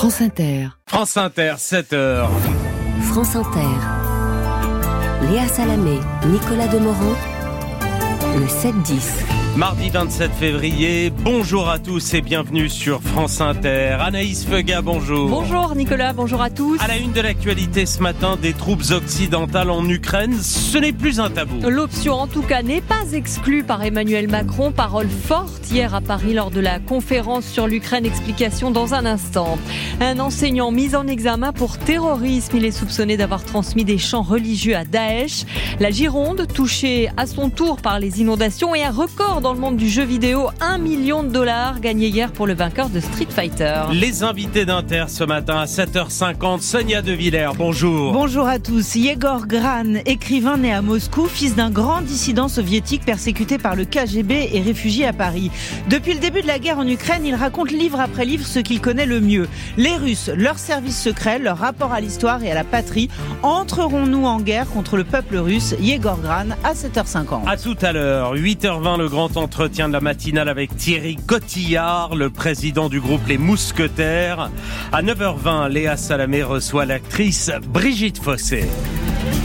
France Inter. France Inter, 7h. France Inter. Léa Salamé, Nicolas Demorand. Le 7-10. Mardi 27 février, bonjour à tous et bienvenue sur France Inter. Anaïs Fega, bonjour. Bonjour Nicolas, bonjour à tous. À la une de l'actualité ce matin, des troupes occidentales en Ukraine, ce n'est plus un tabou. L'option en tout cas n'est pas exclue par Emmanuel Macron, parole forte hier à Paris lors de la conférence sur l'Ukraine, explication dans un instant. Un enseignant mis en examen pour terrorisme, il est soupçonné d'avoir transmis des chants religieux à Daesh. La Gironde, touchée à son tour par les inondations et un record dans le monde du jeu vidéo, 1 million de dollars gagnés hier pour le vainqueur de Street Fighter. Les invités d'Inter ce matin à 7h50, Sonia De Villers, bonjour. Bonjour à tous. Yegor Gran, écrivain né à Moscou, fils d'un grand dissident soviétique persécuté par le KGB et réfugié à Paris. Depuis le début de la guerre en Ukraine, il raconte livre après livre ce qu'il connaît le mieux. Les Russes, leurs services secrets, leur rapport à l'histoire et à la patrie. Entrerons-nous en guerre contre le peuple russe? Yegor Gran à 7h50. À tout à l'heure, 8h20, le grand entretien de la matinale avec Thierry Cotillard, le président du groupe Les Mousquetaires. À 9h20, Léa Salamé reçoit l'actrice Brigitte Fossé.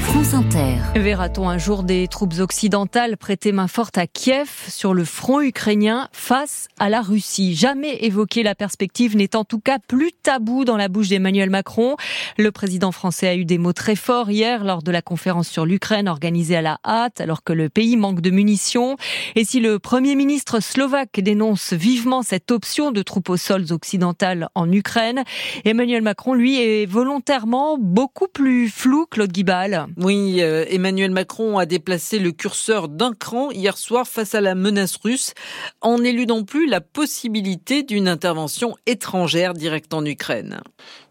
France Inter. Verra-t-on un jour des troupes occidentales prêter main forte à Kiev sur le front ukrainien face à la Russie? Jamais évoquer la perspective n'est en tout cas plus tabou dans la bouche d'Emmanuel Macron. Le président français a eu des mots très forts hier lors de la conférence sur l'Ukraine organisée à la hâte alors que le pays manque de munitions. Et si le premier ministre slovaque dénonce vivement cette option de troupes aux sols occidentales en Ukraine, Emmanuel Macron, lui, est volontairement beaucoup plus flou, Claude Guibal. Oui, euh, Emmanuel Macron a déplacé le curseur d'un cran hier soir face à la menace russe en n'éludant plus la possibilité d'une intervention étrangère directe en Ukraine.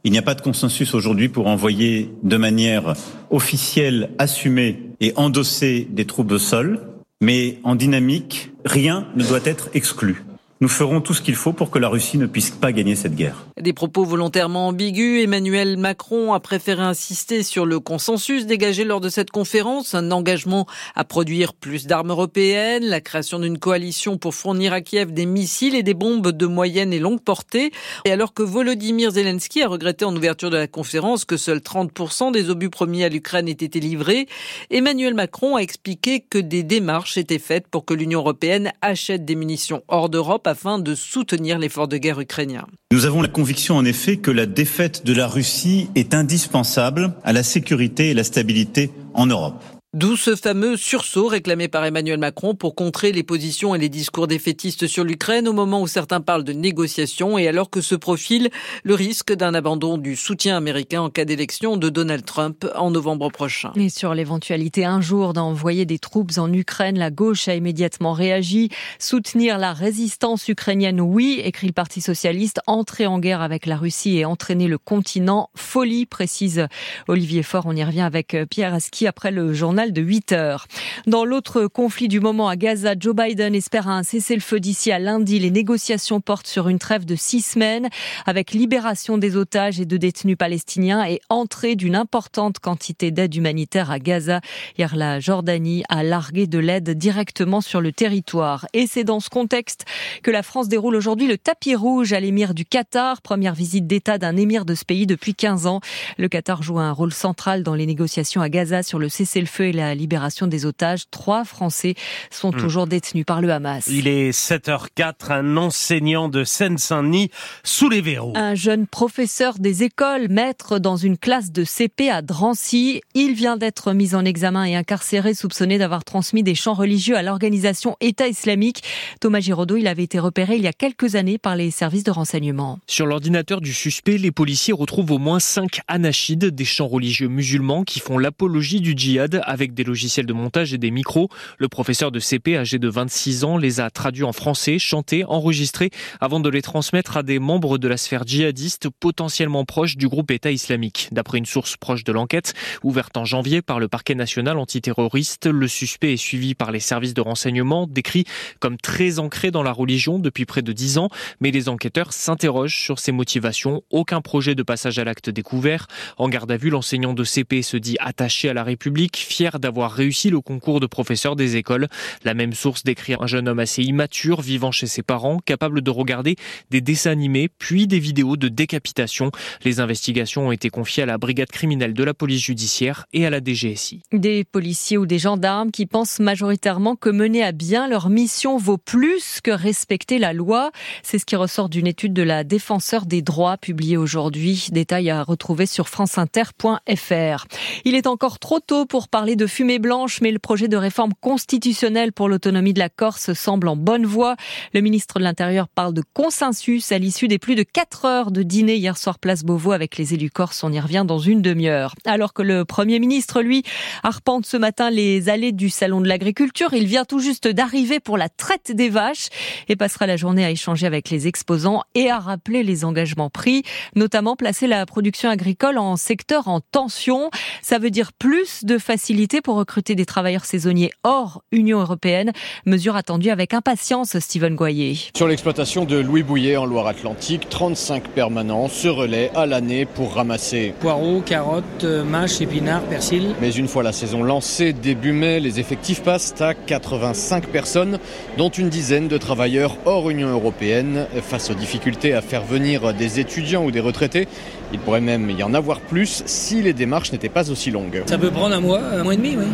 Il n'y a pas de consensus aujourd'hui pour envoyer de manière officielle, assumée et endossée des troupes au sol, mais en dynamique, rien ne doit être exclu. Nous ferons tout ce qu'il faut pour que la Russie ne puisse pas gagner cette guerre. Des propos volontairement ambigus, Emmanuel Macron a préféré insister sur le consensus dégagé lors de cette conférence, un engagement à produire plus d'armes européennes, la création d'une coalition pour fournir à Kiev des missiles et des bombes de moyenne et longue portée. Et alors que Volodymyr Zelensky a regretté en ouverture de la conférence que seuls 30% des obus promis à l'Ukraine aient été livrés, Emmanuel Macron a expliqué que des démarches étaient faites pour que l'Union européenne achète des munitions hors d'Europe afin de soutenir l'effort de guerre ukrainien. Nous avons la conviction en effet que la défaite de la Russie est indispensable à la sécurité et la stabilité en Europe. D'où ce fameux sursaut réclamé par Emmanuel Macron pour contrer les positions et les discours défaitistes sur l'Ukraine au moment où certains parlent de négociations et alors que se profile le risque d'un abandon du soutien américain en cas d'élection de Donald Trump en novembre prochain. Et sur l'éventualité un jour d'envoyer des troupes en Ukraine, la gauche a immédiatement réagi. Soutenir la résistance ukrainienne, oui, écrit le Parti socialiste. Entrer en guerre avec la Russie et entraîner le continent, folie, précise Olivier Faure. On y revient avec Pierre Aski après le journal de 8 heures. Dans l'autre conflit du moment à Gaza, Joe Biden espère un cessez-le-feu d'ici à lundi. Les négociations portent sur une trêve de six semaines avec libération des otages et de détenus palestiniens et entrée d'une importante quantité d'aide humanitaire à Gaza. Hier, la Jordanie a largué de l'aide directement sur le territoire. Et c'est dans ce contexte que la France déroule aujourd'hui le tapis rouge à l'émir du Qatar. Première visite d'État d'un émir de ce pays depuis 15 ans. Le Qatar joue un rôle central dans les négociations à Gaza sur le cessez-le-feu et la libération des otages. Trois Français sont hmm. toujours détenus par le Hamas. Il est 7h04, un enseignant de Seine-Saint-Denis sous les verrous. Un jeune professeur des écoles, maître dans une classe de CP à Drancy. Il vient d'être mis en examen et incarcéré, soupçonné d'avoir transmis des chants religieux à l'organisation État islamique. Thomas Giraudot, il avait été repéré il y a quelques années par les services de renseignement. Sur l'ordinateur du suspect, les policiers retrouvent au moins cinq anachides, des chants religieux musulmans qui font l'apologie du djihad avec avec des logiciels de montage et des micros. Le professeur de CP, âgé de 26 ans, les a traduits en français, chantés, enregistrés, avant de les transmettre à des membres de la sphère djihadiste potentiellement proches du groupe État islamique. D'après une source proche de l'enquête, ouverte en janvier par le parquet national antiterroriste, le suspect est suivi par les services de renseignement, décrit comme très ancré dans la religion depuis près de 10 ans, mais les enquêteurs s'interrogent sur ses motivations. Aucun projet de passage à l'acte découvert. En garde à vue, l'enseignant de CP se dit attaché à la République, fier fiers d'avoir réussi le concours de professeur des écoles. La même source décrit un jeune homme assez immature vivant chez ses parents, capable de regarder des dessins animés puis des vidéos de décapitation. Les investigations ont été confiées à la brigade criminelle de la police judiciaire et à la DGSI. Des policiers ou des gendarmes qui pensent majoritairement que mener à bien leur mission vaut plus que respecter la loi. C'est ce qui ressort d'une étude de la défenseur des droits publiée aujourd'hui. Détail à retrouver sur franceinter.fr. Il est encore trop tôt pour parler de fumée blanche, mais le projet de réforme constitutionnelle pour l'autonomie de la Corse semble en bonne voie. Le ministre de l'Intérieur parle de consensus à l'issue des plus de 4 heures de dîner hier soir place Beauvau avec les élus corses. On y revient dans une demi-heure. Alors que le Premier ministre, lui, arpente ce matin les allées du Salon de l'Agriculture, il vient tout juste d'arriver pour la traite des vaches et passera la journée à échanger avec les exposants et à rappeler les engagements pris, notamment placer la production agricole en secteur en tension. Ça veut dire plus de facilité pour recruter des travailleurs saisonniers hors Union européenne, mesure attendue avec impatience, Steven Goyer. Sur l'exploitation de Louis Bouillet en Loire-Atlantique, 35 permanents se relaient à l'année pour ramasser. Poireaux, carottes, euh, mâches, épinards, persil. Mais une fois la saison lancée, début mai, les effectifs passent à 85 personnes, dont une dizaine de travailleurs hors Union européenne. Face aux difficultés à faire venir des étudiants ou des retraités, il pourrait même y en avoir plus si les démarches n'étaient pas aussi longues. Ça peut prendre un mois, un mois et demi, oui.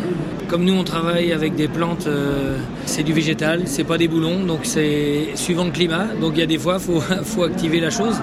Comme nous, on travaille avec des plantes, euh, c'est du végétal, c'est pas des boulons, donc c'est suivant le climat. Donc il y a des fois, il faut, faut activer la chose.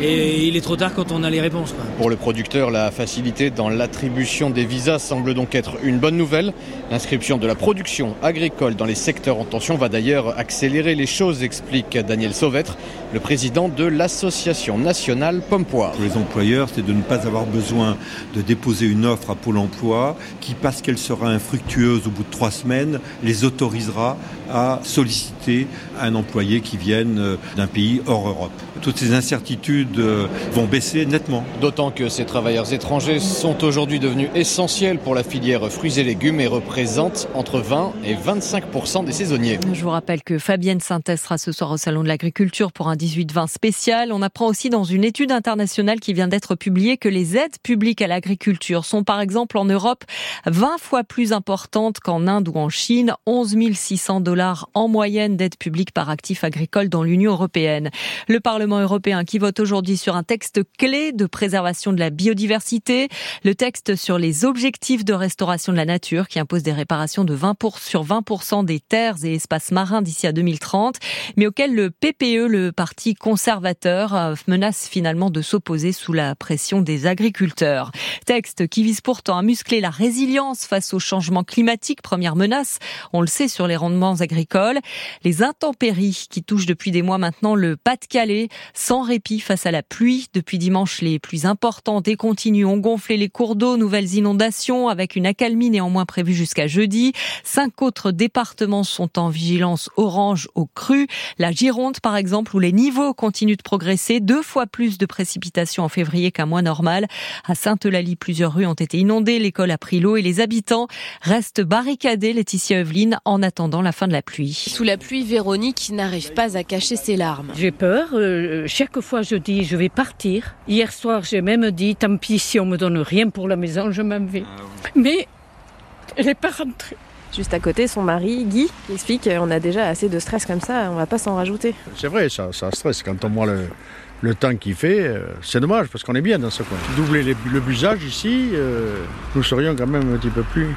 Et il est trop tard quand on a les réponses. Quoi. Pour le producteur, la facilité dans l'attribution des visas semble donc être une bonne nouvelle. L'inscription de la production agricole dans les secteurs en tension va d'ailleurs accélérer les choses, explique Daniel Sauvêtre, le président de l'association nationale Pompoir. Employeurs, c'est de ne pas avoir besoin de déposer une offre à Pôle emploi qui, parce qu'elle sera infructueuse au bout de trois semaines, les autorisera à solliciter un employé qui vienne euh, d'un pays hors Europe. Toutes ces incertitudes euh, vont baisser nettement. D'autant que ces travailleurs étrangers sont aujourd'hui devenus essentiels pour la filière fruits et légumes et représentent entre 20 et 25% des saisonniers. Je vous rappelle que Fabienne Synthèse sera ce soir au Salon de l'Agriculture pour un 18-20 spécial. On apprend aussi dans une étude internationale qui vient d'être publiée que les aides publiques à l'agriculture sont par exemple en Europe 20 fois plus importantes qu'en Inde ou en Chine. 11 600 dollars en moyenne d'aide publique par actif agricole dans l'Union européenne. Le Parlement européen qui vote aujourd'hui sur un texte clé de préservation de la biodiversité, le texte sur les objectifs de restauration de la nature qui impose des réparations de 20 sur 20% des terres et espaces marins d'ici à 2030, mais auquel le PPE, le parti conservateur, euh, menace finalement de s'opposer sous la pression des agriculteurs. Texte qui vise pourtant à muscler la résilience face au changement climatique, première menace, on le sait sur les rendements agricoles, les intempéries qui touchent depuis des mois maintenant le Pas-de-Calais, sans répit face à la pluie. Depuis dimanche, les plus importantes et continues ont gonflé les cours d'eau, nouvelles inondations avec une accalmie néanmoins prévue jusqu'à jeudi. Cinq autres départements sont en vigilance orange au cru. La Gironde, par exemple, où les niveaux continuent de progresser, deux fois plus de précipitations en février qu'un mois normal. À Sainte-Eulalie, plusieurs rues ont été inondées, l'école a pris l'eau et les habitants restent barricadés, Laetitia Evelyne, en attendant la fin de la pluie. Sous la pluie, Véronique n'arrive pas à cacher ses larmes. J'ai peur. Euh, chaque fois, je dis, je vais partir. Hier soir, j'ai même dit, tant pis si on me donne rien pour la maison, je m'en vais. Mais elle n'est pas rentrée. Juste à côté, son mari, Guy, explique qu'on a déjà assez de stress comme ça, on va pas s'en rajouter. C'est vrai, ça, ça stresse. Quand on voit le, le temps qu'il fait, euh, c'est dommage parce qu'on est bien dans ce coin. Doubler le busage ici, euh, nous serions quand même un petit peu plus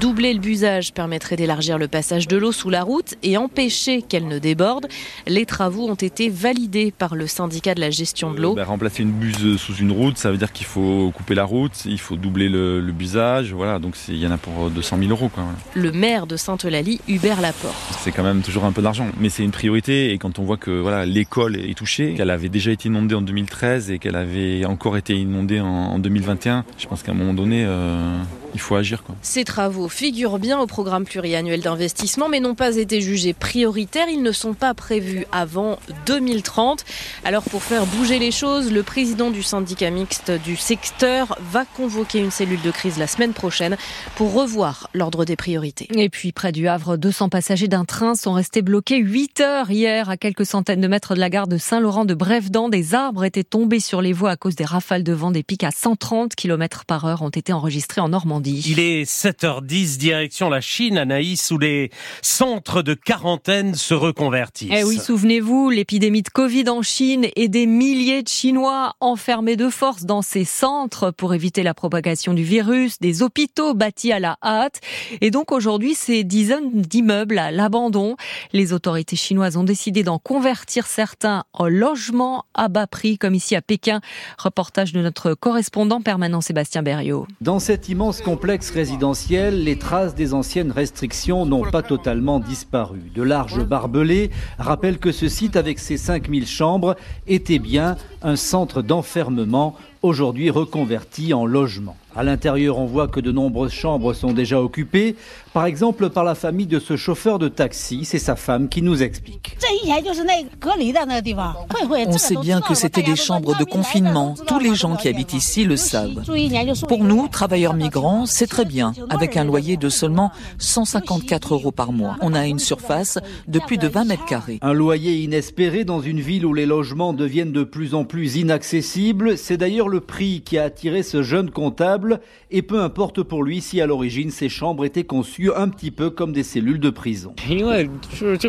Doubler le busage permettrait d'élargir le passage de l'eau sous la route et empêcher qu'elle ne déborde. Les travaux ont été validés par le syndicat de la gestion de l'eau. Bah, remplacer une buse sous une route, ça veut dire qu'il faut couper la route, il faut doubler le, le busage, voilà, donc il y en a pour 200 000 euros. Quoi, voilà. Le maire de Sainte-Eulalie, Hubert Laporte. C'est quand même toujours un peu d'argent, mais c'est une priorité et quand on voit que voilà l'école est touchée, qu'elle avait déjà été inondée en 2013 et qu'elle avait encore été inondée en, en 2021, je pense qu'à un moment donné, euh, il faut agir. Quoi. Ces travaux figurent bien au programme pluriannuel d'investissement, mais n'ont pas été jugés prioritaires. Ils ne sont pas prévus avant 2030. Alors pour faire bouger les choses, le président du syndicat mixte du secteur va convoquer une cellule de crise la semaine prochaine pour revoir l'ordre des priorités. Et puis près du Havre, 200 passagers d'un train sont restés bloqués 8 heures hier à quelques centaines de mètres de la gare de Saint-Laurent de Brévedan. Des arbres étaient tombés sur les voies à cause des rafales de vent. Des pics à 130 km par heure ont été enregistrés en Normandie. Normandie. Il est 7h10, direction la Chine, Anaïs, où les centres de quarantaine se reconvertissent. Eh oui, souvenez-vous, l'épidémie de Covid en Chine et des milliers de Chinois enfermés de force dans ces centres pour éviter la propagation du virus, des hôpitaux bâtis à la hâte. Et donc aujourd'hui, ces dizaines d'immeubles à l'abandon. Les autorités chinoises ont décidé d'en convertir certains en logements à bas prix, comme ici à Pékin. Reportage de notre correspondant permanent Sébastien Berriot. Dans cet immense complexe résidentiel, les traces des anciennes restrictions n'ont pas totalement disparu. De larges barbelés rappellent que ce site, avec ses 5000 chambres, était bien un centre d'enfermement, aujourd'hui reconverti en logement. À l'intérieur, on voit que de nombreuses chambres sont déjà occupées, par exemple par la famille de ce chauffeur de taxi. C'est sa femme qui nous explique. On sait bien que c'était des chambres de confinement. Tous les gens qui habitent ici le savent. Pour nous, travailleurs migrants, c'est très bien, avec un loyer de seulement 154 euros par mois. On a une surface de plus de 20 mètres carrés. Un loyer inespéré dans une ville où les logements deviennent de plus en plus inaccessibles. C'est d'ailleurs le prix qui a attiré ce jeune comptable. Et peu importe pour lui si à l'origine ces chambres étaient conçues un petit peu comme des cellules de prison. Ce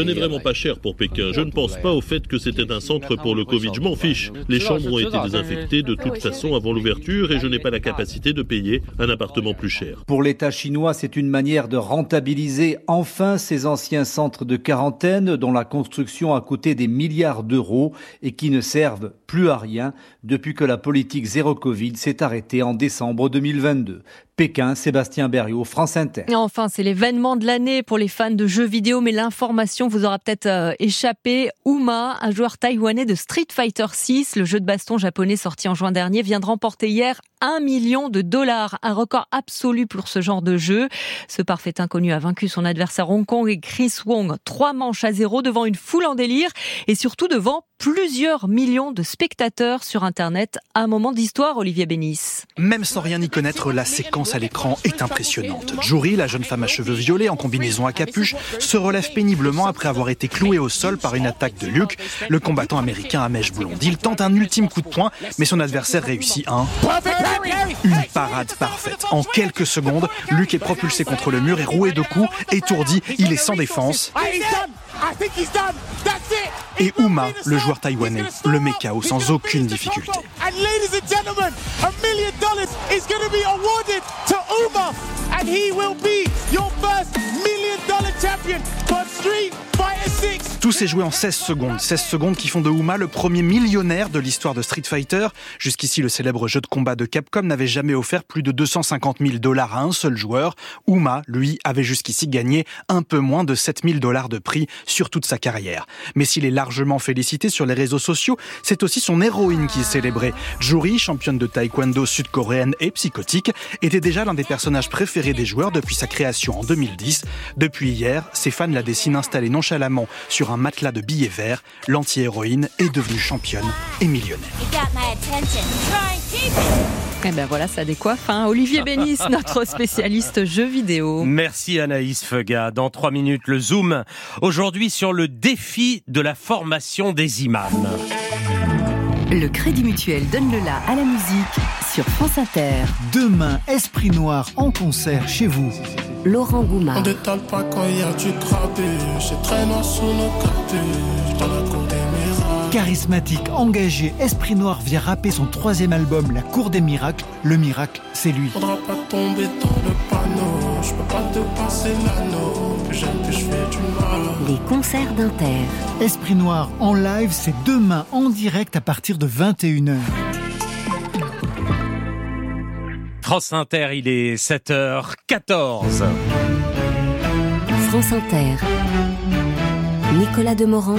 n'est vraiment pas cher pour Pékin. Je ne pense pas au fait que c'était un centre pour le Covid. Je m'en fiche. Les chambres ont été désinfectées de toute façon avant l'ouverture et je n'ai pas la capacité de payer un appartement plus cher. Pour l'État chinois, c'est une manière de rentabiliser enfin ces anciens centres de quarantaine dont la construction a coûté des milliards d'euros et qui ne servent plus à rien depuis que la politique zéro Covid s'est arrêtée en décembre 2022. Pékin, Sébastien Berriot, France Inter. Et enfin, c'est l'événement de l'année pour les fans de jeux vidéo, mais l'information vous aura peut-être euh, échappé. Uma, un joueur taïwanais de Street Fighter 6, le jeu de baston japonais sorti en juin dernier, vient de remporter hier un million de dollars, un record absolu pour ce genre de jeu. Ce parfait inconnu a vaincu son adversaire Hong Kong et Chris Wong trois manches à zéro devant une foule en délire et surtout devant plusieurs millions de spectateurs sur Internet. Un moment d'histoire, Olivier Bénis. Même sans rien y connaître, la séquence à l'écran est impressionnante. Jory, la jeune femme à cheveux violets en combinaison à capuche, se relève péniblement après avoir été clouée au sol par une attaque de Luke, le combattant américain à mèche blonde. Il tente un ultime coup de poing, mais son adversaire réussit un... Une parade parfaite. En quelques secondes, Luke est propulsé contre le mur et roué de coups, étourdi, il est sans défense. Et Uma, le joueur taïwanais, le met KO sans aucune difficulté. over. And he will be your first million dollar champion for Street Fighter 6. Tout s'est joué en 16 secondes. 16 secondes qui font de Uma le premier millionnaire de l'histoire de Street Fighter. Jusqu'ici, le célèbre jeu de combat de Capcom n'avait jamais offert plus de 250 000 dollars à un seul joueur. Uma, lui, avait jusqu'ici gagné un peu moins de 7 000 dollars de prix sur toute sa carrière. Mais s'il est largement félicité sur les réseaux sociaux, c'est aussi son héroïne qui est célébrée. Juri, championne de taekwondo sud-coréenne et psychotique, était déjà l'un des personnages préférés des joueurs depuis sa création en 2010. Depuis hier, ses fans la dessinent installée nonchalamment sur un matelas de billets verts. L'anti-héroïne est devenue championne et millionnaire. Eh ben voilà, ça décoiffe. Hein. Olivier Bénis, notre spécialiste jeux vidéo. Merci Anaïs Fega. Dans trois minutes, le Zoom. Aujourd'hui sur le défi de la formation des imams. Le Crédit Mutuel donne le la à la musique sur France Inter. Demain, Esprit Noir en concert chez vous. Laurent Gouma. On détale pas quand il y a du grabuge. C'est très noir sous nos capuches. Dans la cour des miracles. Charismatique, engagé, Esprit Noir vient rapper son troisième album, La Cour des Miracles. Le miracle, c'est lui. Faudra pas tomber dans le panneau. Je peux pas te passer l'anneau. Plus j'aime, plus je fais du. Les concerts d'Inter. Esprit Noir en live, c'est demain en direct à partir de 21h. France Inter, il est 7h14. France Inter. Nicolas Demorand.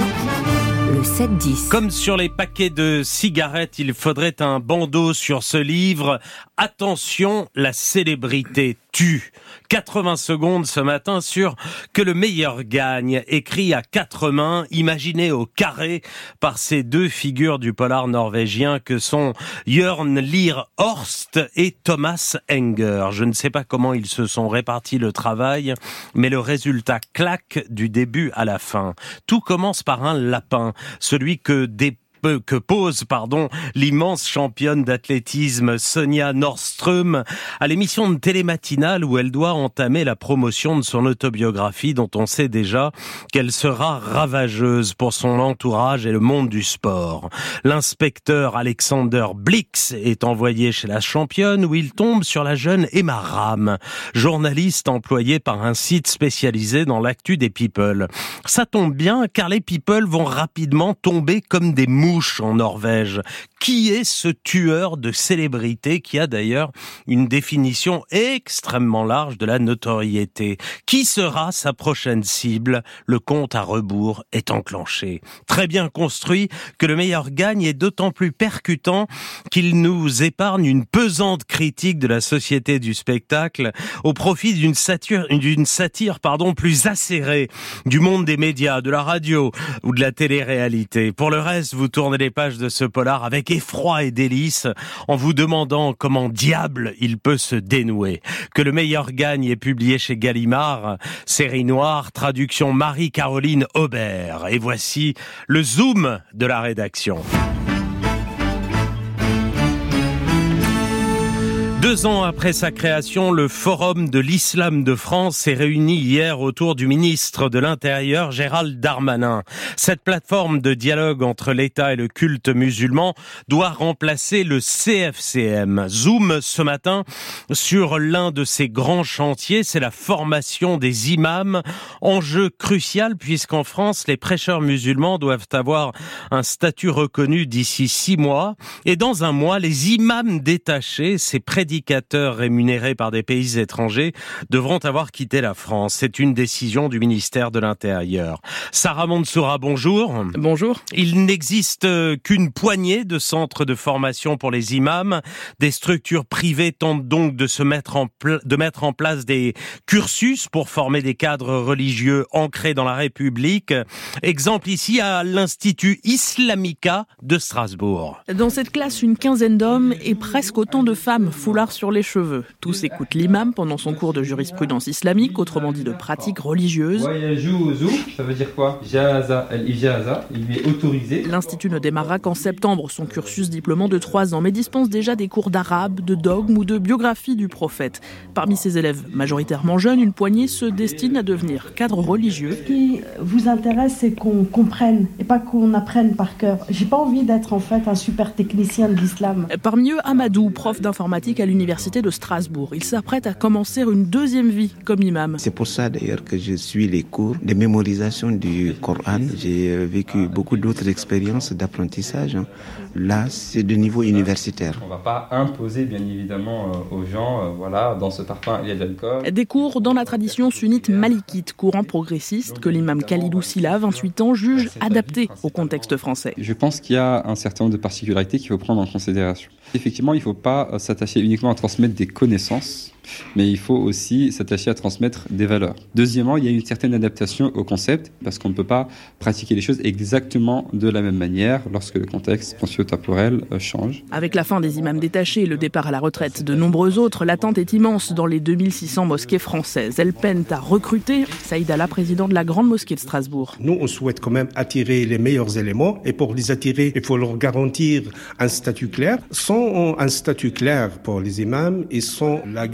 Le 7-10. Comme sur les paquets de cigarettes, il faudrait un bandeau sur ce livre. Attention, la célébrité tue. 80 secondes ce matin sur Que le meilleur gagne, écrit à quatre mains, imaginé au carré par ces deux figures du polar norvégien que sont Jörn Lier Horst et Thomas Enger. Je ne sais pas comment ils se sont répartis le travail, mais le résultat claque du début à la fin. Tout commence par un lapin, celui que des que pose pardon l'immense championne d'athlétisme Sonia Nordström à l'émission de télé matinale où elle doit entamer la promotion de son autobiographie dont on sait déjà qu'elle sera ravageuse pour son entourage et le monde du sport. L'inspecteur Alexander Blix est envoyé chez la championne où il tombe sur la jeune Emma Ram, journaliste employée par un site spécialisé dans l'actu des people. Ça tombe bien car les people vont rapidement tomber comme des mouches en Norvège. Qui est ce tueur de célébrité qui a d'ailleurs une définition extrêmement large de la notoriété? Qui sera sa prochaine cible? Le compte à rebours est enclenché. Très bien construit que le meilleur gagne est d'autant plus percutant qu'il nous épargne une pesante critique de la société du spectacle au profit d'une satire, d'une satire pardon, plus acérée du monde des médias, de la radio ou de la télé-réalité. Pour le reste, vous tournez les pages de ce polar avec effroi et délice en vous demandant comment diable il peut se dénouer. Que le meilleur gagne est publié chez Gallimard, série noire, traduction Marie-Caroline Aubert. Et voici le zoom de la rédaction. Deux ans après sa création, le Forum de l'Islam de France s'est réuni hier autour du ministre de l'Intérieur, Gérald Darmanin. Cette plateforme de dialogue entre l'État et le culte musulman doit remplacer le CFCM. Zoom ce matin sur l'un de ses grands chantiers, c'est la formation des imams. Enjeu crucial puisqu'en France, les prêcheurs musulmans doivent avoir un statut reconnu d'ici six mois. Et dans un mois, les imams détachés, ces prédicateurs prédicateurs rémunérés par des pays étrangers devront avoir quitté la France. C'est une décision du ministère de l'Intérieur. Sarah Mansoura, bonjour. Bonjour. Il n'existe qu'une poignée de centres de formation pour les imams. Des structures privées tentent donc de se mettre en, de mettre en place des cursus pour former des cadres religieux ancrés dans la République. Exemple ici à l'Institut Islamica de Strasbourg. Dans cette classe, une quinzaine d'hommes et presque autant de femmes foulard sur les cheveux. Tous écoutent l'imam pendant son cours de jurisprudence islamique, autrement dit de pratique religieuse. Ça veut dire quoi il est autorisé. L'Institut ne démarrera qu'en septembre son cursus diplômant de 3 ans, mais dispense déjà des cours d'arabe, de dogme ou de biographie du prophète. Parmi ses élèves majoritairement jeunes, une poignée se destine à devenir cadre religieux. Ce qui vous intéresse, c'est qu'on comprenne et pas qu'on apprenne par cœur. J'ai pas envie d'être en fait un super technicien de l'islam. Parmi eux, Amadou, prof d'informatique à l'université de Strasbourg. Il s'apprête à commencer une deuxième vie comme imam. C'est pour ça d'ailleurs que je suis les cours de mémorisation du Coran. J'ai euh, vécu beaucoup d'autres expériences d'apprentissage. Là, c'est de niveau universitaire. On ne va pas imposer bien évidemment euh, aux gens, euh, voilà, dans ce parfum il y a de l'alcool. Des cours dans la tradition sunnite malikite, courant progressiste que l'imam Khalidou Silla, 28 ans, juge adapté au contexte français. Je pense qu'il y a un certain nombre de particularités qu'il faut prendre en considération. Effectivement, il ne faut pas s'attacher uniquement à transmettre des connaissances mais il faut aussi s'attacher à transmettre des valeurs. Deuxièmement, il y a une certaine adaptation au concept, parce qu'on ne peut pas pratiquer les choses exactement de la même manière lorsque le contexte socio-temporel euh, change. Avec la fin des imams détachés et le départ à la retraite de nombreux autres, l'attente est immense dans les 2600 mosquées françaises. Elles peinent à recruter. Saïd Allah, président de la Grande Mosquée de Strasbourg. Nous, on souhaite quand même attirer les meilleurs éléments, et pour les attirer, il faut leur garantir un statut clair. Sans un statut clair pour les imams et sans la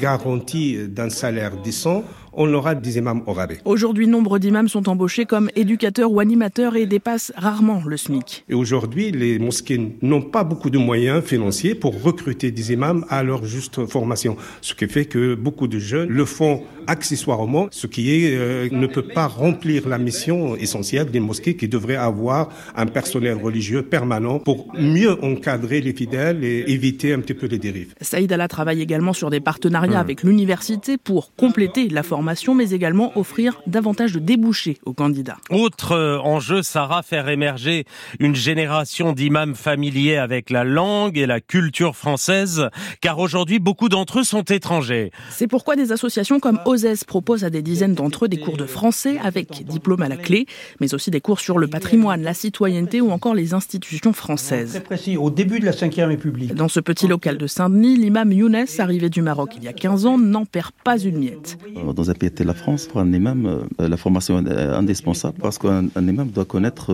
d'un salaire décent, on aura des imams au rabais. Aujourd'hui, nombre d'imams sont embauchés comme éducateurs ou animateurs et dépassent rarement le SMIC. Et aujourd'hui, les mosquées n'ont pas beaucoup de moyens financiers pour recruter des imams à leur juste formation. Ce qui fait que beaucoup de jeunes le font accessoirement, ce qui est, euh, ne peut pas remplir la mission essentielle des mosquées qui devraient avoir un personnel religieux permanent pour mieux encadrer les fidèles et éviter un petit peu les dérives. Saïd Allah travaille également sur des partenariats mmh. avec l'université pour compléter la formation mais également offrir davantage de débouchés aux candidats. Autre euh, enjeu, Sarah, faire émerger une génération d'imams familiers avec la langue et la culture française, car aujourd'hui, beaucoup d'entre eux sont étrangers. C'est pourquoi des associations comme OZES proposent à des dizaines d'entre eux des cours de français avec diplôme à la clé, mais aussi des cours sur le patrimoine, la citoyenneté ou encore les institutions françaises. Très précis, au début de la Ve République. Dans ce petit local de Saint-Denis, l'imam Younes, arrivé du Maroc il y a 15 ans, n'en perd pas une miette. Dans un la France. Pour un imam, la formation est indispensable parce qu'un imam doit connaître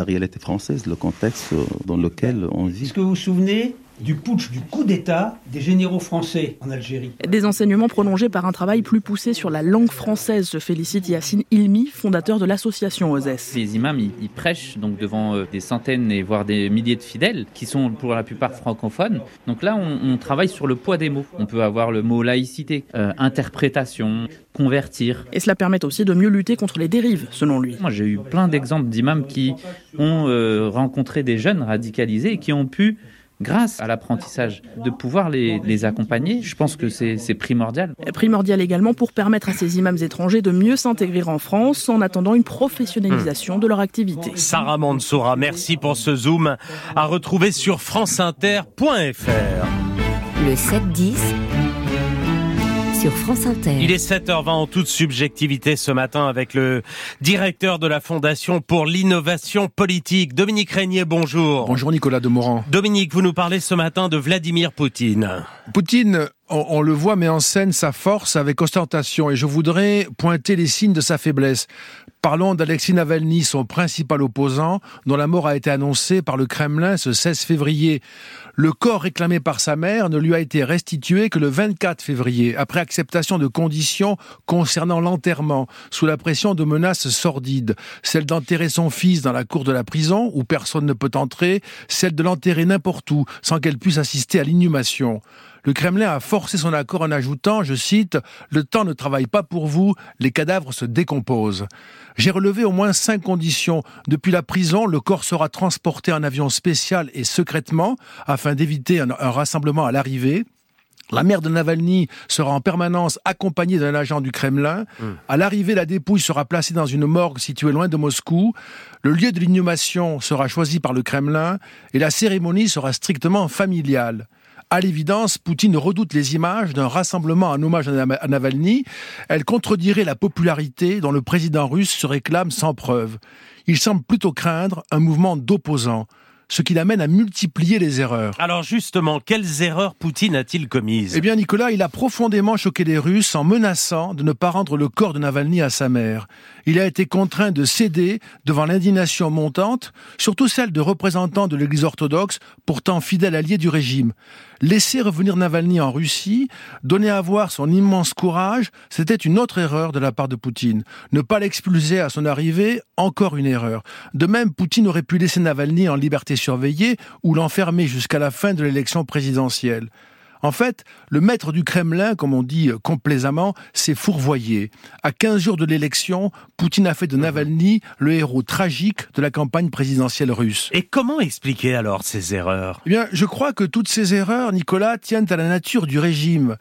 la réalité française, le contexte dans lequel on vit. Est-ce que vous vous souvenez du putsch, du coup d'État des généraux français en Algérie. Des enseignements prolongés par un travail plus poussé sur la langue française, se félicite Yacine Ilmi, fondateur de l'association OSES. Les imams, ils, prêchent donc devant euh, des centaines et voire des milliers de fidèles qui sont pour la plupart francophones. Donc là, on, travaille sur le poids des mots. On peut avoir le mot laïcité, euh, interprétation, convertir. Et cela permet aussi de mieux lutter contre les dérives, selon lui. Moi, j'ai eu plein d'exemples d'imams qui ont euh, rencontré des jeunes radicalisés et qui ont pu grâce à l'apprentissage, de pouvoir les, accompagner. Je pense que c'est primordial. Primordial également pour permettre à ces imams étrangers de mieux s'intégrer en France en attendant une professionnalisation de leur activité. Sarah Mansoura, merci pour ce zoom à retrouver sur franceinter.fr. Le 7-10 France Inter. Il est 7h20 en toute subjectivité ce matin avec le directeur de la Fondation pour l'innovation politique, Dominique Régnier, bonjour. Bonjour Nicolas Demorand. Dominique, vous nous parlez ce matin de Vladimir Poutine. Poutine, on, le voit, met en scène sa force avec ostentation et je voudrais pointer les signes de sa faiblesse. Parlons d'Alexis Navalny, son principal opposant, dont la mort a été annoncée par le Kremlin ce 16 février. Le corps réclamé par sa mère ne lui a été restitué que le 24 février, après acceptation de conditions concernant l'enterrement, sous la pression de menaces sordides. Celle d'enterrer son fils dans la cour de la prison, où personne ne peut entrer, celle de l'enterrer n'importe où, sans qu'elle puisse assister à l'inhumation. Le Kremlin a forcé son accord en ajoutant, je cite, Le temps ne travaille pas pour vous, les cadavres se décomposent. J'ai relevé au moins cinq conditions. Depuis la prison, le corps sera transporté en avion spécial et secrètement, afin d'éviter un, rassemblement à l'arrivée. La mère de Navalny sera en permanence accompagnée d'un agent du Kremlin. Hmm. À l'arrivée, la dépouille sera placée dans une morgue située loin de Moscou. Le lieu de l'inhumation sera choisi par le Kremlin et la cérémonie sera strictement familiale. À l'évidence, Poutine redoute les images d'un rassemblement en hommage à Navalny. Elle contredirait la popularité dont le président russe se réclame sans preuve. Il semble plutôt craindre un mouvement d'opposants ce qui l'amène à multiplier les erreurs. Alors justement, quelles erreurs Poutine a-t-il commises? Eh bien Nicolas, il a profondément choqué les Russes en menaçant de ne pas rendre le corps de Navalny à sa mère. Il a été contraint de céder devant l'indignation montante, surtout celle de représentants de l'Église orthodoxe, pourtant fidèle allié du régime. Laisser revenir Navalny en Russie, donner à voir son immense courage, c'était une autre erreur de la part de Poutine. Ne pas l'expulser à son arrivée, encore une erreur. De même, Poutine aurait pu laisser Navalny en liberté surveillée ou l'enfermer jusqu'à la fin de l'élection présidentielle. En fait, le maître du Kremlin, comme on dit euh, complaisamment, s'est fourvoyé. À 15 jours de l'élection, Poutine a fait de Navalny le héros tragique de la campagne présidentielle russe. Et comment expliquer alors ces erreurs? Eh bien, je crois que toutes ces erreurs, Nicolas, tiennent à la nature du régime.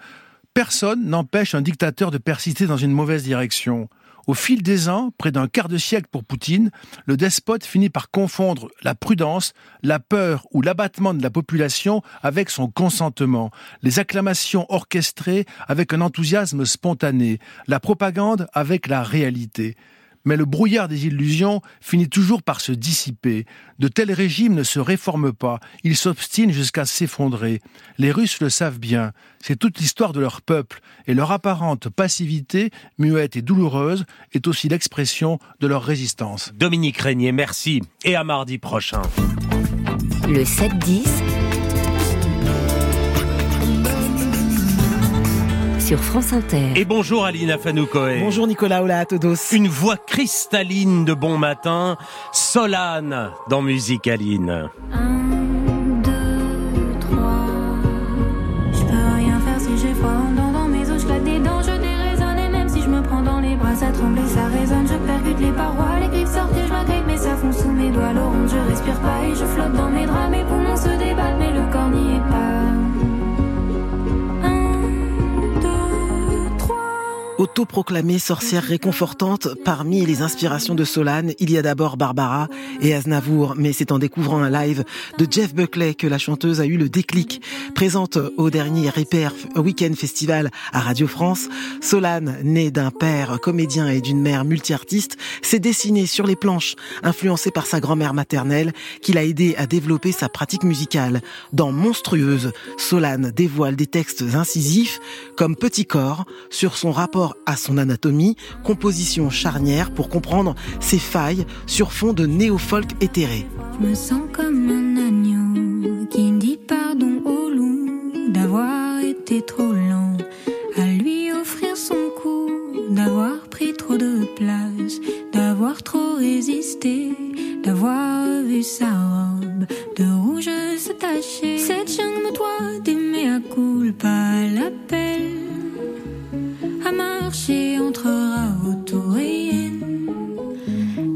Personne n'empêche un dictateur de persister dans une mauvaise direction. Au fil des ans, près d'un quart de siècle pour Poutine, le despote finit par confondre la prudence, la peur ou l'abattement de la population avec son consentement, les acclamations orchestrées avec un enthousiasme spontané, la propagande avec la réalité. Mais le brouillard des illusions finit toujours par se dissiper. De tels régimes ne se réforment pas, ils s'obstinent jusqu'à s'effondrer. Les Russes le savent bien, c'est toute l'histoire de leur peuple, et leur apparente passivité, muette et douloureuse, est aussi l'expression de leur résistance. Dominique Régnier, merci, et à mardi prochain. Le 7-10 France Inter. Et bonjour Alina Fanoukoé. Bonjour Nicolas Ola Todos. Une voix cristalline de bon matin, Solane dans Musique Aline. Un, Autoproclamée sorcière réconfortante, parmi les inspirations de Solane, il y a d'abord Barbara et Aznavour, mais c'est en découvrant un live de Jeff Buckley que la chanteuse a eu le déclic. Présente au dernier Repair Weekend Festival à Radio France, Solane, née d'un père comédien et d'une mère multi-artiste, s'est dessinée sur les planches, influencée par sa grand-mère maternelle, qui l'a aidé à développer sa pratique musicale. Dans Monstrueuse, Solane dévoile des textes incisifs comme Petit Corps sur son rapport à son anatomie, composition charnière pour comprendre ses failles sur fond de néo-folk éthéré. Je me sens comme un agneau qui dit pardon au loup d'avoir été trop lent à lui offrir son cou, d'avoir pris trop de place, d'avoir trop résisté, d'avoir vu sa robe de rouge se tacher. Cette jungle me doit d'aimer à culpa l'appel à marcher entrera autour et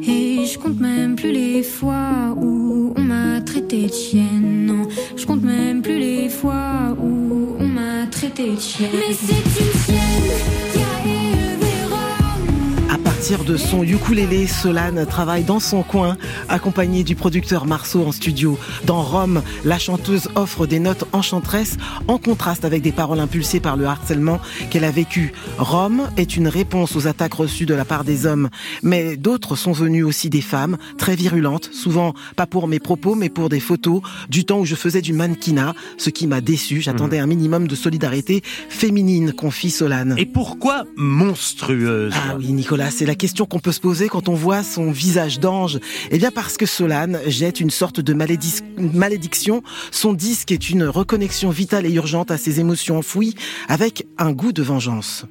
et je compte même plus les fois où on m'a traité de chienne. Non, je compte même plus les fois où on m'a traité de chienne. Mais c'est une chienne partir de son ukulélé, Solane travaille dans son coin, accompagnée du producteur Marceau en studio. Dans Rome, la chanteuse offre des notes enchanteresses en contraste avec des paroles impulsées par le harcèlement qu'elle a vécu. Rome est une réponse aux attaques reçues de la part des hommes, mais d'autres sont venus aussi des femmes, très virulentes, souvent pas pour mes propos, mais pour des photos du temps où je faisais du mannequinat, ce qui m'a déçu. J'attendais un minimum de solidarité féminine, confie Solane. Et pourquoi monstrueuse? Ah oui, Nicolas, c'est la question qu'on peut se poser quand on voit son visage d'ange. Eh bien, parce que Solane jette une sorte de malédic- malédiction. Son disque est une reconnexion vitale et urgente à ses émotions enfouies, avec un goût de vengeance.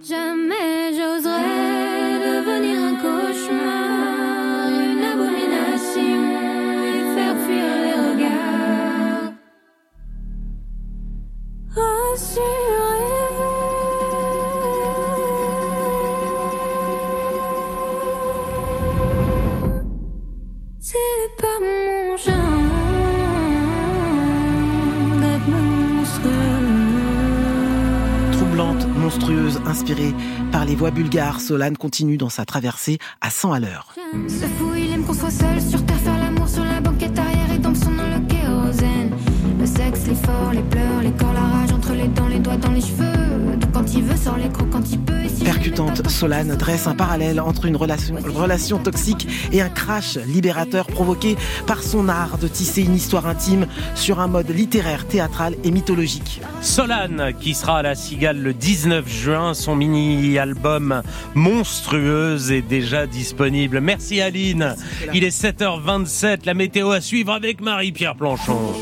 Troublante, monstrueuse, inspirée par les voix bulgares, Solane continue dans sa traversée à 100 à l'heure. Ce fou, il aime qu'on soit seul sur terre, faire l'amour sur la banquette arrière et donc son nom le kérosène. Le sexe, l'effort, les pleurs, les corps, la rage entre les dents, les doigts dans les cheveux. Donc quand il veut, sort les crocs quand il Percutante, Solane dresse un parallèle entre une relation, relation toxique et un crash libérateur provoqué par son art de tisser une histoire intime sur un mode littéraire, théâtral et mythologique. Solane, qui sera à la Cigale le 19 juin, son mini-album Monstrueuse est déjà disponible. Merci Aline. Il est 7h27, la météo à suivre avec Marie-Pierre Planchon.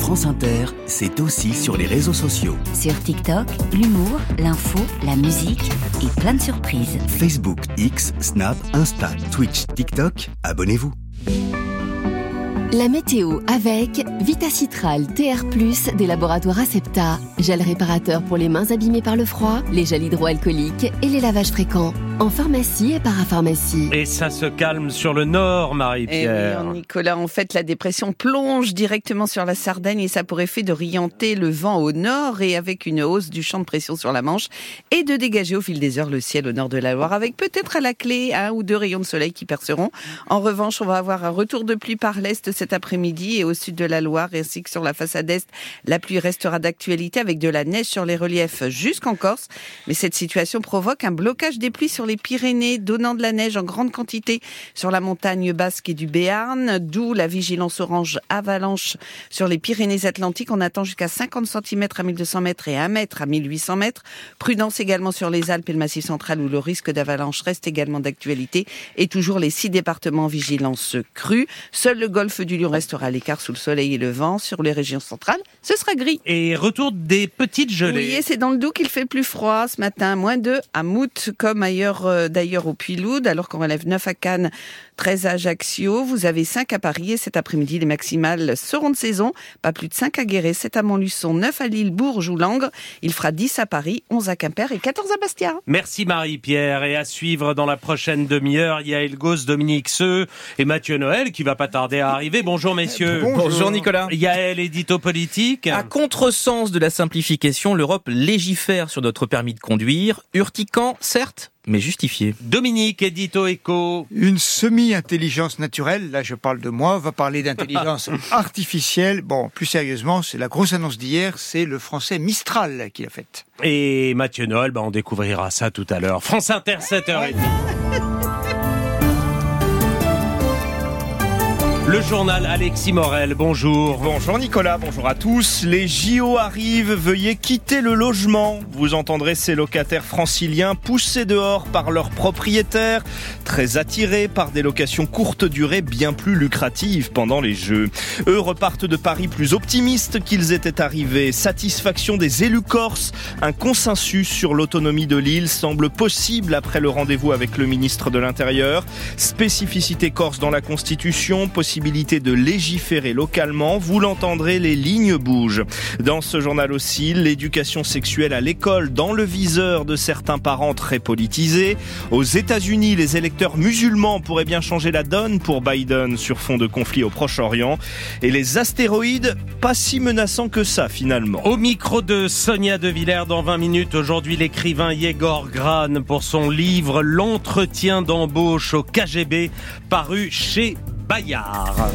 France Inter, c'est aussi sur les réseaux sociaux. Sur TikTok, l'humour, l'info, la musique et plein de surprises. Facebook, X, Snap, Insta, Twitch, TikTok, abonnez-vous. La météo avec Vitacitral TR+, des laboratoires Acepta. Gel réparateur pour les mains abîmées par le froid, les gels hydroalcooliques et les lavages fréquents. En pharmacie et parapharmacie. Et ça se calme sur le nord, Eh oui, Marie-Pierre. Nicolas, en fait, la dépression plonge directement sur la Sardaigne et ça a pour effet de rienter le vent au nord et avec une hausse du champ de pression sur la Manche et de dégager au fil des heures le ciel au nord de la Loire avec peut-être à la clé un ou deux rayons de soleil qui perceront. En revanche, on va avoir un retour de pluie par l'est cet après-midi et au sud de la Loire ainsi que sur la façade est, la pluie restera d'actualité avec de la neige sur les reliefs jusqu'en Corse. Mais cette situation provoque un blocage des pluies sur les Pyrénées, donnant de la neige en grande quantité sur la montagne basque et du Béarn, d'où la vigilance orange avalanche sur les Pyrénées-Atlantiques. On attend jusqu'à 50 cm à 1200 mètres et 1 mètre à 1800 mètres. Prudence également sur les Alpes et le Massif central où le risque d'avalanche reste également d'actualité. Et toujours les six départements en vigilance crue. Seul le golfe du Lion restera à l'écart sous le soleil et le vent. Sur les régions centrales, ce sera gris. Et retour des petites gelées. Oui, et c'est dans le Doubs qu'il fait plus froid ce matin, moins 2 à Mout, comme ailleurs euh, d'ailleurs au Puy-Loud, alors qu'on relève 9 à Cannes, 13 à Ajaccio, vous avez 5 à Paris et cet après-midi les maximales seront de saison, pas plus de 5 à Guéret, 7 à Montluçon, 9 à Lille, Bourges ou Langres, il fera 10 à Paris, 11 à Quimper et 14 à Bastia. Merci Marie-Pierre. Et à suivre dans la prochaine demi-heure, Yael Gauss, Dominique Seux et Mathieu Noël qui va pas tarder à arriver. Bonjour messieurs. Bonjour. Bonjour, Nicolas. Yael, édito politique. À contresens de la simplification, l'Europe légifère sur notre permis de conduire, urticant, certes, mais justifié. Dominique, édito éco. Une semi-intelligence naturelle, là je parle de moi, va parler d'intelligence artificielle. Bon, plus sérieusement, c'est la grosse annonce d'hier, c'est le français Mistral qui l'a faite. Et Mathieu Noël, bah, on découvrira ça tout à l'heure. France Inter, 7h30. Le journal Alexis Morel, bonjour. Bonjour Nicolas, bonjour à tous. Les JO arrivent, veuillez quitter le logement. Vous entendrez ces locataires franciliens poussés dehors par leurs propriétaires, très attirés par des locations courte durée bien plus lucratives pendant les Jeux. Eux repartent de Paris plus optimistes qu'ils étaient arrivés. Satisfaction des élus corses, un consensus sur l'autonomie de l'île semble possible après le rendez-vous avec le ministre de l'Intérieur. Spécificité corse dans la Constitution, possibilité de légiférer localement. Vous l'entendrez, les lignes bougent. Dans ce journal aussi, l'éducation sexuelle à l'école dans le viseur de certains parents très politisés. Aux États-Unis, les électeurs musulmans pourraient bien changer la donne pour Biden sur fond de conflit au Proche-Orient. Et les astéroïdes, pas si menaçants que ça finalement. Au micro de Sonia De Villers dans 20 minutes, aujourd'hui l'écrivain Yegor Gran pour son livre L'entretien d'embauche au KGB paru chez Bayard.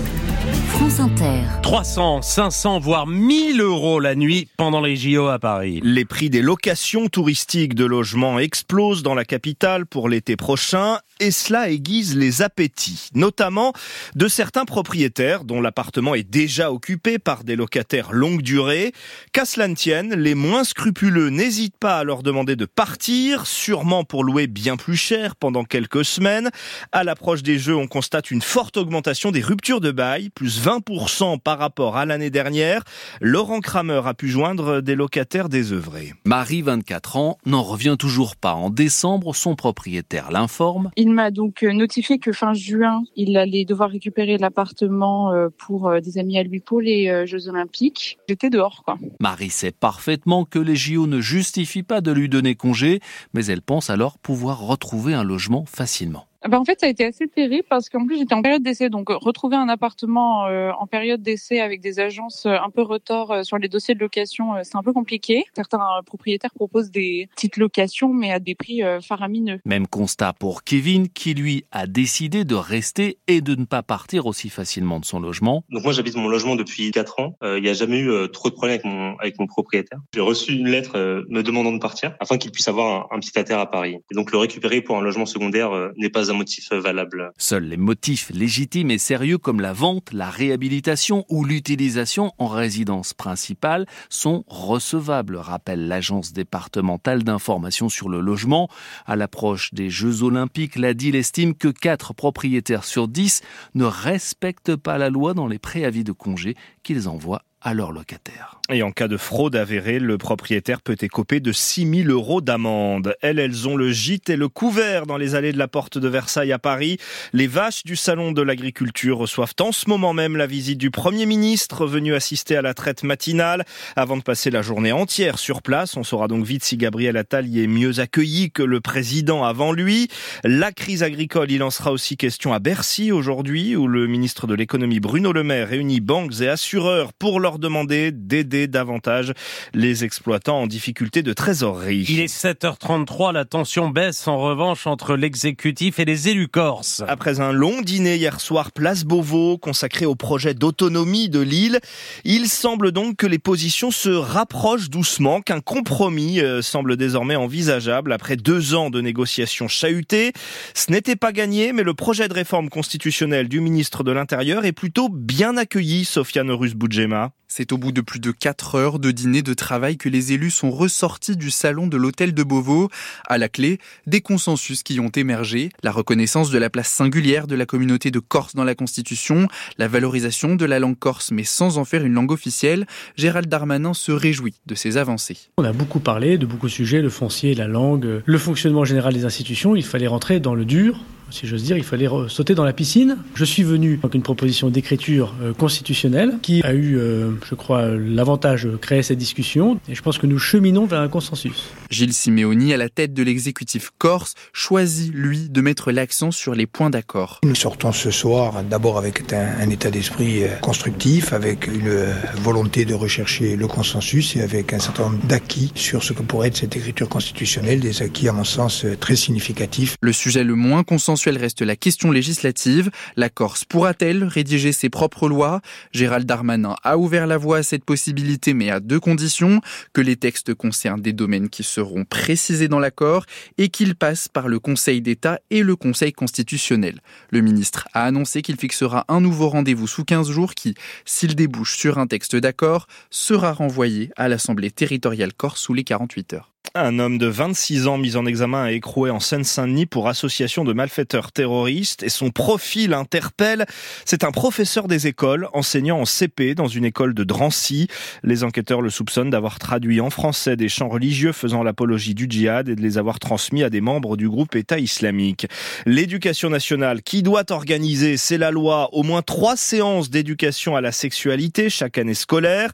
France Inter. 300, 500, voire 1000 euros la nuit pendant les JO à Paris. Les prix des locations touristiques de logements explosent dans la capitale pour l'été prochain et cela aiguise les appétits, notamment de certains propriétaires dont l'appartement est déjà occupé par des locataires longue durée. Qu'à cela ne tienne, les moins scrupuleux n'hésitent pas à leur demander de partir, sûrement pour louer bien plus cher pendant quelques semaines. À l'approche des Jeux, on constate une forte augmentation des ruptures de bail, plus 20% par rapport à l'année dernière. Laurent Kramer a pu joindre des locataires désœuvrés. Marie, 24 ans, n'en revient toujours pas. En décembre, son propriétaire l'informe. Il m'a donc notifié que fin juin, il allait devoir récupérer l'appartement pour des amis à lui pour les Jeux Olympiques. J'étais dehors, quoi. Marie sait parfaitement que les JO ne justifient pas de lui donner congé, mais elle pense alors pouvoir retrouver un logement facilement. Ben en fait, ça a été assez terrible parce qu'en plus, j'étais en période d'essai. Donc, retrouver un appartement euh, en période d'essai avec des agences un peu retors euh, sur les dossiers de location, euh, c'est un peu compliqué. Certains propriétaires proposent des petites locations, mais à des prix faramineux. Même constat pour Kevin, qui lui a décidé de rester et de ne pas partir aussi facilement de son logement. Donc, moi, j'habite mon logement depuis 4 ans. Il n'y a jamais eu trop de problèmes avec mon, avec mon propriétaire. J'ai reçu une lettre me demandant de partir afin qu'il puisse avoir un, un petit terre à Paris. Et donc, le récupérer pour un logement secondaire n'est pas un motif valable. Seuls les motifs légitimes et sérieux comme la vente, la réhabilitation ou l'utilisation en résidence principale sont recevables, rappelle l'agence départementale d'information sur le logement. À l'approche des Jeux Olympiques, la DIL estime que 4 propriétaires sur 10 ne respectent pas la loi dans les préavis de congé qu'ils envoient à leurs locataires. Et en cas de fraude avérée, le propriétaire peut écoper de 6 000 euros d'amende. Elles, elles ont le gîte et le couvert dans les allées de la Porte de Versailles à Paris. Les vaches du Salon de l'Agriculture reçoivent en ce moment même la visite du Premier ministre venu assister à la traite matinale avant de passer la journée entière sur place. On saura donc vite si Gabriel Attal y est mieux accueilli que le président avant lui. La crise agricole, il en sera aussi question à Bercy aujourd'hui où le ministre de l'économie Bruno Le Maire réunit banques et assureurs pour leur demander d'aider davantage les exploitants en difficulté de trésorerie. Il est 7h33, la tension baisse en revanche entre l'exécutif et les élus corses. Après un long dîner hier soir, place Beauvau, consacré au projet d'autonomie de l'île, il semble donc que les positions se rapprochent doucement, qu'un compromis euh, semble désormais envisageable après deux ans de négociations chahutées. Ce n'était pas gagné, mais le projet de réforme constitutionnelle du ministre de l'Intérieur est plutôt bien accueilli, Sofiane Rus-Boudjema. C'est au bout de plus de 4 heures de dîner de travail que les élus sont ressortis du salon de l'hôtel de Beauvau. À la clé, des consensus qui ont émergé, la reconnaissance de la place singulière de la communauté de Corse dans la Constitution, la valorisation de la langue corse mais sans en faire une langue officielle. Gérald Darmanin se réjouit de ces avancées. On a beaucoup parlé de beaucoup de sujets, le foncier, la langue, le fonctionnement général des institutions. Il fallait rentrer dans le dur, si j'ose dire, il fallait sauter dans la piscine. Je suis venu avec une proposition d'écriture euh, constitutionnelle qui a eu, euh, je crois, l'avantage de créer cette discussion et je pense que nous cheminons vers un consensus. Gilles Simeoni, à la tête de l'exécutif corse, choisit, lui, de mettre l'accent sur les points d'accord. Nous sortons ce soir d'abord avec un, un état d'esprit euh, constructif, avec une volonté de rechercher le consensus et avec un certain nombre d'acquis sur ce que pourrait être cette écriture constitutionnelle, des acquis à mon sens très significatifs. Le sujet le moins consensuel reste la question législative. La Corse pourra-t-elle rédiger ses propres lois? Gérald Darmanin a ouvert la voie à cette possibilité, mais à deux conditions que les textes concernent des domaines qui seront précisés dans l'accord et qu'ils passent par le Conseil d'État et le Conseil constitutionnel. Le ministre a annoncé qu'il fixera un nouveau rendez-vous sous 15 jours qui, s'il débouche sur un texte d'accord, sera renvoyé à l'Assemblée territoriale corse sous les 48 heures. Un homme de 26 ans mis en examen à écroué en Seine-Saint-Denis pour association de malfaiteurs terroristes et son profil interpelle. C'est un professeur des écoles, enseignant en CP dans une école de Drancy. Les enquêteurs le soupçonnent d'avoir traduit en français des chants religieux faisant l'apologie du djihad et de les avoir transmis à des membres du groupe État islamique. L'éducation nationale qui doit organiser, c'est la loi, au moins trois séances d'éducation à la sexualité chaque année scolaire.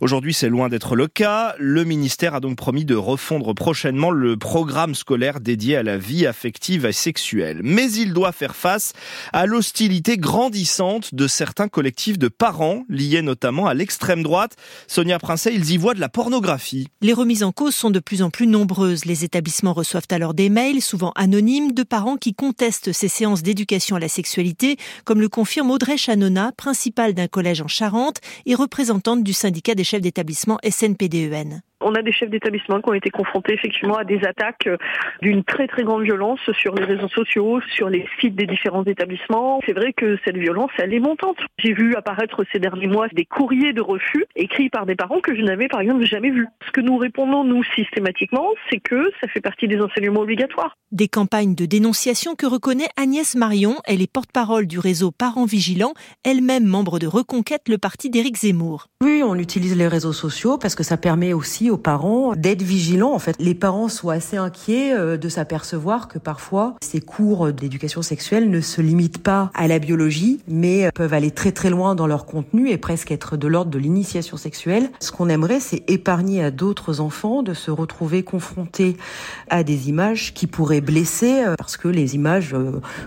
Aujourd'hui, c'est loin d'être le cas. Le ministère a donc promis de refondre prochainement le programme scolaire dédié à la vie affective et sexuelle. Mais il doit faire face à l'hostilité grandissante de certains collectifs de parents, liés notamment à l'extrême droite. Sonia Princet, ils y voient de la pornographie. Les remises en cause sont de plus en plus nombreuses. Les établissements reçoivent alors des mails, souvent anonymes, de parents qui contestent ces séances d'éducation à la sexualité, comme le confirme Audrey Chanona, principale d'un collège en Charente et représentante du syndicat des chefs d'établissement SNPDEN on a des chefs d'établissement qui ont été confrontés effectivement à des attaques euh, d'une très très grande violence sur les réseaux sociaux, sur les sites des différents établissements. C'est vrai que cette violence, elle est montante. J'ai vu apparaître ces derniers mois des courriers de refus écrits par des parents que je n'avais par exemple jamais vus. Ce que nous répondons nous systématiquement, c'est que ça fait partie des enseignements obligatoires. Des campagnes de dénonciation que reconnaît Agnès Marion. Elle est porte-parole du réseau Parents Vigilants, elle-même membre de Reconquête, le parti d'Éric Zemmour. Oui, on utilise les réseaux sociaux parce que ça permet aussi aux parents d'être vigilants. En fait, les parents sont assez inquiets euh, de s'apercevoir que parfois ces cours d'éducation sexuelle ne se limitent pas à la biologie, mais euh, peuvent aller très très loin dans leur contenu et presque être de l'ordre de l'initiation sexuelle. Ce qu'on aimerait, c'est épargner à d'autres enfants de se retrouver confrontés à des images qui pourraient blesser euh, parce que les images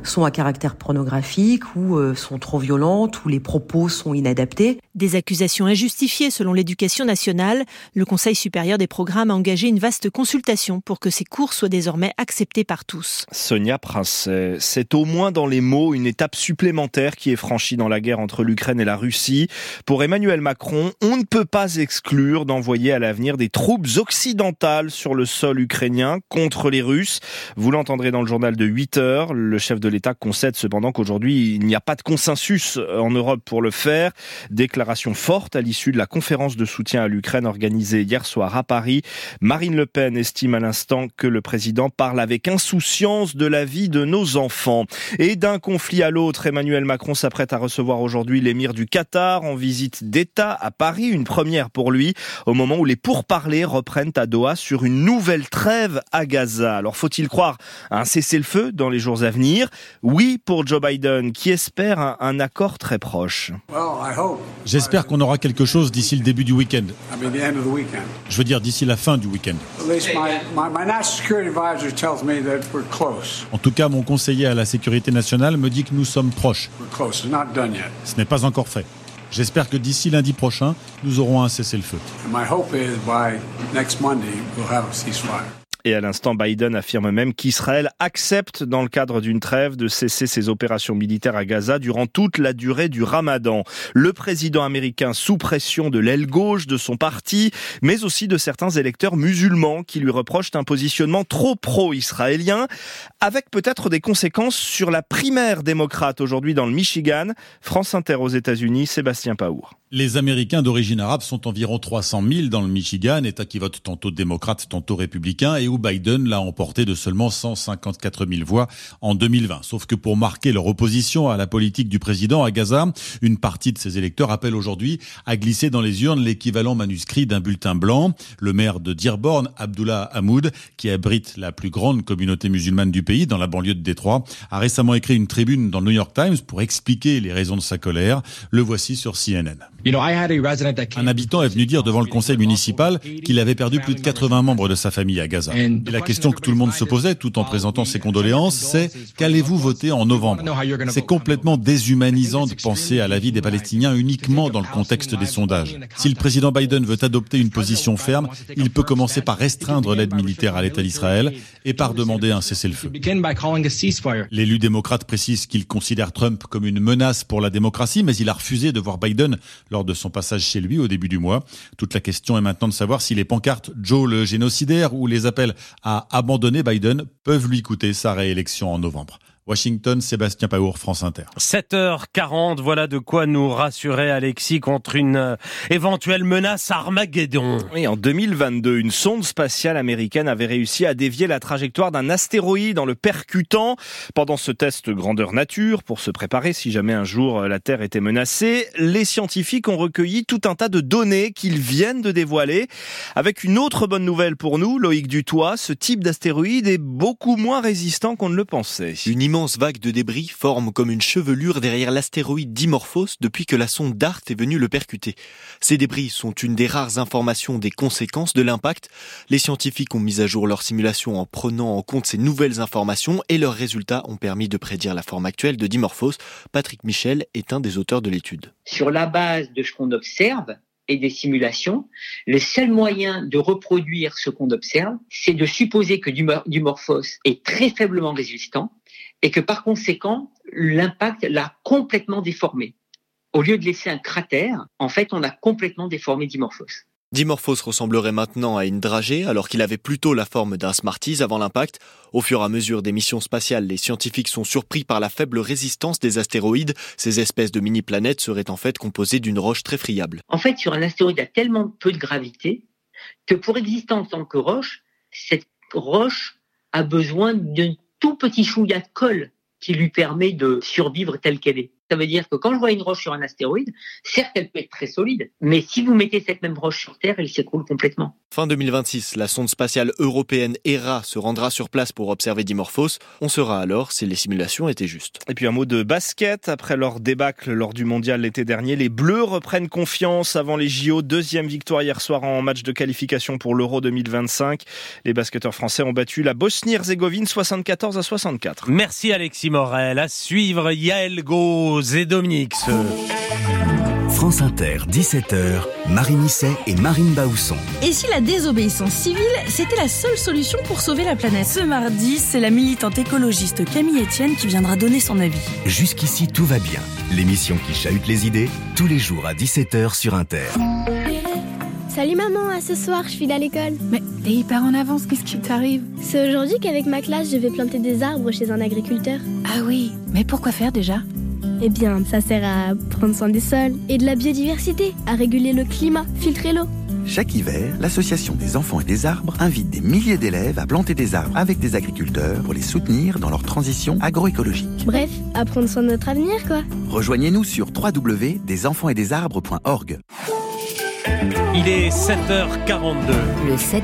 sont à caractère pornographique ou sont trop violentes ou les propos sont inadaptés. Des accusations injustifiées selon l'éducation nationale. Le Conseil supérieur des programmes a engagé une vaste consultation pour que ces cours soient désormais acceptés par tous. Sonia Princet, c'est au moins dans les mots une étape supplémentaire qui est franchie dans la guerre entre l'Ukraine et la Russie. Pour Emmanuel Macron, on ne peut pas exclure d'envoyer à l'avenir des troupes occidentales sur le sol ukrainien contre les Russes. Vous l'entendrez dans le journal de 8 heures. Le chef de l'État concède cependant qu'aujourd'hui, il n'y a pas de consensus en Europe pour le faire. Déclaration forte à l'issue de la conférence de soutien à l'Ukraine organisée hier soir à Paris. Marine Le Pen estime à l'instant que le président parle avec insouciance de la vie de nos enfants. Et d'un conflit à l'autre, Emmanuel Macron s'apprête à recevoir aujourd'hui l'émir du Qatar en visite d'État à Paris, une première pour lui, au moment où les pourparlers reprennent à Doha sur une nouvelle trêve à Gaza. Alors faut-il croire à un cessez-le-feu dans les jours à venir? Oui pour Joe Biden, qui espère un, un accord très proche. J'espère qu'on aura quelque chose d'ici le début du week-end. Je veux dire d'ici la fin du week-end. En tout cas, mon conseiller à la sécurité nationale me dit que nous sommes proches. Ce n'est pas encore fait. J'espère que d'ici lundi prochain, nous aurons un cessez-le-feu. Et à l'instant, Biden affirme même qu'Israël accepte, dans le cadre d'une trêve, de cesser ses opérations militaires à Gaza durant toute la durée du ramadan. Le président américain sous pression de l'aile gauche de son parti, mais aussi de certains électeurs musulmans qui lui reprochent un positionnement trop pro-israélien, avec peut-être des conséquences sur la primaire démocrate aujourd'hui dans le Michigan. France Inter aux États-Unis, Sébastien Paour. Les Américains d'origine arabe sont environ 300 000 dans le Michigan, État qui vote tantôt démocrate, tantôt républicain, et où Biden l'a emporté de seulement 154 000 voix en 2020. Sauf que pour marquer leur opposition à la politique du président à Gaza, une partie de ses électeurs appelle aujourd'hui à glisser dans les urnes l'équivalent manuscrit d'un bulletin blanc. Le maire de Dearborn, Abdullah Hamoud, qui abrite la plus grande communauté musulmane du pays, dans la banlieue de Détroit, a récemment écrit une tribune dans le New York Times pour expliquer les raisons de sa colère. Le voici sur CNN. Un habitant est venu dire devant le conseil municipal qu'il avait perdu plus de 80 membres de sa famille à Gaza. Et la question que tout le monde se posait, tout en présentant ses condoléances, c'est qu'allez-vous voter en novembre? C'est complètement déshumanisant de penser à la vie des Palestiniens uniquement dans le contexte des sondages. Si le président Biden veut adopter une position ferme, il peut commencer par restreindre l'aide militaire à l'État d'Israël et par demander un cessez-le-feu. L'élu démocrate précise qu'il considère Trump comme une menace pour la démocratie, mais il a refusé de voir Biden de son passage chez lui au début du mois. Toute la question est maintenant de savoir si les pancartes Joe le génocidaire ou les appels à abandonner Biden peuvent lui coûter sa réélection en novembre. Washington, Sébastien Paour, France Inter. 7h40, voilà de quoi nous rassurer Alexis contre une euh, éventuelle menace Armageddon. Oui, en 2022, une sonde spatiale américaine avait réussi à dévier la trajectoire d'un astéroïde en le percutant. Pendant ce test grandeur nature, pour se préparer si jamais un jour euh, la Terre était menacée, les scientifiques ont recueilli tout un tas de données qu'ils viennent de dévoiler. Avec une autre bonne nouvelle pour nous, Loïc Dutoit, ce type d'astéroïde est beaucoup moins résistant qu'on ne le pensait. Une immense vague de débris forme comme une chevelure derrière l'astéroïde Dimorphos depuis que la sonde DART est venue le percuter. Ces débris sont une des rares informations des conséquences de l'impact. Les scientifiques ont mis à jour leurs simulations en prenant en compte ces nouvelles informations et leurs résultats ont permis de prédire la forme actuelle de Dimorphos. Patrick Michel est un des auteurs de l'étude. Sur la base de ce qu'on observe, et des simulations, le seul moyen de reproduire ce qu'on observe, c'est de supposer que Dimorphos est très faiblement résistant et que par conséquent, l'impact l'a complètement déformé. Au lieu de laisser un cratère, en fait, on a complètement déformé Dimorphos. Dimorphos ressemblerait maintenant à une dragée alors qu'il avait plutôt la forme d'un Smarties avant l'impact. Au fur et à mesure des missions spatiales, les scientifiques sont surpris par la faible résistance des astéroïdes. Ces espèces de mini-planètes seraient en fait composées d'une roche très friable. En fait, sur un astéroïde, il y a tellement peu de gravité que pour exister en tant que roche, cette roche a besoin d'un tout petit chouïa de colle qui lui permet de survivre telle qu'elle est. Ça veut dire que quand je vois une roche sur un astéroïde, certes, elle peut être très solide, mais si vous mettez cette même roche sur Terre, elle s'écroule complètement. Fin 2026, la sonde spatiale européenne ERA se rendra sur place pour observer Dimorphos. On saura alors si les simulations étaient justes. Et puis un mot de basket. Après leur débâcle lors du mondial l'été dernier, les Bleus reprennent confiance avant les JO. Deuxième victoire hier soir en match de qualification pour l'Euro 2025. Les basketteurs français ont battu la Bosnie-Herzégovine 74 à 64. Merci Alexis Morel. À suivre Yael Gauze et Dominique. France Inter, 17h, Marine Misset et Marine Baousson. Et si la désobéissance civile, c'était la seule solution pour sauver la planète Ce mardi, c'est la militante écologiste Camille Etienne qui viendra donner son avis. Jusqu'ici, tout va bien. L'émission qui chahute les idées, tous les jours à 17h sur Inter. Salut maman, à ce soir, je file à l'école. Mais t'es hyper en avance, qu'est-ce qui t'arrive? C'est aujourd'hui qu'avec ma classe, je vais planter des arbres chez un agriculteur. Ah oui, mais pourquoi faire déjà? Eh bien, ça sert à prendre soin des sols et de la biodiversité, à réguler le climat, filtrer l'eau. Chaque hiver, l'Association des enfants et des arbres invite des milliers d'élèves à planter des arbres avec des agriculteurs pour les soutenir dans leur transition agroécologique. Bref, à prendre soin de notre avenir, quoi. Rejoignez-nous sur www.desenfantsետdesarbres.org. Il est 7h42. Le 7-10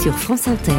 sur France Inter.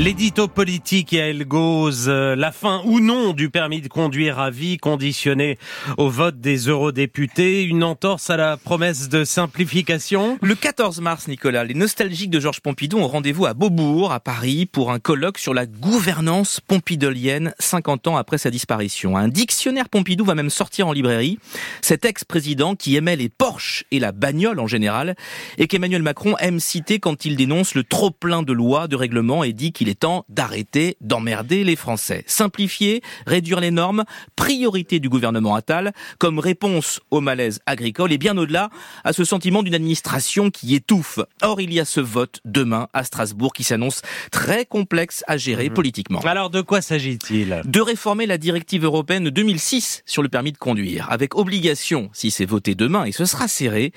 L'édito politique et à euh, la fin ou non du permis de conduire à vie conditionné au vote des eurodéputés, une entorse à la promesse de simplification? Le 14 mars, Nicolas, les nostalgiques de Georges Pompidou ont rendez-vous à Beaubourg, à Paris, pour un colloque sur la gouvernance pompidolienne 50 ans après sa disparition. Un dictionnaire Pompidou va même sortir en librairie. Cet ex-président qui aimait les Porsche et la bagnole en général, et qu'Emmanuel Macron aime citer quand il dénonce le trop-plein de lois, de règlements et dit qu'il est temps d'arrêter d'emmerder les Français. Simplifier, réduire les normes, priorité du gouvernement Attal, comme réponse au malaise agricole et bien au-delà à ce sentiment d'une administration qui étouffe. Or, il y a ce vote demain à Strasbourg qui s'annonce très complexe à gérer mhm. politiquement. Alors, de quoi s'agit-il? De réformer la directive européenne 2006 sur le permis de conduire, avec obligation, si c'est voté demain, et ce sera serré,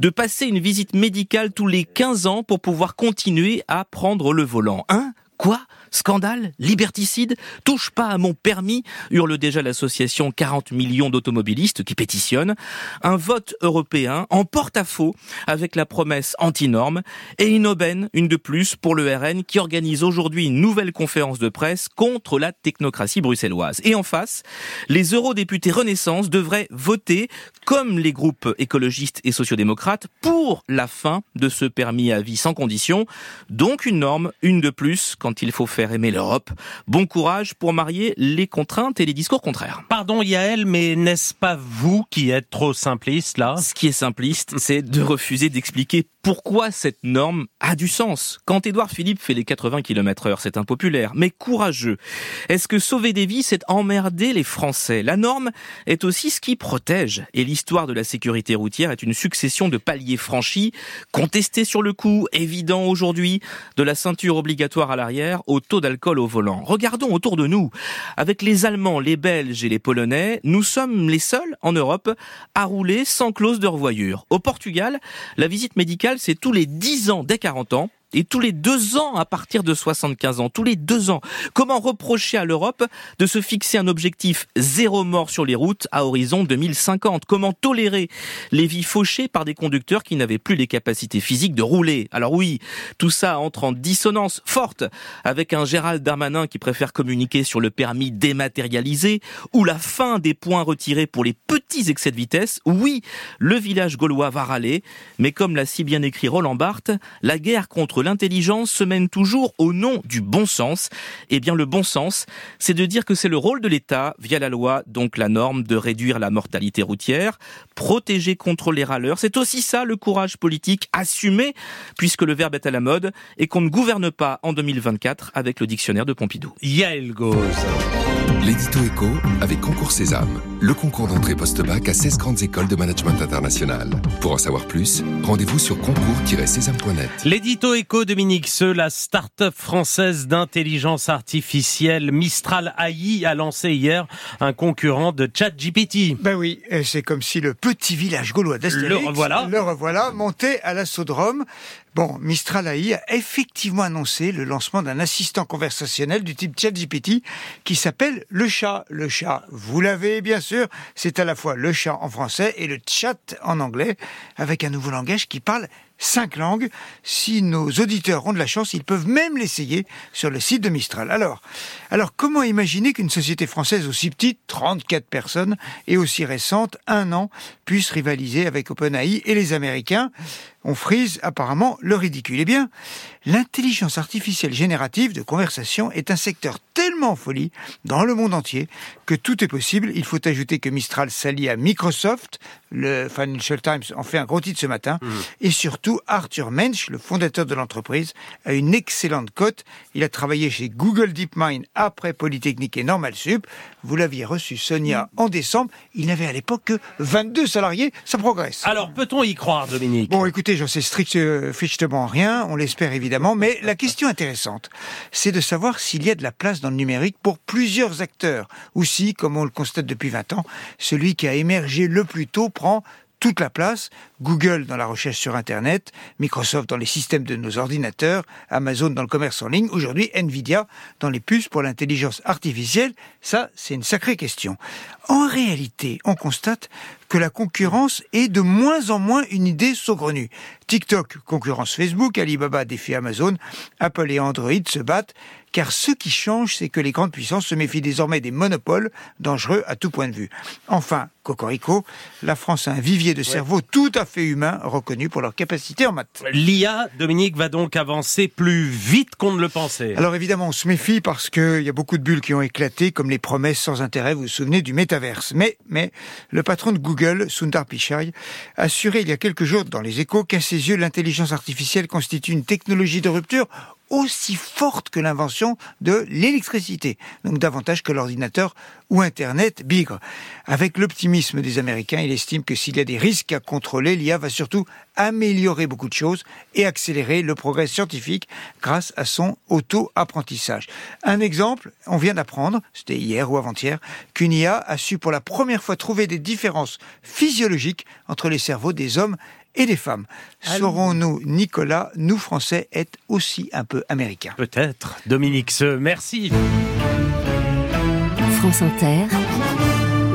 de passer une visite médicale tous les 15 ans pour pouvoir continuer à prendre le volant. Hein Quoi? Scandale Liberticide Touche pas à mon permis hurle déjà l'association 40 millions d'automobilistes qui pétitionnent. Un vote européen en porte-à-faux avec la promesse anti-norme et une aubaine, une de plus, pour le RN qui organise aujourd'hui une nouvelle conférence de presse contre la technocratie bruxelloise. Et en face, les eurodéputés Renaissance devraient voter, comme les groupes écologistes et sociodémocrates, pour la fin de ce permis à vie sans condition. Donc une norme, une de plus, quand il faut faire aimer l'Europe. Bon courage pour marier les contraintes et les discours contraires. Pardon Yael, mais n'est-ce pas vous qui êtes trop simpliste là? Ce qui est simpliste, c'est de refuser d'expliquer pourquoi cette norme a du sens. Quand Édouard Philippe fait les 80 km heure, c'est impopulaire, mais courageux. Est-ce que sauver des vies, c'est emmerder les Français La norme est aussi ce qui protège. Et l'histoire de la sécurité routière est une succession de paliers franchis, contestés sur le coup, évident aujourd'hui, de la ceinture obligatoire à l'arrière au taux d'alcool au volant. Regardons autour de nous. Avec les Allemands, les Belges et les Polonais, nous sommes les seuls en Europe à rouler sans clause de revoyure. Au Portugal, la visite médicale c'est tous les 10 ans dès 40 ans et tous les deux ans à partir de 75 ans, tous les deux ans. Comment reprocher à l'Europe de se fixer un objectif zéro mort sur les routes à horizon 2050 Comment tolérer les vies fauchées par des conducteurs qui n'avaient plus les capacités physiques de rouler? Alors oui, tout ça entre en dissonance forte avec un Gérald Darmanin qui préfère communiquer sur le permis dématérialisé ou la fin des points retirés pour les petits excès de vitesse. Oui, le village gaulois va râler, mais comme l'a si bien écrit Roland Barthes, la guerre contre l'intelligence se mène toujours au nom du bon sens. Eh bien, le bon sens, c'est de dire que c'est le rôle de l'État, via la loi, donc la norme, de réduire la mortalité routière, protéger contre les râleurs. C'est aussi ça le courage politique assumé, puisque le verbe est à la mode, et qu'on ne gouverne pas en 2024 avec le dictionnaire de Pompidou. Yael. L'édito éco avec Concours Sésame, le concours d'entrée post-bac à 16 grandes écoles de management international. Pour en savoir plus, rendez-vous sur concours-sésame.net. L'édito éco Dominique Seux, la start-up française d'intelligence artificielle Mistral AI a lancé hier un concurrent de ChatGPT. Ben oui, c'est comme si le petit village gaulois d'Astérix, le revoilà, le revoilà, montait à l'assaut-drome. Bon, Mistral AI a effectivement annoncé le lancement d'un assistant conversationnel du type ChatGPT qui s'appelle le chat. Le chat, vous l'avez bien sûr, c'est à la fois le chat en français et le chat en anglais, avec un nouveau langage qui parle cinq langues. Si nos auditeurs ont de la chance, ils peuvent même l'essayer sur le site de Mistral. Alors, alors comment imaginer qu'une société française aussi petite, 34 personnes, et aussi récente, un an, puisse rivaliser avec OpenAI et les Américains? On frise apparemment le ridicule. Eh bien, l'intelligence artificielle générative de conversation est un secteur tellement en folie dans le monde entier que tout est possible. Il faut ajouter que Mistral s'allie à Microsoft, le Financial Times en fait un gros titre ce matin, mmh. et surtout Arthur Mensch, le fondateur de l'entreprise, a une excellente cote. Il a travaillé chez Google DeepMind après Polytechnique et Normal Sup. Vous l'aviez reçu, Sonia, en décembre. Il n'avait à l'époque que 22 salariés. Ça progresse. Alors, peut-on y croire, Dominique? Bon, écoutez, j'en sais strictement rien. On l'espère évidemment. Mais la question intéressante, c'est de savoir s'il y a de la place dans le numérique pour plusieurs acteurs. Ou si, comme on le constate depuis 20 ans, celui qui a émergé le plus tôt prend toute la place. Google dans la recherche sur Internet, Microsoft dans les systèmes de nos ordinateurs, Amazon dans le commerce en ligne, aujourd'hui Nvidia dans les puces pour l'intelligence artificielle. Ça, c'est une sacrée question. En réalité, on constate que la concurrence est de moins en moins une idée saugrenue. TikTok concurrence Facebook, Alibaba défie Amazon, Apple et Android se battent, car ce qui change, c'est que les grandes puissances se méfient désormais des monopoles dangereux à tout point de vue. Enfin, Cocorico, la France a un vivier de cerveau tout à fait humain reconnu pour leur capacité en maths. L'IA, Dominique, va donc avancer plus vite qu'on ne le pensait. Alors évidemment, on se méfie parce qu'il y a beaucoup de bulles qui ont éclaté, comme les promesses sans intérêt, vous vous souvenez du métaverse. Mais, mais, le patron de Google, Sundar Pichai, a assuré il y a quelques jours dans les échos qu'à ses yeux, l'intelligence artificielle constitue une technologie de rupture aussi forte que l'invention de l'électricité, donc davantage que l'ordinateur ou Internet bigre. Avec l'optimisme des Américains, il estime que s'il y a des risques à contrôler, l'IA va surtout améliorer beaucoup de choses et accélérer le progrès scientifique grâce à son auto-apprentissage. Un exemple, on vient d'apprendre, c'était hier ou avant-hier, qu'une IA a su pour la première fois trouver des différences physiologiques entre les cerveaux des hommes et des femmes. Saurons-nous, Nicolas, nous Français, être aussi un peu américains Peut-être. Dominique Ce, merci. France Inter,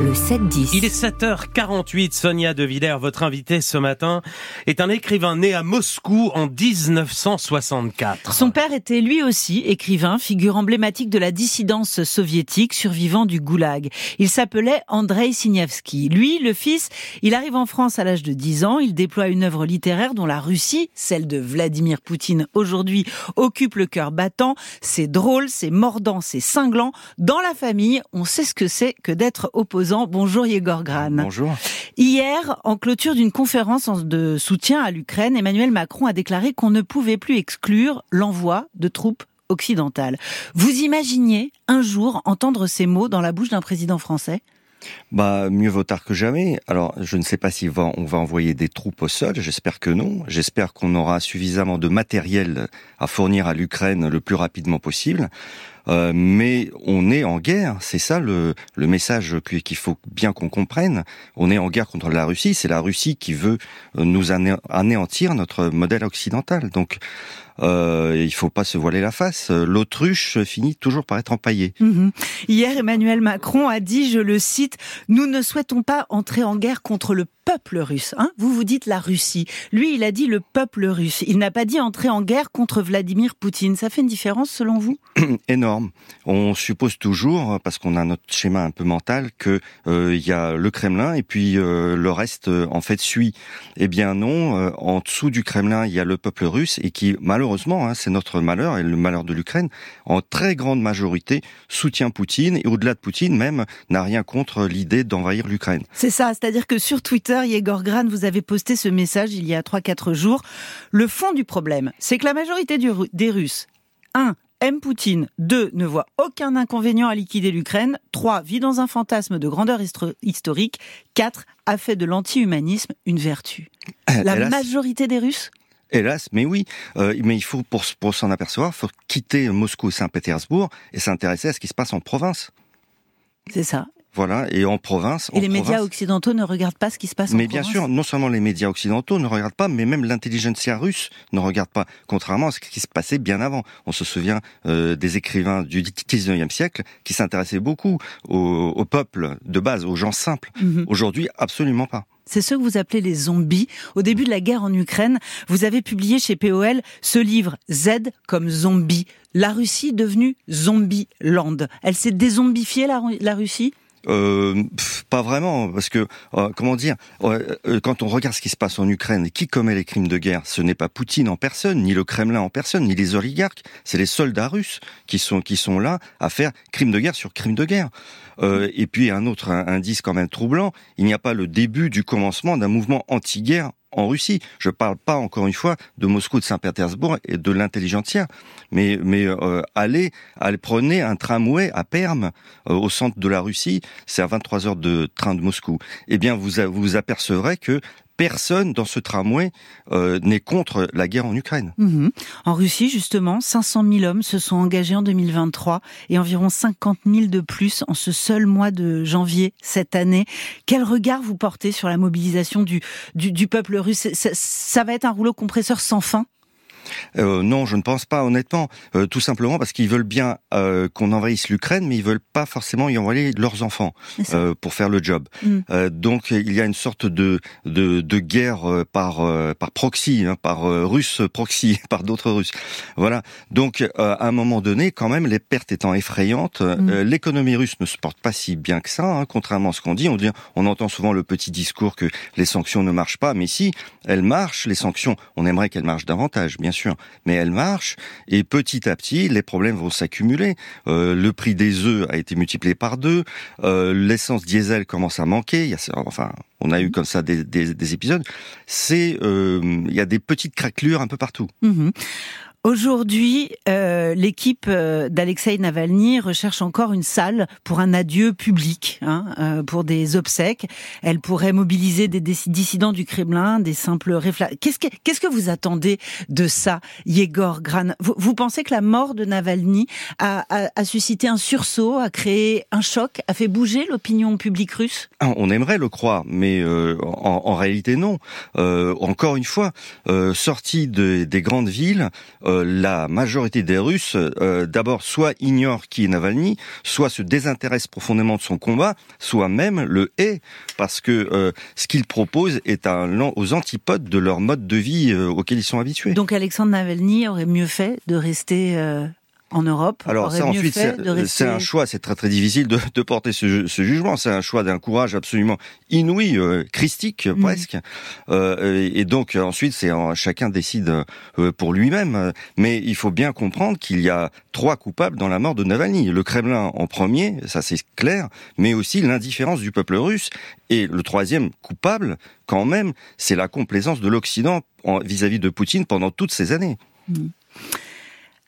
le 7-10. Il est 7h48, Sonia De Villers, votre invitée ce matin, est un écrivain né à Moscou en 1964. Son père était lui aussi écrivain, figure emblématique de la dissidence soviétique, survivant du goulag. Il s'appelait Andrei Signevski. Lui, le fils, il arrive en France à l'âge de 10 ans, il déploie une œuvre littéraire dont la Russie, celle de Vladimir Poutine aujourd'hui, occupe le cœur battant. C'est drôle, c'est mordant, c'est cinglant. Dans la famille, on sait ce que c'est que d'être opposant Bonjour Yegor Gran. Bonjour. Hier, en clôture d'une conférence de soutien à l'Ukraine, Emmanuel Macron a déclaré qu'on ne pouvait plus exclure l'envoi de troupes occidentales. Vous imaginiez un jour entendre ces mots dans la bouche d'un président français? Bah, mieux vaut tard que jamais. Alors, je ne sais pas si on va envoyer des troupes au sol. J'espère que non. J'espère qu'on aura suffisamment de matériel à fournir à l'Ukraine le plus rapidement possible. Euh, mais on est en guerre, c'est ça le, le message qu'il faut bien qu'on comprenne. On est en guerre contre la Russie, c'est la Russie qui veut nous anéantir notre modèle occidental. Donc euh, il faut pas se voiler la face. L'autruche finit toujours par être empaillée. Mhm. Hier, Emmanuel Macron a dit, je le cite, nous ne souhaitons pas entrer en guerre contre le peuple russe. Hein vous vous dites la Russie. Lui, il a dit le peuple russe. Il n'a pas dit entrer en guerre contre Vladimir Poutine. Ça fait une différence selon vous? Énorme. On suppose toujours, parce qu'on a notre schéma un peu mental, que euh, il y a le Kremlin et puis euh, le reste euh, en fait suit. Eh bien non. en dessous du Kremlin, il y a le peuple russe et qui malheureusement, hein, c'est notre malheur et le malheur de l'Ukraine, en très grande majorité soutient Poutine et au-delà de Poutine même n'a rien contre l'idée d'envahir l'Ukraine. C'est ça. C'est-à-dire que sur Twitter Yegor Gran, vous avez posté ce message il y a 3-4 jours. Le fond du problème, c'est que la majorité des Russes, 1 aime Poutine, 2 ne voit aucun inconvénient à liquider l'Ukraine, 3 vit dans un fantasme de grandeur historique, 4 a fait de l'anti-humanisme une vertu. Euh, la majorité des Russes Hélas, mais oui. Euh, mais il faut, pour, pour s'en apercevoir, il faut quitter Moscou et Saint-Pétersbourg et s'intéresser à ce qui se passe en province. C'est ça. Voilà, et en province. Et les médias occidentaux ne regardent pas ce qui se passe en Mais bien sûr, non seulement les médias occidentaux ne regardent pas, mais même l'intelligentsia russe ne regarde pas, contrairement à ce qui se passait bien avant. On se souvient euh, des écrivains du 19e siècle qui s'intéressaient beaucoup au, peuple de base, aux gens simples. Mhm. Aujourd'hui, absolument pas. C'est ce que vous appelez les zombies. Au début de la guerre en Ukraine, vous avez publié chez POL ce livre Z comme zombie. La Russie devenue zombie land. Elle s'est dézombifiée, la Russie? Euh, pas vraiment, parce que euh, comment dire, euh, quand on regarde ce qui se passe en Ukraine, qui commet les crimes de guerre, ce n'est pas Poutine en personne, ni le Kremlin en personne, ni les oligarques, c'est les soldats russes qui sont qui sont là à faire crimes de guerre sur crimes de guerre. et puis un autre indice quand même troublant, il n'y a pas le début du commencement d'un mouvement anti-guerre en Russie. Je parle pas encore une fois de Moscou, de Saint-Pétersbourg et de l'intelligentsia, mais mais euh, allez, allez prenez un tramway à Perm euh, au centre de la Russie, c'est à 23 heures de train de Moscou. Eh bien vous vous apercevrez que personne dans ce tramway euh, n'est contre la guerre en Ukraine. Mhm. En Russie, justement, 500 000 hommes se sont engagés en 2023 et environ 50 000 de plus en ce seul mois de janvier cette année. Quel regard vous portez sur la mobilisation du, du, peuple russe? Ça va être un rouleau compresseur sans fin? Euh, non, je ne pense pas, honnêtement. Euh, tout simplement parce qu'ils veulent bien euh, qu'on envahisse l'Ukraine, mais ils veulent pas forcément y envoyer leurs enfants pour faire le job. Mm. donc il y a une sorte de de, de guerre par par proxy, hein, par russe proxy, par d'autres Russes. Voilà. Donc à un moment donné, quand même, les pertes étant effrayantes, mm. l'économie russe ne se porte pas si bien que ça, hein, contrairement à ce qu'on dit. On dit, on entend souvent le petit discours que les sanctions ne marchent pas, mais si elles marchent, les sanctions, on aimerait qu'elles marchent davantage, bien mais elle marche et petit à petit les problèmes vont s'accumuler. Euh, le prix des œufs a été multiplié par deux, euh, l'essence diesel commence à manquer. On a eu comme ça des, épisodes. C'est, euh, il y a des petites craquelures un peu partout. Mhm. Aujourd'hui, euh, l'équipe euh, d'Alexei Navalny recherche encore une salle pour un adieu public, hein, euh, pour des obsèques. Elle pourrait mobiliser des dissidents du Kremlin, des simples réflexes. Qu'est-ce que, qu'est-ce que vous attendez de ça, Yegor Gran vous, vous, pensez que la mort de Navalny a, a, a, suscité un sursaut, a créé un choc, a fait bouger l'opinion publique russe? Ah, On aimerait le croire, mais en, en, réalité non. encore une fois, sortie de, des grandes villes. Euh, la majorité des Russes, euh, d'abord, soit ignorent qui est Navalny, soit se désintéressent profondément de son combat, soit même le hait, parce que euh, ce qu'il propose est aux antipodes de leur mode de vie auquel ils sont habitués. Donc Alexandre Navalny aurait mieux fait de rester en Europe Alors ça ensuite c'est un choix, c'est très très difficile de, de porter ce, ce jugement. C'est un choix d'un courage absolument inouï, euh, christique mm. presque. Euh, et donc ensuite c'est chacun décide euh, pour lui-même. Mais il faut bien comprendre qu'il y a trois coupables dans la mort de Navalny. Le Kremlin en premier, ça c'est clair, mais aussi l'indifférence du peuple russe. Et le troisième coupable, quand même, c'est la complaisance de l'Occident vis-à-vis de Poutine pendant toutes ces années. Mm.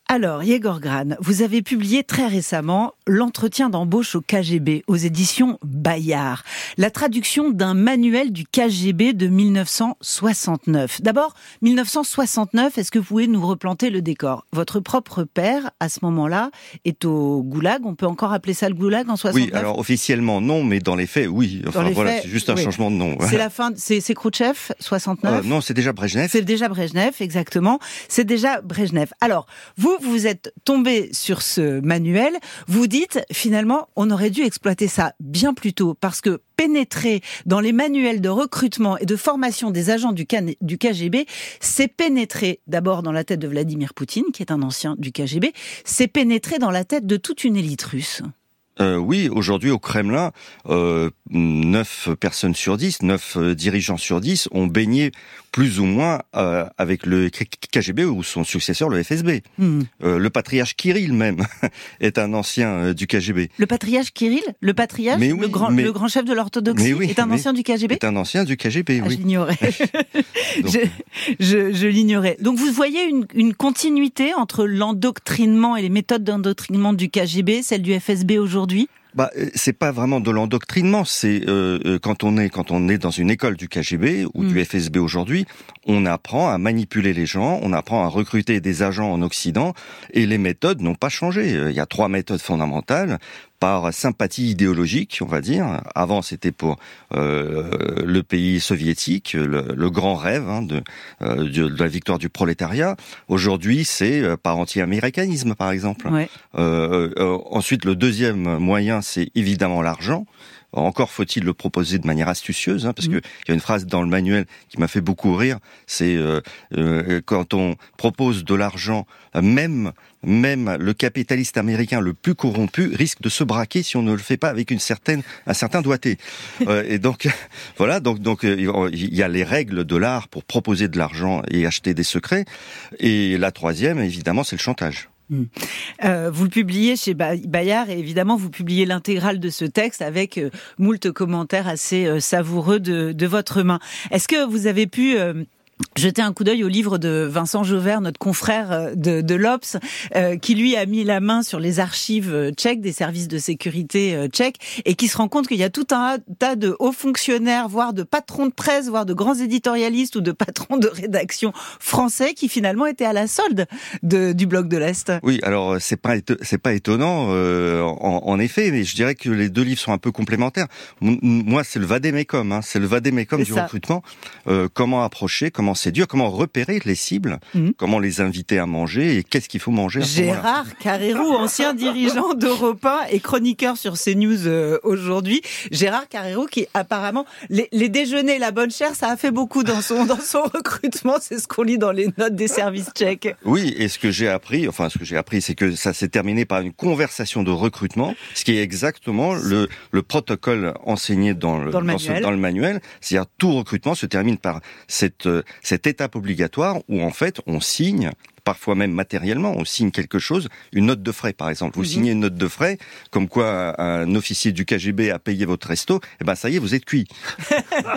Alors, Yegor Gran, vous avez publié très récemment L'entretien d'embauche au KGB aux éditions Bayard, la traduction d'un manuel du KGB de 1969. D'abord, 1969, est-ce que vous pouvez nous replanter le décor? Votre propre père, à ce moment-là, est au Goulag. On peut encore appeler ça le Goulag en 69 Oui, alors officiellement non, mais dans les faits, oui. Enfin voilà, c'est juste un changement de nom. C'est la fin, c'est Khrouchtchev, 69 euh, Non, c'est déjà Brejnev. C'est déjà Brejnev, exactement. C'est déjà Brejnev. Alors, vous, vous êtes tombé sur ce manuel, vous dites finalement on aurait dû exploiter ça bien plus tôt parce que pénétrer dans les manuels de recrutement et de formation des agents du, du KGB, c'est pénétrer d'abord dans la tête de Vladimir Poutine, qui est un ancien du KGB, c'est pénétrer dans la tête de toute une élite russe. Euh, oui, aujourd'hui au Kremlin, euh, 9 personnes sur 10, 9 euh, dirigeants sur 10 ont baigné plus ou moins euh, avec le KGB ou son successeur, le FSB. Hmm. Euh, le patriarche Kirill même est un ancien euh, du KGB. Le patriarche Kirill Le patriarche le, grand, le grand chef de l'orthodoxie est un ancien du KGB Est un ancien du KGB, ah, oui. Je l'ignorais. je, je, je l'ignorais. Donc vous voyez une, une continuité entre l'endoctrinement et les méthodes d'endoctrinement du KGB, celle du FSB aujourd'hui? Bah, euh, c'est pas vraiment de l'endoctrinement. C'est euh, euh, quand on est quand on est dans une école du KGB ou du mm. FSB aujourd'hui, on apprend à manipuler les gens, on apprend à recruter des agents en Occident, et les méthodes n'ont pas changé. Il y a trois méthodes fondamentales par sympathie idéologique, on va dire. Avant, c'était pour euh, le pays soviétique, le, grand rêve hein, euh, de, de, la victoire du prolétariat. Aujourd'hui, c'est euh, par anti-américanisme, par exemple. ensuite, le deuxième moyen, c'est évidemment l'argent. Encore faut-il le proposer de manière astucieuse, hein, parce mmh. qu'il y a une phrase dans le manuel qui m'a fait beaucoup rire. C'est euh, euh, quand on propose de l'argent, même même le capitaliste américain le plus corrompu risque de se braquer si on ne le fait pas avec une certaine un certain doigté. euh, et donc voilà, donc donc euh, il y a les règles de l'art pour proposer de l'argent et acheter des secrets. Et la troisième, évidemment, c'est le chantage. Hmm. Euh, vous le publiez chez Bayard et évidemment vous publiez l'intégrale de ce texte avec euh, moult commentaires assez euh, savoureux de, de, votre main. Est-ce que vous avez pu jeter un coup d'œil au livre de Vincent Jauvert, notre confrère euh, de, de l'Obs, euh, qui lui a mis la main sur les archives euh, tchèques, des services de sécurité tchèques, et qui se rend compte qu'il y a tout un tas de hauts fonctionnaires, voire de patrons de presse, voire de grands éditorialistes ou de patrons de rédaction français qui finalement étaient à la solde de, du bloc de l'Est. Oui, alors c'est pas c'est pas étonnant en, en, effet, mais je dirais que les deux livres sont un peu complémentaires. Moi, c'est le vadémécum, hein, c'est le vadémécum du recrutement. comment approcher, comment comment séduire, comment repérer les cibles, mhm. comment les inviter à manger et qu'est-ce qu'il faut manger. À Gérard Carrérou, ancien dirigeant d'Europe 1 et chroniqueur sur CNews euh, aujourd'hui. Gérard Carrérou qui apparemment les, les, déjeuners, la bonne chère, ça a fait beaucoup dans son dans son recrutement. C'est ce qu'on lit dans les notes des services tchèques. Oui, et ce que j'ai appris, enfin ce que j'ai appris, c'est que ça s'est terminé par une conversation de recrutement, ce qui est exactement le, le protocole enseigné dans le, dans le manuel. dans le manuel. C'est-à-dire tout recrutement se termine par cette euh, cette étape obligatoire où en fait on signe parfois même matériellement, on signe quelque chose, une note de frais par exemple. Vous mhm. signez une note de frais, comme quoi un officier du KGB a payé votre resto, et eh ben ça y est, vous êtes cuit.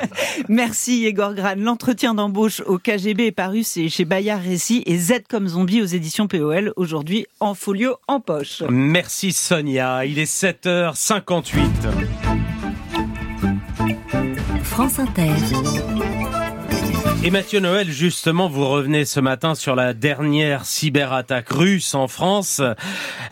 Merci Igor Gran. L'entretien d'embauche au KGB est paru chez Bayard Récit et Z comme zombie aux éditions POL, aujourd'hui en folio en poche. Merci Sonia, il est 7h58. France Inter. Et Mathieu Noël, justement, vous revenez ce matin sur la dernière cyberattaque russe en France.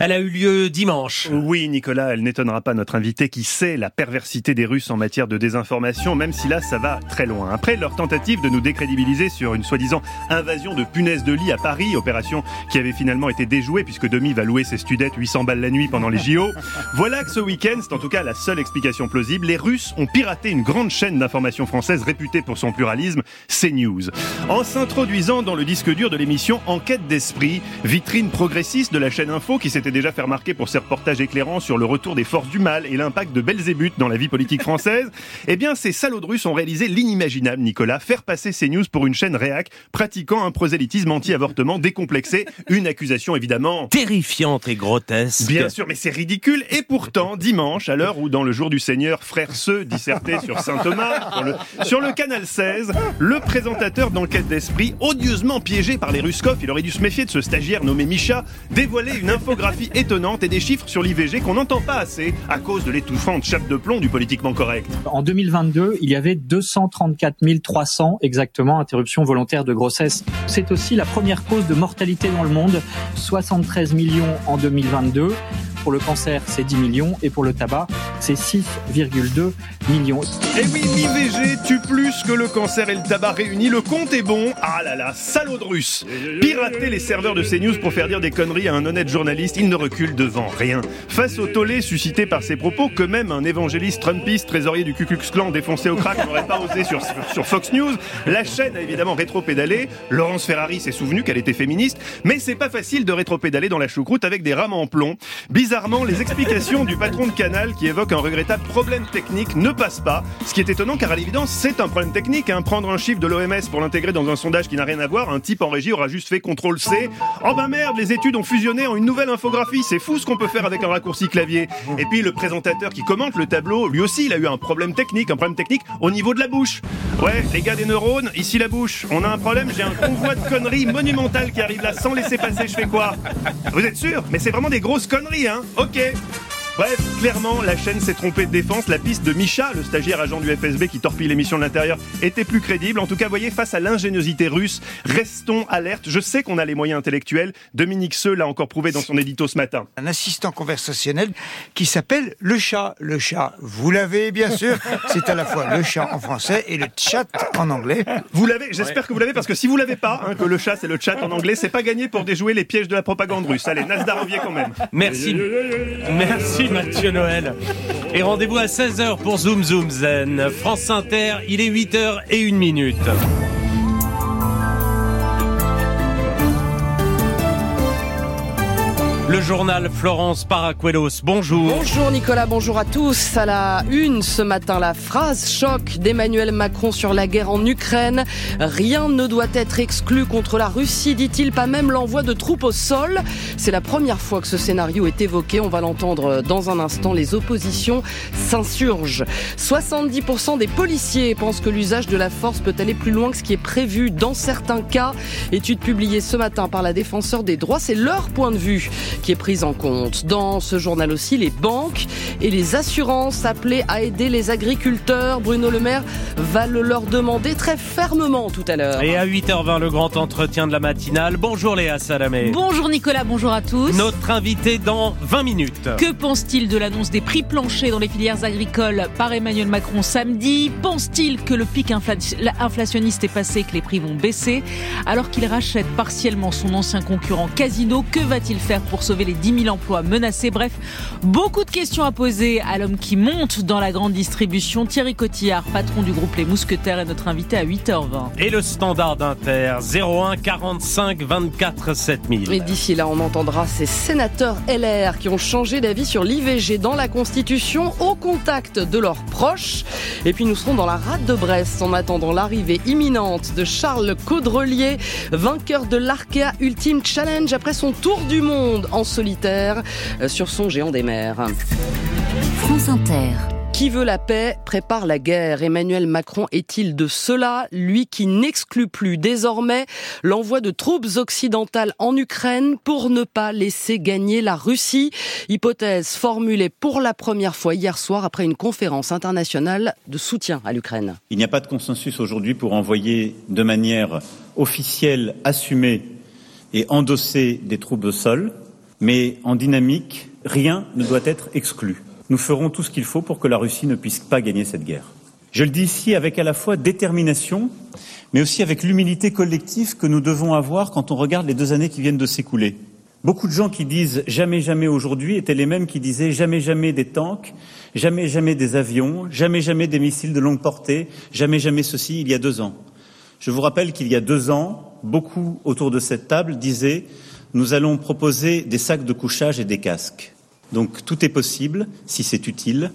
Elle a eu lieu dimanche. Oui, Nicolas, elle n'étonnera pas notre invité qui sait la perversité des Russes en matière de désinformation, même si là, ça va très loin. Après leur tentative de nous décrédibiliser sur une soi-disant invasion de punaises de lit à Paris, opération qui avait finalement été déjouée puisque Demi va louer ses studettes 800 balles la nuit pendant les JO. Voilà que ce week-end, c'est en tout cas la seule explication plausible, les Russes ont piraté une grande chaîne d'information française réputée pour son pluralisme, CNews. En s'introduisant dans le disque dur de l'émission Enquête d'esprit, vitrine progressiste de la chaîne Info qui s'était déjà fait remarquer pour ses reportages éclairants sur le retour des forces du mal et l'impact de Belzébuth dans la vie politique française, eh bien ces salauds de Russes ont réalisé l'inimaginable, Nicolas, faire passer CNews pour une chaîne réac pratiquant un prosélytisme anti-avortement décomplexé, une accusation évidemment terrifiante et grotesque. Bien sûr, mais c'est ridicule. Et pourtant, dimanche, à l'heure où dans le jour du Seigneur, frère Seux dissertait sur Saint Thomas, sur le, sur le canal 16, le président présentateur d'enquête d'esprit, odieusement piégé par les Ruskov, il aurait dû se méfier de ce stagiaire nommé Micha, dévoiler une infographie étonnante et des chiffres sur l'IVG qu'on n'entend pas assez à cause de l'étouffante chape de plomb du politiquement correct. En 2022, il y avait 234 300 exactement interruptions volontaires de grossesse. C'est aussi la première cause de mortalité dans le monde, 73 millions en 2022. Pour le cancer, c'est 10 millions et pour le tabac, c'est 6,2 millions. Et oui, l'IVG tue plus que le cancer et le tabac réunis. Le compte est bon. Ah là là, salaud de russe. Pirater les serveurs de CNews pour faire dire des conneries à un honnête journaliste, il ne recule devant rien. Face au tollé suscité par ses propos, que même un évangéliste trumpiste, trésorier du Ku Klux défoncé au crack n'aurait pas osé sur, Fox News, la chaîne a évidemment rétro-pédalé. Laurence Ferrari s'est souvenu qu'elle était féministe, mais c'est pas facile de rétro-pédaler dans la choucroute avec des rames en plomb. Bizarre les explications du patron de Canal qui évoque un regrettable problème technique ne passent pas. Ce qui est étonnant car à l'évidence, c'est un problème technique. Hein. Prendre un chiffre de l'OMS pour l'intégrer dans un sondage qui n'a rien à voir, un type en régie aura juste fait CTRL C. Oh ben merde, les études ont fusionné en une nouvelle infographie. C'est fou ce qu'on peut faire avec un raccourci clavier. Et puis le présentateur qui commente le tableau, lui aussi, il a eu un problème technique, un problème technique au niveau de la bouche. Ouais, les gars des neurones, ici la bouche. On a un problème, j'ai un convoi de conneries monumentales qui arrive là sans laisser passer, je fais quoi? Vous êtes sûr? Mais c'est vraiment des grosses conneries, hein Ok. Bref, clairement, la chaîne s'est trompée de défense. La piste de Micha, le stagiaire agent du FSB qui torpille l'émission de l'intérieur, était plus crédible. En tout cas, voyez, face à l'ingéniosité russe, restons alertes. Je sais qu'on a les moyens intellectuels. Dominique Seux l'a encore prouvé dans son édito ce matin. Un assistant conversationnel qui s'appelle le chat. Le chat, vous l'avez bien sûr. C'est à la fois le chat en français et le chat en anglais. Vous l'avez, j'espère que vous l'avez parce que si vous l'avez pas, hein, que le chat c'est le chat en anglais, c'est pas gagné pour déjouer les pièges de la propagande russe. Allez, Nasdarovier quand même. Merci. Merci. Mathieu Noël. Et rendez-vous à 16h pour Zoom Zoom Zen. France Inter, il est 8h et 1 minute. Le journal Florence Paracuelos. Bonjour. Bonjour Nicolas, bonjour à tous. À la une ce matin, la phrase choc d'Emmanuel Macron sur la guerre en Ukraine. Rien ne doit être exclu contre la Russie, dit-il, pas même l'envoi de troupes au sol. C'est la première fois que ce scénario est évoqué. On va l'entendre dans un instant. Les oppositions s'insurgent. 70% des policiers pensent que l'usage de la force peut aller plus loin que ce qui est prévu dans certains cas. Étude publiée ce matin par la défenseur des droits, c'est leur point de vue qui est prise en compte. Dans ce journal aussi, les banques et les assurances appelées à aider les agriculteurs. Bruno Le Maire va le leur demander très fermement tout à l'heure. Et à 8h20, le grand entretien de la matinale. Bonjour Léa Salamé. Bonjour Nicolas, bonjour à tous. Notre invité dans 20 minutes. Que pense-t-il de l'annonce des prix planchers dans les filières agricoles par Emmanuel Macron samedi? Pense-t-il que le pic inflationniste est passé et que les prix vont baisser? Alors qu'il rachète partiellement son ancien concurrent Casino, que va-t-il faire pour sauver les 10 000 emplois menacés. Bref, beaucoup de questions à poser à l'homme qui monte dans la grande distribution. Thierry Cotillard, patron du groupe Les Mousquetaires, est notre invité à 8h20. Et le standard d'Inter, 01 45 24 7000. Et d'ici là, on entendra ces sénateurs LR qui ont changé d'avis sur l'IVG dans la Constitution au contact de leurs proches. Et puis nous serons dans la rade de Brest en attendant l'arrivée imminente de Charles Caudrelier, vainqueur de l'Arkea Ultimate Challenge après son tour du monde en solitaire euh, sur son géant des mers. France Inter. Qui veut la paix prépare la guerre. Emmanuel Macron est-il de cela, lui qui n'exclut plus désormais l'envoi de troupes occidentales en Ukraine pour ne pas laisser gagner la Russie? Hypothèse formulée pour la première fois hier soir après une conférence internationale de soutien à l'Ukraine. Il n'y a pas de consensus aujourd'hui pour envoyer de manière officielle, assumée et endossée des troupes au sol, mais en dynamique, rien ne doit être exclu nous ferons tout ce qu'il faut pour que la Russie ne puisse pas gagner cette guerre. Je le dis ici avec à la fois détermination, mais aussi avec l'humilité collective que nous devons avoir quand on regarde les deux années qui viennent de s'écouler. Beaucoup de gens qui disent jamais jamais aujourd'hui étaient les mêmes qui disaient jamais jamais des tanks, jamais jamais des avions, jamais jamais des missiles de longue portée, jamais jamais ceci il y a deux ans. Je vous rappelle qu'il y a deux ans, beaucoup autour de cette table disaient nous allons proposer des sacs de couchage et des casques. Donc tout est possible si c'est utile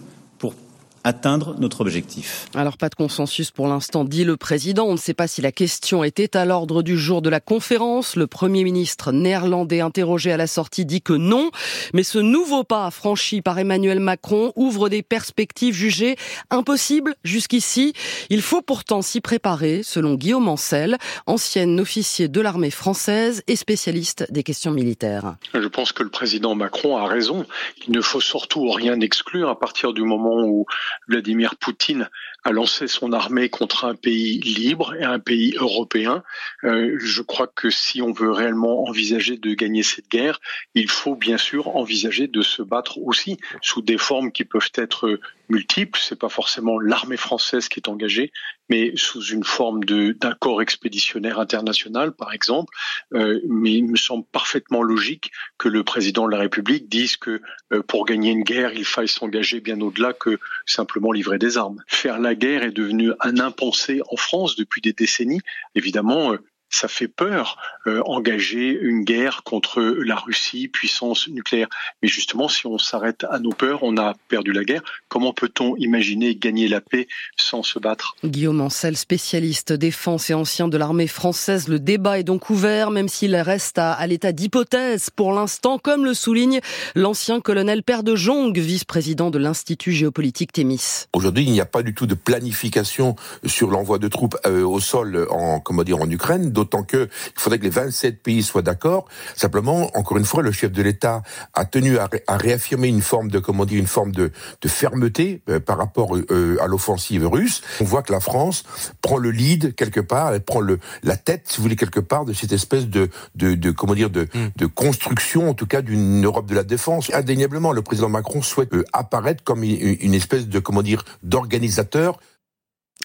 atteindre notre objectif. Alors pas de consensus pour l'instant, dit le président. On ne sait pas si la question était à l'ordre du jour de la conférence. Le Premier ministre néerlandais interrogé à la sortie dit que non. Mais ce nouveau pas franchi par Emmanuel Macron ouvre des perspectives jugées impossibles jusqu'ici. Il faut pourtant s'y préparer, selon Guillaume Ancel, ancien officier de l'armée française et spécialiste des questions militaires. Je pense que le président Macron a raison. Il ne faut surtout rien exclure à partir du moment où Vladimir Poutine a lancé son armée contre un pays libre et un pays européen. Euh, je crois que si on veut réellement envisager de gagner cette guerre, il faut bien sûr envisager de se battre aussi sous des formes qui peuvent être multiples. C'est pas forcément l'armée française qui est engagée, mais sous une forme d'accord expéditionnaire international, par exemple. Euh, mais il me semble parfaitement logique que le président de la République dise que euh, pour gagner une guerre, il faille s'engager bien au-delà que simplement livrer des armes. Faire la guerre est devenu un impensé en France depuis des décennies. Évidemment, euh, ça fait peur euh, engager une guerre contre la Russie, puissance nucléaire. Mais justement, si on s'arrête à nos peurs, on a perdu la guerre. Comment peut-on imaginer gagner la paix sans se battre? Guillaume Ancel, spécialiste défense et ancien de l'armée française, le débat est donc ouvert, même s'il reste à, l'état d'hypothèse pour l'instant, comme le souligne l'ancien colonel Père de Jong, vice-président de l'Institut géopolitique Thémis. Aujourd'hui, il n'y a pas du tout de planification sur l'envoi de troupes euh, au sol en, comment dire, en Ukraine d'autant que il faudrait que les 27 pays soient d'accord. Simplement, encore une fois, le chef de l'État a tenu à, réaffirmer une forme de, comment dire, une forme de, de fermeté euh, par rapport euh, à l'offensive russe. On voit que la France prend le lead quelque part, elle prend le, la tête, si vous voulez, quelque part de cette espèce de, de, de comment dire, de, hmm. de construction, en tout cas, d'une Europe de la défense. Indéniablement, le président Macron souhaite euh, apparaître comme une, une espèce de, comment dire, d'organisateur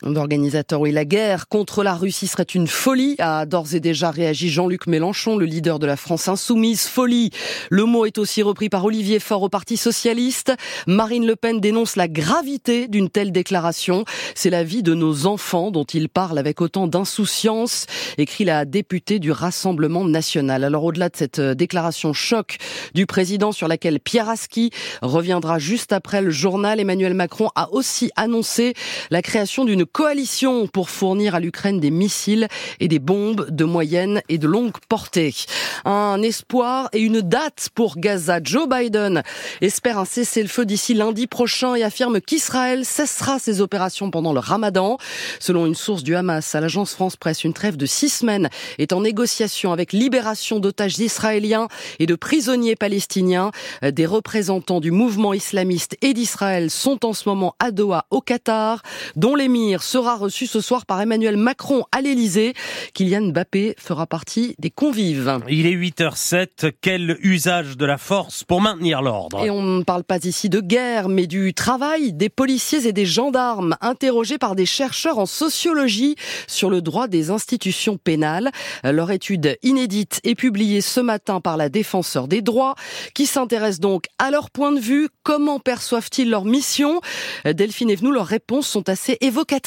D'organisateur, oui, la guerre contre la Russie serait une folie, a d'ores et déjà réagi Jean-Luc Mélenchon, le leader de la France insoumise. Folie. Le mot est aussi repris par Olivier Faure au Parti Socialiste. Marine Le Pen dénonce la gravité d'une telle déclaration. C'est la vie de nos enfants dont il parle avec autant d'insouciance, écrit la députée du Rassemblement National. Alors au-delà de cette déclaration choc du président sur laquelle Pierre Aski reviendra juste après le journal, Emmanuel Macron a aussi annoncé la création d'une coalition pour fournir à l'Ukraine des missiles et des bombes de moyenne et de longue portée. Un espoir et une date pour Gaza. Joe Biden espère un cessez-le-feu d'ici lundi prochain et affirme qu'Israël cessera ses opérations pendant le ramadan. Selon une source du Hamas à l'agence France Presse, une trêve de six semaines est en négociation avec libération d'otages israéliens et de prisonniers palestiniens. Des représentants du mouvement islamiste et d'Israël sont en ce moment à Doha, au Qatar, dont l'émir sera reçu ce soir par Emmanuel Macron à l'Elysée. Kylian Mbappé fera partie des convives. Il est 8h07. Quel usage de la force pour maintenir l'ordre Et on ne parle pas ici de guerre, mais du travail des policiers et des gendarmes interrogés par des chercheurs en sociologie sur le droit des institutions pénales. Leur étude inédite est publiée ce matin par la défenseur des droits qui s'intéresse donc à leur point de vue. Comment perçoivent-ils leur mission? Delphine Evenou, leurs réponses sont assez évocatrices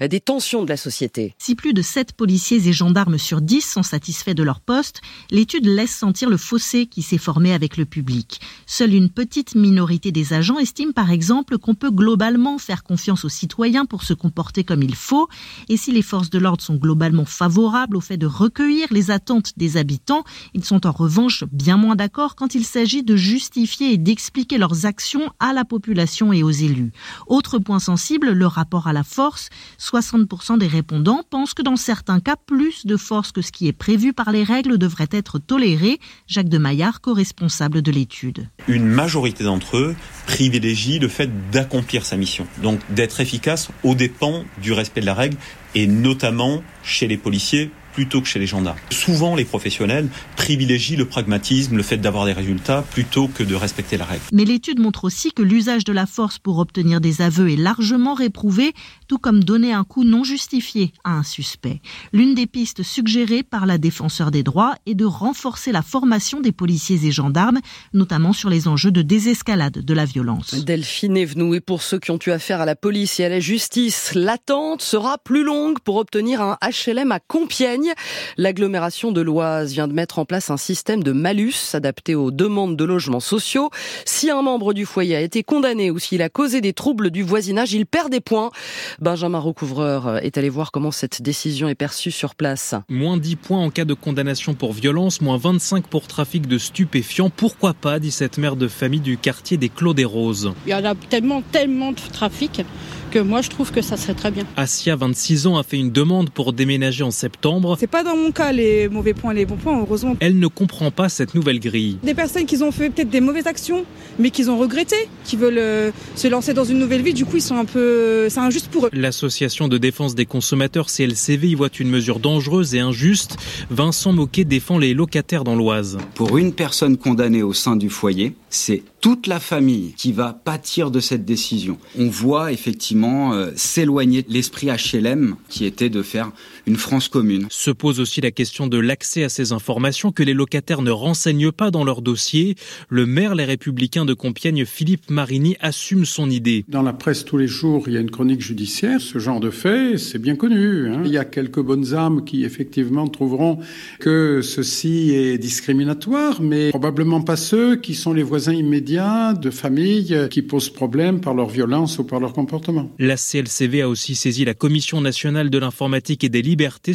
des tensions de la société. Si plus de 7 policiers et gendarmes sur 10 sont satisfaits de leur poste, l'étude laisse sentir le fossé qui s'est formé avec le public. Seule une petite minorité des agents estime par exemple qu'on peut globalement faire confiance aux citoyens pour se comporter comme il faut, et si les forces de l'ordre sont globalement favorables au fait de recueillir les attentes des habitants, ils sont en revanche bien moins d'accord quand il s'agit de justifier et d'expliquer leurs actions à la population et aux élus. Autre point sensible, le rapport à la force. 60% des répondants pensent que dans certains cas, plus de force que ce qui est prévu par les règles devrait être toléré. Jacques de Maillard, co-responsable de l'étude. Une majorité d'entre eux privilégie le fait d'accomplir sa mission, donc d'être efficace aux dépens du respect de la règle et notamment chez les policiers plutôt que chez les gendarmes. Souvent, les professionnels privilégient le pragmatisme, le fait d'avoir des résultats, plutôt que de respecter la règle. Mais l'étude montre aussi que l'usage de la force pour obtenir des aveux est largement réprouvé, tout comme donner un coup non justifié à un suspect. L'une des pistes suggérées par la défenseur des droits est de renforcer la formation des policiers et gendarmes, notamment sur les enjeux de désescalade de la violence. Delphine Evenou, et pour ceux qui ont eu affaire à la police et à la justice, l'attente sera plus longue pour obtenir un HLM à Compiègne. L'agglomération de l'Oise vient de mettre en place un système de malus adapté aux demandes de logements sociaux. Si un membre du foyer a été condamné ou s'il a causé des troubles du voisinage, il perd des points. Benjamin Recouvreur est allé voir comment cette décision est perçue sur place. Moins 10 points en cas de condamnation pour violence, moins 25 pour trafic de stupéfiants. Pourquoi pas, dit cette mère de famille du quartier des Clos des Roses. Il y en a tellement, tellement de trafic que moi je trouve que ça serait très bien. Asia, 26 ans, a fait une demande pour déménager en septembre. C'est pas dans mon cas les mauvais points, les bons points, heureusement. Elle ne comprend pas cette nouvelle grille. Des personnes qui ont fait peut-être des mauvaises actions, mais qu'ils ont regretté, qui veulent euh, se lancer dans une nouvelle vie, du coup ils sont un peu... c'est injuste pour eux. L'association de défense des consommateurs CLCV y voit une mesure dangereuse et injuste. Vincent Moquet défend les locataires dans l'Oise. Pour une personne condamnée au sein du foyer, c'est toute la famille qui va pâtir de cette décision. On voit effectivement euh, s'éloigner l'esprit HLM qui était de faire une France commune. Se pose aussi la question de l'accès à ces informations que les locataires ne renseignent pas dans leur dossier. Le maire Les Républicains de Compiègne, Philippe Marini, assume son idée. Dans la presse tous les jours, il y a une chronique judiciaire. Ce genre de fait, c'est bien connu. Hein. Il y a quelques bonnes âmes qui effectivement trouveront que ceci est discriminatoire, mais probablement pas ceux qui sont les voisins immédiats de familles qui posent problème par leur violence ou par leur comportement. La CLCV a aussi saisi la Commission nationale de l'informatique et des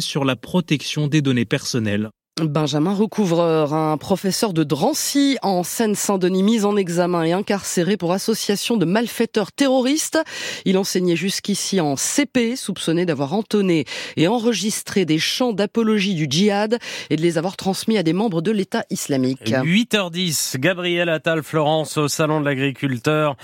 sur la protection des données personnelles. Benjamin Recouvreur, un professeur de Drancy en Seine-Saint-Denis, mis en examen et incarcéré pour association de malfaiteurs terroristes. Il enseignait jusqu'ici en CP, soupçonné d'avoir entonné et enregistré des chants d'apologie du djihad et de les avoir transmis à des membres de l'État islamique. 8h10, Gabriel Attal, Florence, au Salon de l'agriculteur,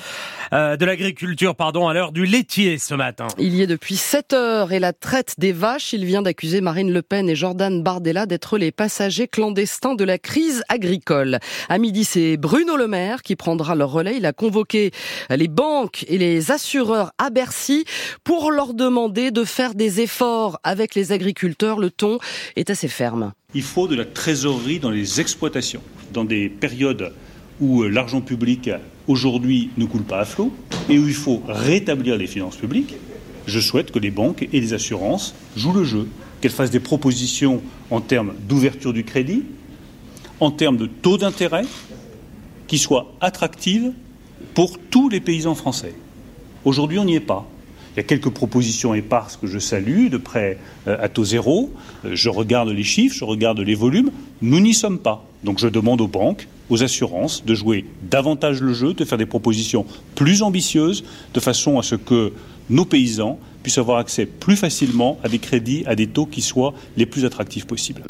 euh, de l'agriculture, pardon, à l'heure du laitier ce matin. Il y est depuis 7 heures et la traite des vaches, il vient d'accuser Marine Le Pen et Jordan Bardella d'être les passagers clandestins de la crise agricole. À midi, c'est Bruno Le Maire qui prendra leur relais. Il a convoqué les banques et les assureurs à Bercy pour leur demander de faire des efforts avec les agriculteurs. Le ton est assez ferme. Il faut de la trésorerie dans les exploitations, dans des périodes où l'argent public aujourd'hui ne coule pas à flot et où il faut rétablir les finances publiques. Je souhaite que les banques et les assurances jouent le jeu qu'elle fasse des propositions en termes d'ouverture du crédit, en termes de taux d'intérêt, qui soient attractives pour tous les paysans français. Aujourd'hui, on n'y est pas. Il y a quelques propositions éparses que je salue, de près euh, à taux zéro. Euh, je regarde les chiffres, je regarde les volumes. Nous n'y sommes pas. Donc je demande aux banques, aux assurances de jouer davantage le jeu, de faire des propositions plus ambitieuses, de façon à ce que nos paysans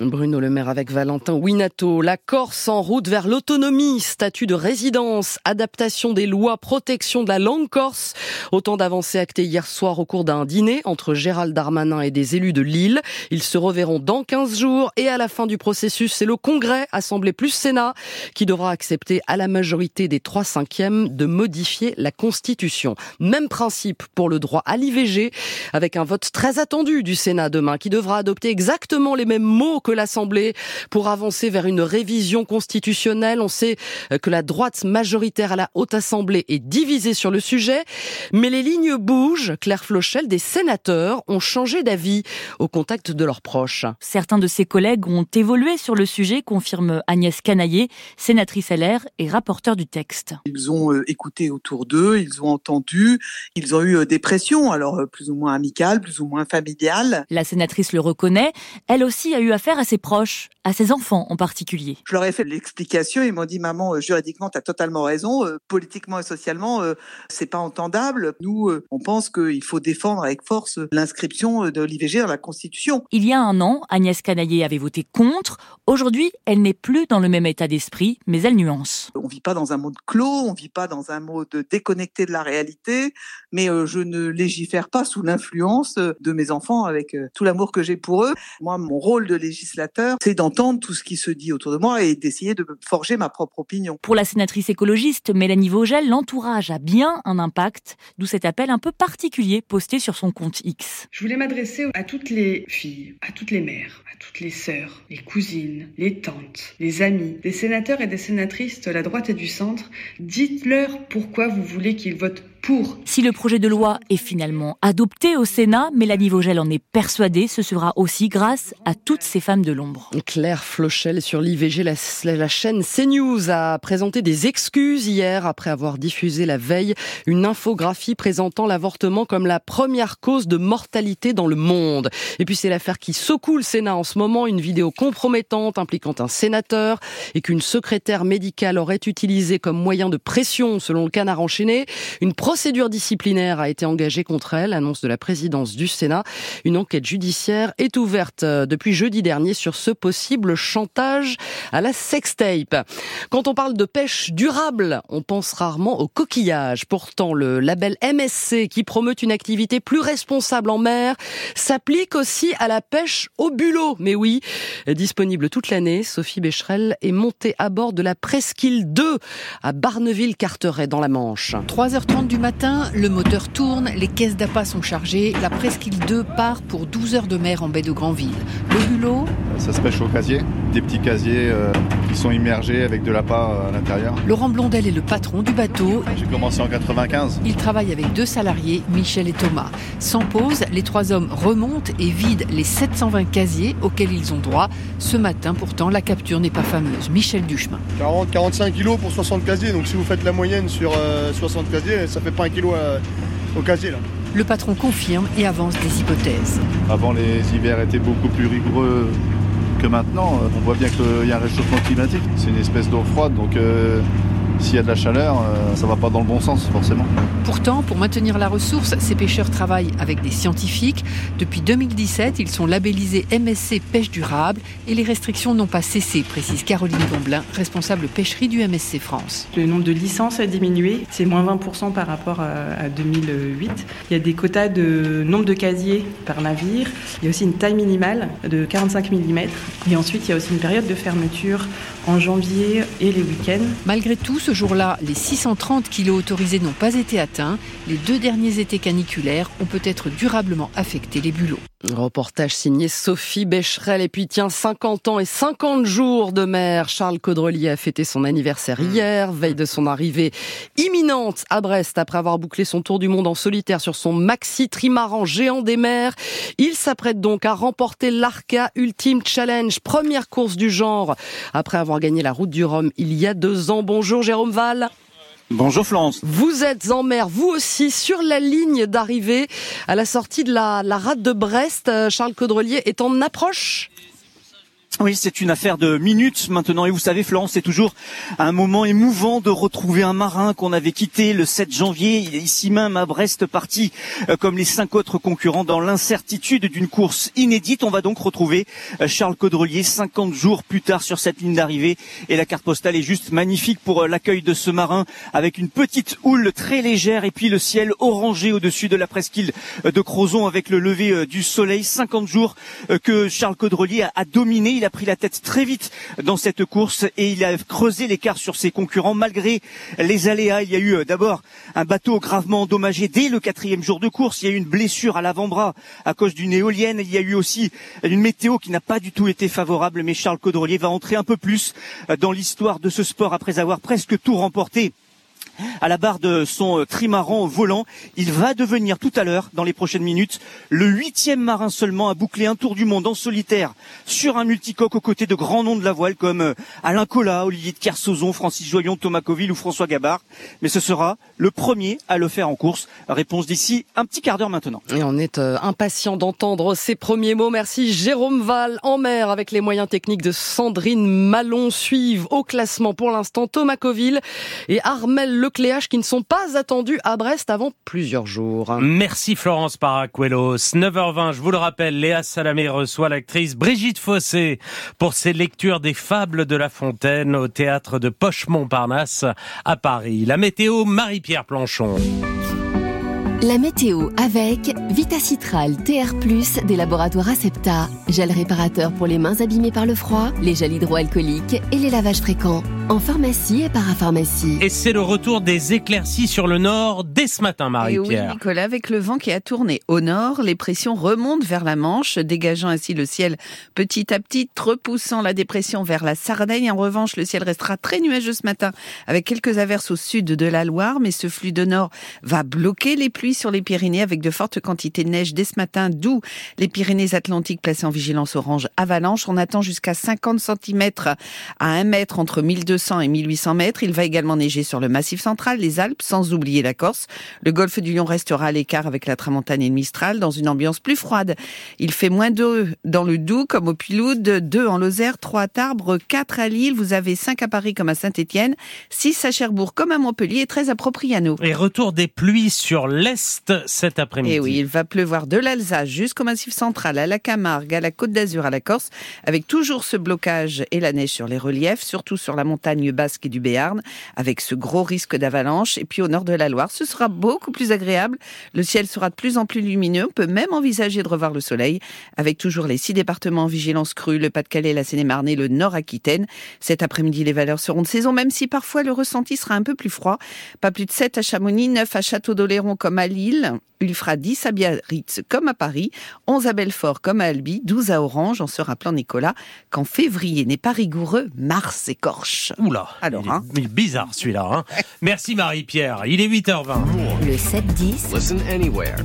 Bruno Le Maire avec Valentin Winato. La Corse en route vers l'autonomie, statut de résidence, adaptation des lois, protection de la langue corse. Autant d'avancées actées hier soir au cours d'un dîner entre Gérald Darmanin et des élus de Lille. Ils se reverront dans 15 jours et à la fin du processus, c'est le Congrès, Assemblée plus Sénat, qui devra accepter à la majorité des 3 cinquièmes de modifier la Constitution. Même principe pour le droit à l'IVG, avec un vote très attendu du Sénat demain, qui devra adopter exactement les mêmes mots que l'Assemblée pour avancer vers une révision constitutionnelle. On sait que la droite majoritaire à la Haute Assemblée est divisée sur le sujet, mais les lignes bougent. Claire Flochel, des sénateurs ont changé d'avis au contact de leurs proches. Certains de ses collègues ont évolué sur le sujet, confirme Agnès Canaillé, sénatrice LR et rapporteur du texte. Ils ont euh, écouté autour d'eux, ils ont entendu, ils ont eu euh, des pressions, alors euh, plus ou moins amicales, plus ou moins familiales. La sénatrice le reconnaît, elle aussi a eu affaire à ses proches, à ses enfants en particulier. Je leur ai fait l'explication, ils m'ont dit maman, juridiquement, tu as totalement raison, politiquement et socialement, c'est pas entendable. Nous, on pense qu'il faut défendre avec force l'inscription de l'IVG dans la Constitution. Il y a un an, Agnès Canaillé avait voté contre. Aujourd'hui, elle n'est plus dans le même état d'esprit, mais elle nuance. On vit pas dans un monde clos, on vit pas dans un mode déconnecté de la réalité, mais je ne légifère pas sous l'influence de mes enfants avec tout l'amour que j'ai pour eux. Moi, mon rôle de législateur, c'est d'entendre tout ce qui se dit autour de moi et d'essayer de forger ma propre opinion. Pour la sénatrice écologiste Mélanie Vogel, l'entourage a bien un impact, d'où cet appel un peu particulier posté sur son compte X. Je voulais m'adresser à toutes les filles, à toutes les mères, à toutes les sœurs, les cousines, les tantes, les amis, des sénateurs et des sénatrices de la droite et du centre. Dites-leur pourquoi vous voulez qu'ils votent pour. Si le projet de loi est finalement adopté au Sénat, Mélanie Vogel en est persuadée, ce sera aussi grâce à toutes ces femmes de l'ombre. Claire Flochel sur l'IVG, la, la, chaîne CNews a présenté des excuses hier après avoir diffusé la veille une infographie présentant l'avortement comme la première cause de mortalité dans le monde. Et puis c'est l'affaire qui secoue le Sénat en ce moment, une vidéo compromettante impliquant un sénateur et qu'une secrétaire médicale aurait utilisé comme moyen de pression selon le canard enchaîné. Une procédure disciplinaire a été engagée contre elle, annonce de la présidence du Sénat. Une enquête judiciaire est ouverte euh, depuis jeudi dernier sur ce possible chantage à la sextape. Quand on parle de pêche durable, on pense rarement au coquillage. Pourtant, le label MSC, qui promeut une activité plus responsable en mer, s'applique aussi à la pêche au bulot. Mais oui, disponible toute l'année, Sophie Becherel est montée à bord de la Presqu'île 2 à Barneville-Carteret dans la Manche. 3h30 du matin, le moteur tourne, les caisses d'appât sont chargées, la Presqu'île 2 part pour 12 heures de mer en baie de Granville. Le bulot Ça se pêche au casier, des petits casiers euh, qui sont immergés avec de l'appât à l'intérieur. Laurent Blondel est le patron du bateau. J'ai commencé en 95. Il travaille avec deux salariés, Michel et Thomas. Sans pause, les trois hommes remontent et vident les 720 casiers auxquels ils ont droit. Ce matin, pourtant, la capture n'est pas fameuse. Michel Duchemin. 40-45 kilos pour 60 casiers, donc si vous faites la moyenne sur 60 casiers, ça fait pas un kilo au casier là. Le patron confirme et avance des hypothèses. Avant, les hivers étaient beaucoup plus rigoureux que maintenant. On voit bien qu'il y a un réchauffement climatique. C'est une espèce d'eau froide, donc euh, s'il y a de la chaleur, euh, ça va pas dans le bon sens forcément. Pourtant, pour maintenir la ressource, ces pêcheurs travaillent avec des scientifiques. Depuis 2017, ils sont labellisés MSC pêche durable et les restrictions n'ont pas cessé, précise Caroline Gomblin, responsable pêcherie du MSC France. Le nombre de licences a diminué, c'est moins 20% par rapport à 2008. Il y a des quotas de nombre de casiers par navire. Il y a aussi une taille minimale de 45 mm. Et ensuite, il y a aussi une période de fermeture en janvier et les week-ends. Malgré tout, ce jour-là, les 630 kilos autorisés n'ont pas été atteints. Les deux derniers étés caniculaires ont peut-être durablement affecté les bulots. Reportage signé Sophie Becherel. Et puis tiens, 50 ans et 50 jours de mer. Charles Caudrelier a fêté son anniversaire hier, veille de son arrivée imminente à Brest après avoir bouclé son tour du monde en solitaire sur son maxi trimaran géant des mers. Il s'apprête donc à remporter l'Arca Ultimate Challenge, première course du genre, après avoir gagné la route du Rhum il y a deux ans. Bonjour Jérôme Val. Bonjour Florence. Vous êtes en mer, vous aussi, sur la ligne d'arrivée à la sortie de la, la rade de Brest. Charles Caudrelier est en approche Oui, c'est une affaire de minutes maintenant. Et vous savez, Florence, c'est toujours un moment émouvant de retrouver un marin qu'on avait quitté le 7 janvier. Ici même à Brest, parti euh, comme les cinq autres concurrents dans l'incertitude d'une course inédite. On va donc retrouver euh, Charles Caudrelier 50 jours plus tard sur cette ligne d'arrivée. Et la carte postale est juste magnifique pour euh, l'accueil de ce marin avec une petite houle très légère et puis le ciel orangé au-dessus de la presqu'île de Crozon avec le lever du soleil. 50 jours que Charles Caudrelier a dominé a pris la tête très vite dans cette course et il a creusé l'écart sur ses concurrents malgré les aléas. Il y a eu euh, d'abord un bateau gravement endommagé dès le quatrième jour de course. Il y a eu une blessure à l'avant-bras à cause d'une éolienne. Il y a eu aussi une météo qui n'a pas du tout été favorable. Mais Charles Caudrelier va entrer un peu plus euh, dans l'histoire de ce sport après avoir presque tout remporté à la barre de son euh, trimaran volant. Il va devenir tout à l'heure, dans les prochaines minutes, le huitième marin seulement à boucler un tour du monde en solitaire sur un multicoque aux côtés de grands noms de la voile comme euh, Alain Collat, Olivier de Kersauzon, Francis Joyon, Thomas Coville ou François Gabard. Mais ce sera le premier à le faire en course. Réponse d'ici un petit quart d'heure maintenant. Et on est euh, impatient d'entendre ces premiers mots. Merci Jérôme Val en mer avec les moyens techniques de Sandrine Malon suivent au classement pour l'instant Thomas Coville et Armel Lecléache qui ne sont pas attendus à Brest avant plusieurs jours. Merci Florence Paracuelos. 9h20, je vous le rappelle, Léa Salamé reçoit l'actrice Brigitte Fossé pour ses lectures des fables de La Fontaine au théâtre de Poche-Montparnasse à Paris. La météo, Marie-Pierre Planchon. La météo avec Vitacitral TR+, des laboratoires Acepta, gel réparateur pour les mains abîmées par le froid, les gels hydroalcooliques et les lavages fréquents. En pharmacie et parapharmacie. Et c'est le retour des éclaircies sur le nord dès ce matin, Marie-Pierre. Oui, Nicolas, avec le vent qui a tourné au nord, les pressions remontent vers la Manche, dégageant ainsi le ciel petit à petit, repoussant la dépression vers la Sardaigne. En revanche, le ciel restera très nuageux ce matin, avec quelques averses au sud de la Loire, mais ce flux de nord va bloquer les pluies sur les Pyrénées avec de fortes quantités de neige dès ce matin, d'où les Pyrénées-Atlantiques placées en vigilance orange avalanche. On attend jusqu'à 50 cm à 1 mètre entre 1200 et 1800 mètres. Il va également neiger sur le Massif central, les Alpes, sans oublier la Corse. Le golfe du Lion restera à l'écart avec la Tramontane et le Mistral dans une ambiance plus froide. Il fait moins 2 dans le Doubs comme au Piloude, 2 en Lozère, 3 à Tarbes, 4 à Lille. Vous avez 5 à Paris comme à Saint-Étienne, 6 à Cherbourg comme à Montpellier et 13 à Propriano. Et retour des pluies sur l'Est après-midi. Et oui, il va pleuvoir de l'Alsace jusqu'au Massif central, à la Camargue, à la Côte d'Azur, à la Corse, avec toujours ce blocage et la neige sur les reliefs, surtout sur la montagne basque et du Béarn, avec ce gros risque d'avalanche. Et puis au nord de la Loire, ce sera beaucoup plus agréable. Le ciel sera de plus en plus lumineux. On peut même envisager de revoir le soleil, avec toujours les six départements en vigilance crue, le Pas-de-Calais, la Seine-et-Marne et le Nord-Aquitaine. Cet après-midi, les valeurs seront de saison, même si parfois le ressenti sera un peu plus froid. Pas plus de 7 à Chamonix, 9 à Château-d'Oléron comme à Lille. Il fera 10 à Biarritz comme à Paris, 11 à Belfort comme à Albi, 12 à Orange, en se rappelant Nicolas qu'en février n'est pas rigoureux, mars écorche. Oula, Alors, il, hein. est, bizarre celui-là. Hein. Merci Marie-Pierre, il est 8h20. Le 7-10. Listen anywhere.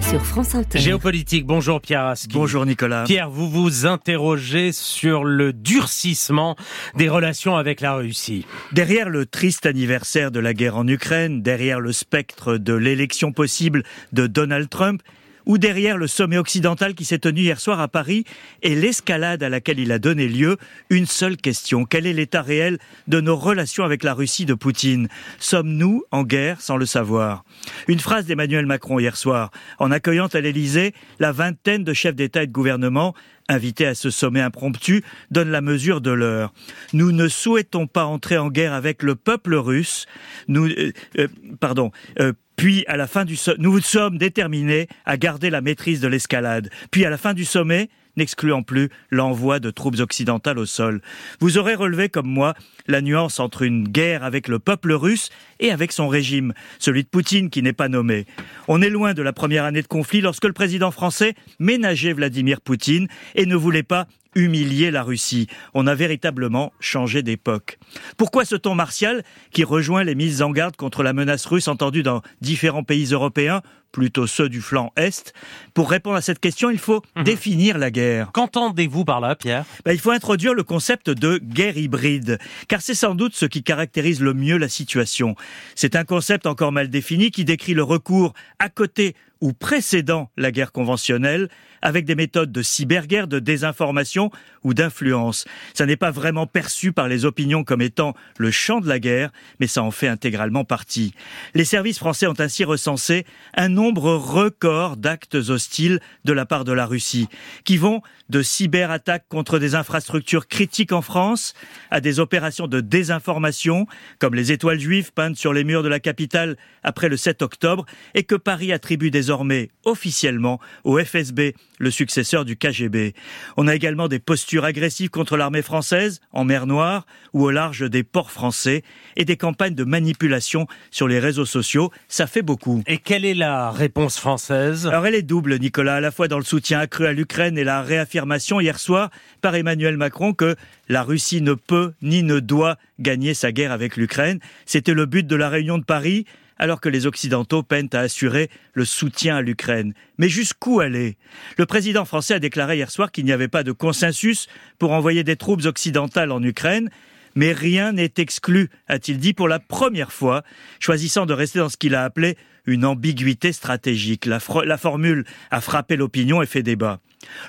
Sur France Inter. Géopolitique, bonjour Pierre Aski. Bonjour Nicolas. Pierre, vous vous interrogez sur le durcissement des relations avec la Russie. Derrière le triste anniversaire de la guerre en Ukraine, derrière le spectre de l'élection possible de Donald Trump, ou derrière le sommet occidental qui s'est tenu hier soir à Paris et l'escalade à laquelle il a donné lieu, une seule question. Quel est l'état réel de nos relations avec la Russie de Poutine? Sommes-nous en guerre sans le savoir? Une phrase d'Emmanuel Macron hier soir, en accueillant à l'Élysée la vingtaine de chefs d'État et de gouvernement invités à ce sommet impromptu, donne la mesure de l'heure. Nous ne souhaitons pas entrer en guerre avec le peuple russe. Nous, euh, euh, pardon. Euh, puis, à la fin du sommet, nous sommes déterminés à garder la maîtrise de l'escalade. Puis, à la fin du sommet, n'excluant plus l'envoi de troupes occidentales au sol. Vous aurez relevé, comme moi, la nuance entre une guerre avec le peuple russe et avec son régime, celui de Poutine qui n'est pas nommé. On est loin de la première année de conflit lorsque le président français ménageait Vladimir Poutine et ne voulait pas humilier la Russie. On a véritablement changé d'époque. Pourquoi ce ton martial qui rejoint les mises en garde contre la menace russe entendue dans différents pays européens plutôt ceux du flanc Est? Pour répondre à cette question, il faut mhm. définir la guerre. Qu'entendez-vous par là, Pierre? Ben, Il faut introduire le concept de guerre hybride, car c'est sans doute ce qui caractérise le mieux la situation. C'est un concept encore mal défini qui décrit le recours à côté ou précédant la guerre conventionnelle, avec des méthodes de cyberguerre, de désinformation ou d'influence. Ça n'est pas vraiment perçu par les opinions comme étant le champ de la guerre, mais ça en fait intégralement partie. Les services français ont ainsi recensé un nombre record d'actes hostiles de la part de la Russie, qui vont de cyberattaques contre des infrastructures critiques en France à des opérations de désinformation, comme les étoiles juives peintes sur les murs de la capitale après le 7 octobre, et que Paris attribue désormais officiellement au FSB, le successeur du KGB. On a également des postures agressives contre l'armée française en mer Noire ou au large des ports français et des campagnes de manipulation sur les réseaux sociaux. Ça fait beaucoup. Et quelle est la réponse française? Alors elle est double, Nicolas, à la fois dans le soutien accru à l'Ukraine et la réaffirmation hier soir par Emmanuel Macron que la Russie ne peut ni ne doit gagner sa guerre avec l'Ukraine. C'était le but de la réunion de Paris alors que les Occidentaux peinent à assurer le soutien à l'Ukraine. Mais jusqu'où aller? Le président français a déclaré hier soir qu'il n'y avait pas de consensus pour envoyer des troupes occidentales en Ukraine, mais rien n'est exclu, a-t-il dit pour la première fois, choisissant de rester dans ce qu'il a appelé une ambiguïté stratégique. La, formule a frappé l'opinion et fait débat.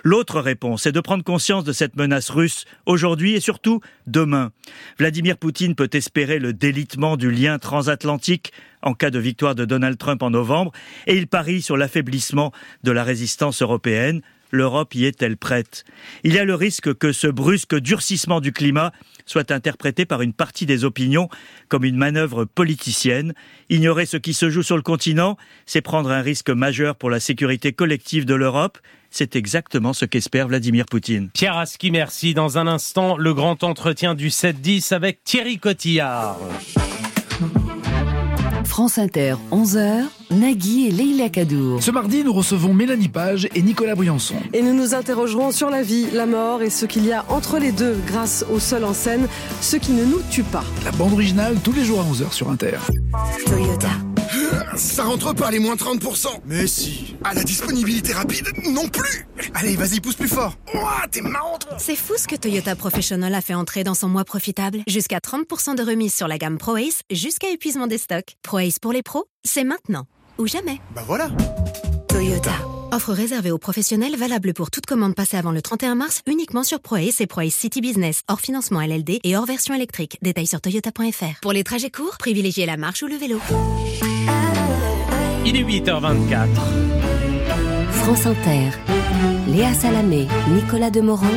L'autre réponse est de prendre conscience de cette menace russe aujourd'hui et surtout demain. Vladimir Poutine peut espérer le délitement du lien transatlantique en cas de victoire de Donald Trump en novembre et il parie sur l'affaiblissement de la résistance européenne. L'Europe y est-elle prête? Il y a le risque que ce brusque durcissement du climat soit interprété par une partie des opinions comme une manœuvre politicienne. Ignorer ce qui se joue sur le continent, c'est prendre un risque majeur pour la sécurité collective de l'Europe c'est exactement ce qu'espère Vladimir Poutine. Pierre merci. Dans un instant, le grand entretien du 7-10 avec Thierry Cotillard. France Inter, 11h, Nagui et Leila Kadour. Ce mardi, nous recevons Mélanie Page et Nicolas Briançon. Et nous nous interrogerons sur la vie, la mort et ce qu'il y a entre les deux grâce au seul en scène, ce qui ne nous tue pas. La bande originale tous les jours à 11h sur Inter. Toyota. Ça rentre pas les moins 30%. Mais si. À la disponibilité rapide, non plus. Allez, vas-y, pousse plus fort. Ouah, t'es marrant, C'est fou ce que Toyota Professional a fait entrer dans son mois profitable. Jusqu'à 30% de remise sur la gamme ProAce, jusqu'à épuisement des stocks. ProAce pour les pros, c'est maintenant. Ou jamais. Bah voilà. Toyota. Offre réservée aux professionnels valable pour toute commande passée avant le 31 mars uniquement sur ProAce et ProAce City Business, hors financement LLD et hors version électrique. Détails sur toyota.fr. Pour les trajets courts, privilégiez la marche ou le vélo. Il est 8h24. France Inter. Léa Salamé, Nicolas Demorand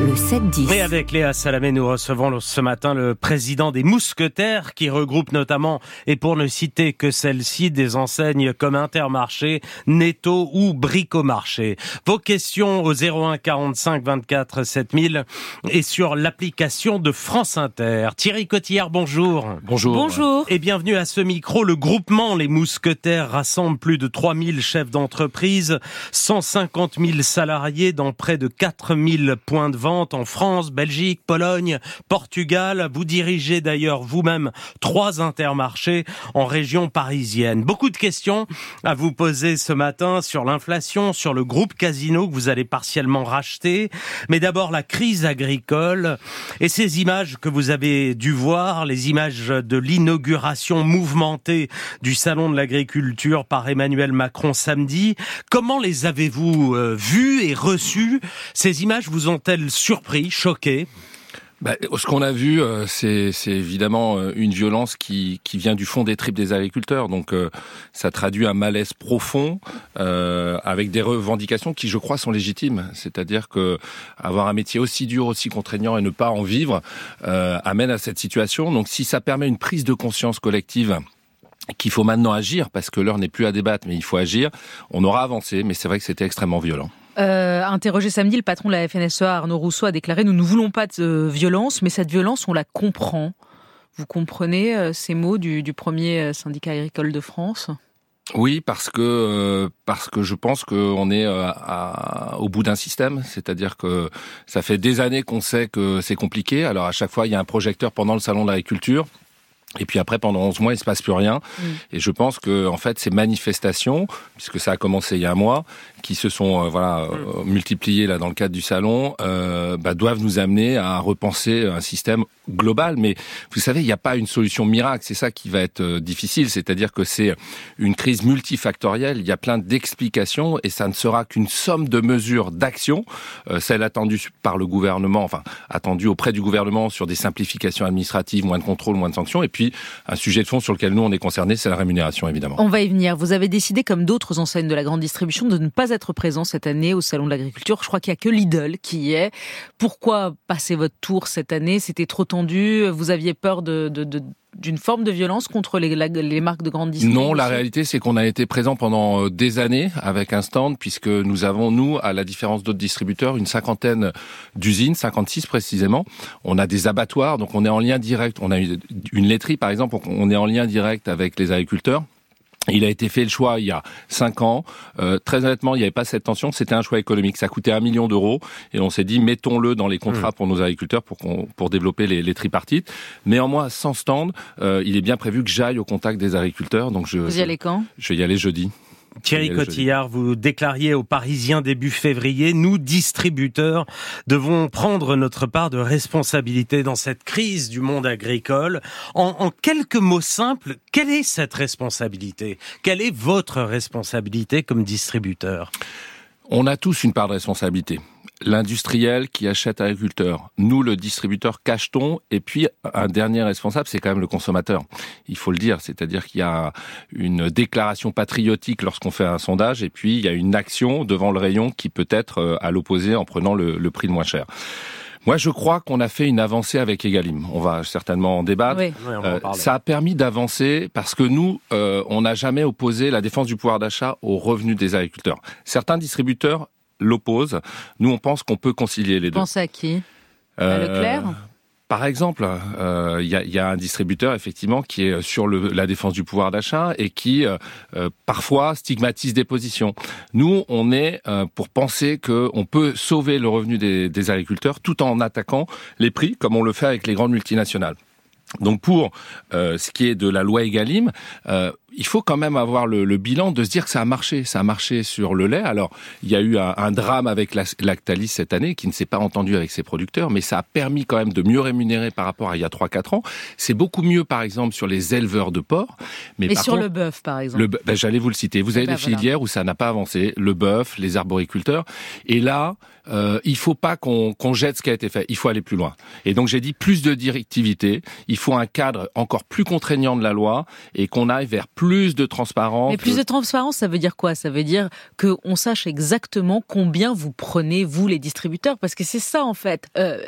le 7-10. Et avec Léa Salamé, nous recevons ce matin le président des Mousquetaires qui regroupe notamment, et pour ne citer que celle-ci, des enseignes comme Intermarché, Netto ou Bricomarché. Vos questions au 01 45 24 7000 et sur l'application de France Inter. Thierry Cotillard, bonjour. Bonjour. Bonjour. Et bienvenue à ce micro. Le groupement Les Mousquetaires rassemble plus de 3000 chefs d'entreprise, 150 000 salariés dans près de 4000 points de vente en France, Belgique, Pologne, Portugal. Vous dirigez d'ailleurs vous-même trois intermarchés en région parisienne. Beaucoup de questions à vous poser ce matin sur l'inflation, sur le groupe Casino que vous allez partiellement racheter. Mais d'abord la crise agricole et ces images que vous avez dû voir, les images de l'inauguration mouvementée du Salon de l'agriculture par Emmanuel Macron samedi. Comment les avez-vous euh, vues et reçues? Ces images vous ont-elles surpris, choqué bah, ce qu'on a vu, euh, c'est évidemment euh, une violence qui, vient du fond des tripes des agriculteurs. Donc, euh, ça traduit un malaise profond avec des revendications qui, je crois, sont légitimes. C'est-à-dire que avoir un métier aussi dur, aussi contraignant et ne pas en vivre amène à cette situation. Donc, si ça permet une prise de conscience collective qu'il faut maintenant agir, parce que l'heure n'est plus à débattre, mais il faut agir, on aura avancé, mais c'est vrai que c'était extrêmement violent. Euh, interrogé samedi, le patron de la FNSEA, Arnaud Rousseau, a déclaré Nous ne voulons pas de violence, mais cette violence, on la comprend. Vous comprenez euh, ces mots du, premier euh, syndicat agricole de France? Oui, parce que parce que je pense qu'on est au bout d'un système, c'est-à-dire que ça fait des années qu'on sait que c'est compliqué. Alors à chaque fois, il y a un projecteur pendant le salon de l'agriculture. Et puis après, pendant 11 mois, il se passe plus rien. Mm. Et je pense que, en fait, ces manifestations, puisque ça a commencé il y a un mois, qui se sont euh, voilà euh, multipliées là dans le cadre du salon, euh, bah, doivent nous amener à repenser un système global. Mais vous savez, il n'y a pas une solution miracle. C'est ça qui va être euh, difficile. C'est-à-dire que c'est une crise multifactorielle. Il y a plein d'explications et ça ne sera qu'une somme de mesures d'action, euh, celle attendue par le gouvernement, enfin attendue auprès du gouvernement sur des simplifications administratives, moins de contrôle, moins de sanctions, et puis un sujet de fond sur lequel nous on est concerné, c'est la rémunération évidemment. On va y venir. Vous avez décidé, comme d'autres enseignes de la grande distribution, de ne pas être présent cette année au Salon de l'Agriculture. Je crois qu'il n'y a que Lidl qui y est. Pourquoi passer votre tour cette année? C'était trop tendu Vous aviez peur de, d'une forme de violence contre les, les marques de grande distribution? Non, la réalité, c'est qu'on a été présent pendant euh, des années avec un stand, puisque nous avons, nous, à la différence d'autres distributeurs, une cinquantaine d'usines, 56 précisément. On a des abattoirs, donc on est en lien direct. On a une laiterie, par exemple, on est en lien direct avec les agriculteurs. Il a été fait le choix il y a cinq ans. Euh, très honnêtement, il n'y avait pas cette tension. C'était un choix économique. Ça coûtait un million d'euros et on s'est dit mettons-le dans les contrats pour nos agriculteurs pour qu'on pour développer les, les tripartites. Néanmoins, sans stand, euh, il est bien prévu que j'aille au contact des agriculteurs. Donc je Vous y allez quand? je vais y aller jeudi. Thierry. Cotillard, vous déclariez aux Parisiens début février, nous, distributeurs, devons prendre notre part de responsabilité dans cette crise du monde agricole. En, en quelques mots simples, quelle est cette responsabilité? Quelle est votre responsabilité comme distributeur? On a tous une part de responsabilité. L'industriel qui achète à l'agriculteur, nous le distributeur cachetons, et puis un dernier responsable, c'est quand même le consommateur. Il faut le dire, c'est-à-dire qu'il y a une déclaration patriotique lorsqu'on fait un sondage, et puis il y a une action devant le rayon qui peut être euh, à l'opposé en prenant le, le prix le moins cher. Moi, je crois qu'on a fait une avancée avec Egalim. On va certainement en débattre. Oui. Oui, on va en Euh, parler. ça a permis d'avancer parce que nous, euh, on n'a jamais opposé la défense du pouvoir d'achat aux revenus des agriculteurs. Certains distributeurs l'opposent. Nous, on pense qu'on peut concilier les deux. Pensez à qui? À Euh, Leclerc? Par exemple, euh, il y, a, un distributeur effectivement qui est sur la défense du pouvoir d'achat et qui euh, euh, parfois stigmatise des positions. Nous, on est pour penser qu'on peut sauver le revenu des, agriculteurs tout en attaquant les prix, comme on le fait avec les grandes multinationales. Donc pour ce qui est de la loi Egalim, il faut quand même avoir le, le bilan de se dire que ça a marché. Ça a marché sur le lait. Alors il y a eu un, un drame avec la- Lactalis cette année qui ne s'est pas entendu avec ses producteurs, mais ça a permis quand même de mieux rémunérer par rapport à il y a 3-4 ans. C'est beaucoup mieux par exemple sur les éleveurs de porc. Mais par sur contre, le bœuf, par exemple. ben, J'allais vous le citer. Vous avez ben, des voilà. filières où ça n'a pas avancé. Le bœuf, les arboriculteurs. Et là, euh, il faut pas qu'on qu'on jette ce qui a été fait. Il faut aller plus loin. Et donc j'ai dit plus de directivité. Il faut un cadre encore plus contraignant de la loi et qu'on aille vers plus de transparence. Mais plus de transparence, ça veut dire quoi? Ça veut dire qu'on sache exactement combien vous prenez, vous, les distributeurs, parce que c'est ça, en fait. Euh,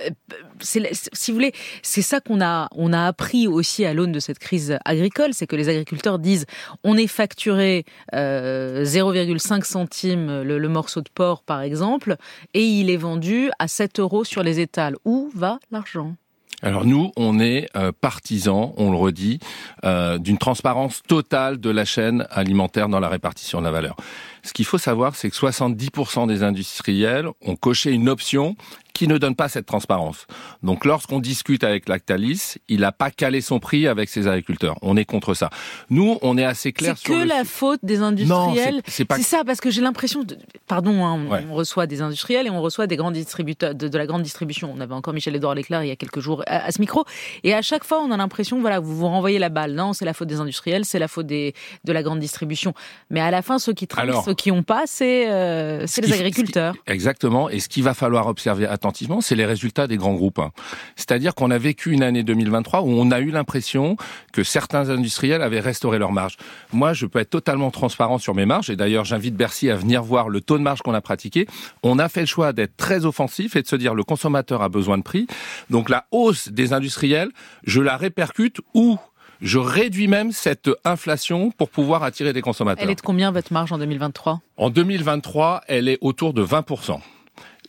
si vous voulez, c'est ça qu'on a, on a appris aussi à l'aune de cette crise agricole, c'est que les agriculteurs disent on est facturé euh, 0,5 centimes le, le morceau de porc, par exemple, et il est vendu à 7 euros sur les étals. Où va l'argent? Alors nous, on est euh, partisans, on le redit, euh, d'une transparence totale de la chaîne alimentaire dans la répartition de la valeur. Ce qu'il faut savoir, c'est que 70% des industriels ont coché une option qui ne donne pas cette transparence. Donc lorsqu'on discute avec Lactalis, il n'a pas calé son prix avec ses agriculteurs. On est contre ça. Nous, on est assez clair C'est sur que le la faute des industriels. C'est- pas- ça, parce que j'ai l'impression, de... pardon, hein, on- Ouais. on reçoit des industriels et on reçoit des grands distributeurs de, de la grande distribution. On avait encore Michel Edouard Leclerc il y a quelques jours à, à ce micro, et à chaque fois on a l'impression, voilà, vous vous renvoyez la balle. Non, c'est la faute des industriels, c'est la faute des, de la grande distribution. Mais à la fin, ceux qui trinquent, Qui n'ont pas, c'est euh, Ce les qui- agriculteurs. Exactement. Et ce qu'il va falloir observer attentivement, c'est les résultats des grands groupes. hein. C'est-à-dire qu'on a vécu une année 2023 où on a eu l'impression que certains industriels avaient restauré leurs marges. Moi, je peux être totalement transparent sur mes marges. Et d'ailleurs, j'invite Bercy à venir voir le taux de marge qu'on a pratiqué. On a fait le choix d'être très offensif et de se dire le consommateur a besoin de prix. Donc la hausse des industriels, je la répercute ou je réduis même cette inflation pour pouvoir attirer des consommateurs. Elle est de combien votre marge en 2023 En 2023, elle est autour de 20%.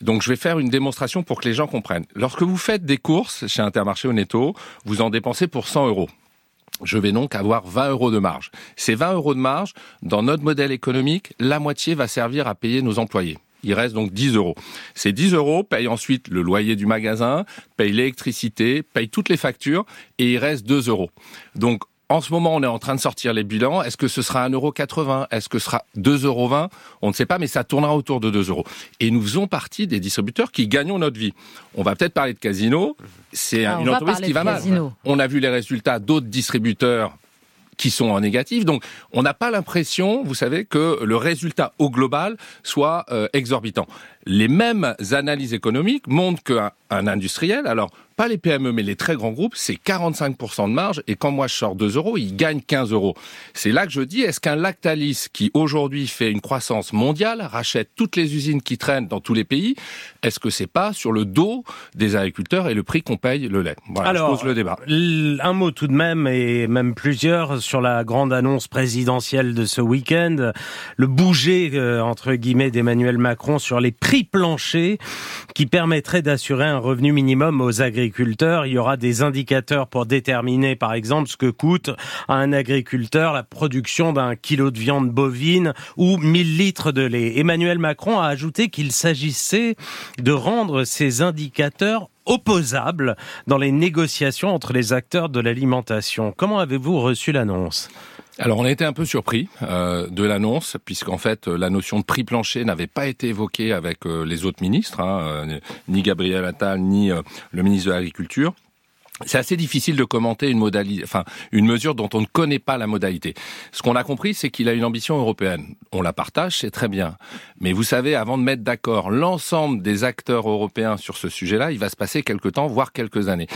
Donc je vais faire une démonstration pour que les gens comprennent. Lorsque vous faites des courses chez Intermarché ou Netto, vous en dépensez pour 100 euros. Je vais donc avoir 20 euros de marge. Ces 20 euros de marge, dans notre modèle économique, la moitié va servir à payer nos employés. Il reste donc 10 euros. Ces 10 euros payent ensuite le loyer du magasin, payent l'électricité, payent toutes les factures et il reste 2 euros. Donc en ce moment, on est en train de sortir les bilans. Est-ce que ce sera 1,80€ Est-ce que ce sera 2,20€ On ne sait pas, mais ça tournera autour de 2 euros. Et nous faisons partie des distributeurs qui gagnons notre vie. On va peut-être parler de Casino. C'est Ah, une entreprise qui va mal. On a vu les résultats d'autres distributeurs qui sont en négatif. Donc, on n'a pas l'impression, vous savez, que le résultat au global soit euh, exorbitant. Les mêmes analyses économiques montrent qu'un un industriel, alors pas les PME, mais les très grands groupes, c'est 45% de marge. Et quand moi je sors 2 euros, il gagne 15 euros. C'est là que je dis, est-ce qu'un Lactalis qui aujourd'hui fait une croissance mondiale, rachète toutes les usines qui traînent dans tous les pays, est-ce que c'est pas sur le dos des agriculteurs et le prix qu'on paye le lait? Voilà, Alors, je pose le débat. Un mot tout de même, et même plusieurs, sur la grande annonce présidentielle de ce week-end, le bouger, euh, entre guillemets, d'Emmanuel Macron sur les prix planchers qui permettraient d'assurer un revenu minimum aux agriculteurs. Il y aura des indicateurs pour déterminer, par exemple, ce que coûte à un agriculteur la production d'un kilo de viande bovine ou 1000 litres de lait. Emmanuel Macron a ajouté qu'il s'agissait de rendre ces indicateurs opposables dans les négociations entre les acteurs de l'alimentation. Comment avez-vous reçu l'annonce? Alors on a été un peu surpris euh, de l'annonce, puisqu'en fait euh, la notion de prix plancher n'avait pas été évoquée avec euh, les autres ministres, hein, euh, ni Gabriel Attal, ni le ministre de l'Agriculture. C'est assez difficile de commenter une modalité, enfin une mesure dont on ne connaît pas la modalité. Ce qu'on a compris, c'est qu'il a une ambition européenne. On la partage, c'est très bien. Mais vous savez, avant de mettre d'accord l'ensemble des acteurs européens sur ce sujet-là, il va se passer quelques temps, voire quelques années.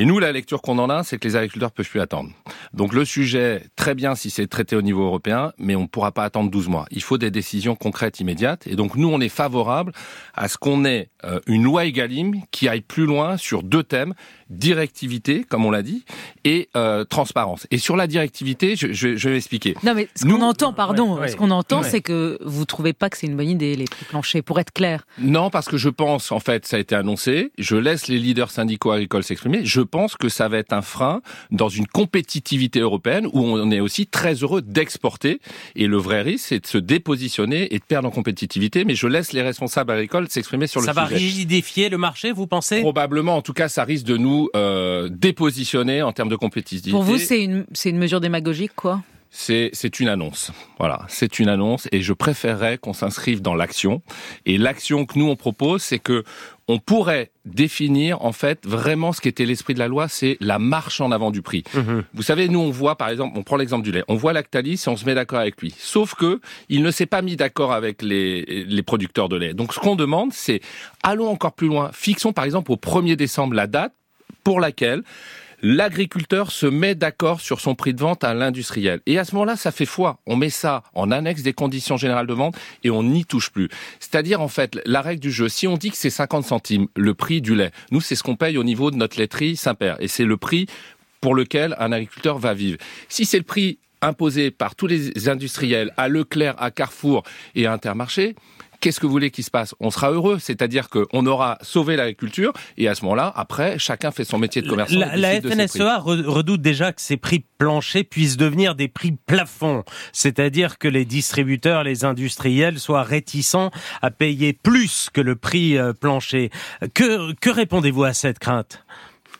Et nous, la lecture qu'on en a, c'est que les agriculteurs peuvent plus attendre. Donc le sujet, très bien si c'est traité au niveau européen, mais on ne pourra pas attendre 12 mois. Il faut des décisions concrètes immédiates. Et donc nous, on est favorable à ce qu'on ait euh, une loi Egalim qui aille plus loin sur deux thèmes directivité, comme on l'a dit, et euh, transparence. Et sur la directivité, je, je, je vais expliquer. Non, mais ce qu'on entend, pardon, Ouais, ouais. ce qu'on entend, Ouais. c'est que vous trouvez pas que c'est une bonne idée, les prix planchers, pour être clair. Non, parce que je pense, en fait, ça a été annoncé, je laisse les leaders syndicaux agricoles s'exprimer, je pense que ça va être un frein dans une compétitivité européenne où on est aussi très heureux d'exporter. Et le vrai risque, c'est de se dépositionner et de perdre en compétitivité. Mais je laisse les responsables agricoles s'exprimer sur Ça le va sujet. rigidifier le marché, vous pensez? Probablement, en tout cas, ça risque de nous euh, dépositionner en termes de compétitivité. Pour vous, c'est une, c'est une mesure démagogique, quoi? C'est c'est une annonce. Voilà, c'est une annonce et je préférerais qu'on s'inscrive dans l'action. Et l'action que nous on propose, c'est que on pourrait définir en fait vraiment ce qui était l'esprit de la loi, c'est la marche en avant du prix. Vous savez, nous on voit par exemple, on prend l'exemple du lait, on voit Lactalis et on se met d'accord avec lui. Sauf que il ne s'est pas mis d'accord avec les, les producteurs de lait. Donc ce qu'on demande, c'est allons encore plus loin. Fixons par exemple au 1er décembre la date pour laquelle l'agriculteur se met d'accord sur son prix de vente à l'industriel. Et à ce moment-là, ça fait foi. On met ça en annexe des conditions générales de vente et on n'y touche plus. C'est-à-dire, en fait, la règle du jeu, si on dit que c'est 50 centimes, le prix du lait, nous, c'est ce qu'on paye au niveau de notre laiterie Saint-Père. Et c'est le prix pour lequel un agriculteur va vivre. Si c'est le prix imposé par tous les industriels à Leclerc, à Carrefour et à Intermarché, Qu'est-ce que vous voulez qu'il se passe? On sera heureux, c'est-à-dire qu'on aura sauvé l'agriculture et à ce moment-là, après, chacun fait son métier de commerçant. La, la. FNSEA re- redoute déjà que ces prix planchers puissent devenir des prix plafonds, c'est-à-dire que les distributeurs, les industriels soient réticents à payer plus que le prix euh, plancher. Que, que répondez-vous à cette crainte?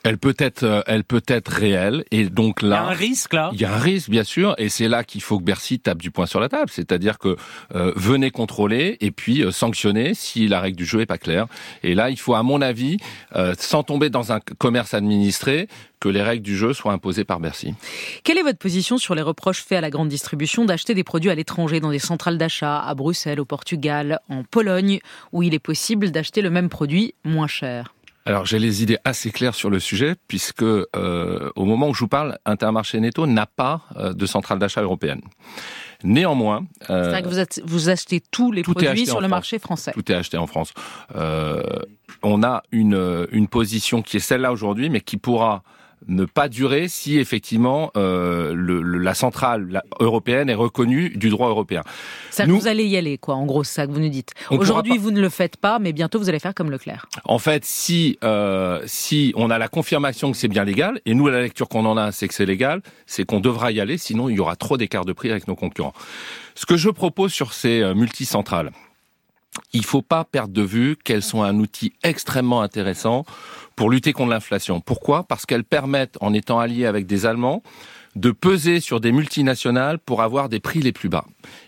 Elle peut être, euh, elle peut être réelle et donc là. Il y a un risque là Il y a un risque, bien sûr, et c'est là qu'il faut que Bercy tape du poing sur la table. C'est-à-dire que euh, venez contrôler et puis euh, sanctionner si la règle du jeu est pas claire. Et là, il faut, à mon avis, euh, sans tomber dans un commerce administré, que les règles du jeu soient imposées par Bercy. Quelle est votre position sur les reproches faits à la grande distribution d'acheter des produits à l'étranger dans des centrales d'achat à Bruxelles, au Portugal, en Pologne, où il est possible d'acheter le même produit moins cher? Alors j'ai les idées assez claires sur le sujet puisque euh, au moment où je vous parle, Intermarché Netto n'a pas euh, de centrale d'achat européenne. Néanmoins, euh, C'est-à-dire que vous, ach- vous achetez tous les produits sur le France. marché français. Tout est acheté en France. Euh, on a une, une position qui est celle-là aujourd'hui, mais qui pourra ne pas durer si effectivement euh, le, le- la centrale européenne est reconnue du droit européen. Que vous allez y aller, quoi. En gros, c'est ça que vous nous dites. Aujourd'hui, pas- vous ne le faites pas, mais bientôt, vous allez faire comme Leclerc. En fait, si euh, si on a la confirmation que c'est bien légal, et nous la lecture qu'on en a, c'est que c'est légal, c'est qu'on devra y aller, sinon il y aura trop d'écart de prix avec nos concurrents. Ce que je propose sur ces euh, multicentrales, il faut pas perdre de vue qu'elles sont un outil extrêmement intéressant pour lutter contre l'inflation. Pourquoi? Parce qu'elles permettent, en étant alliées avec des Allemands, de peser sur des multinationales pour avoir des prix les plus bas.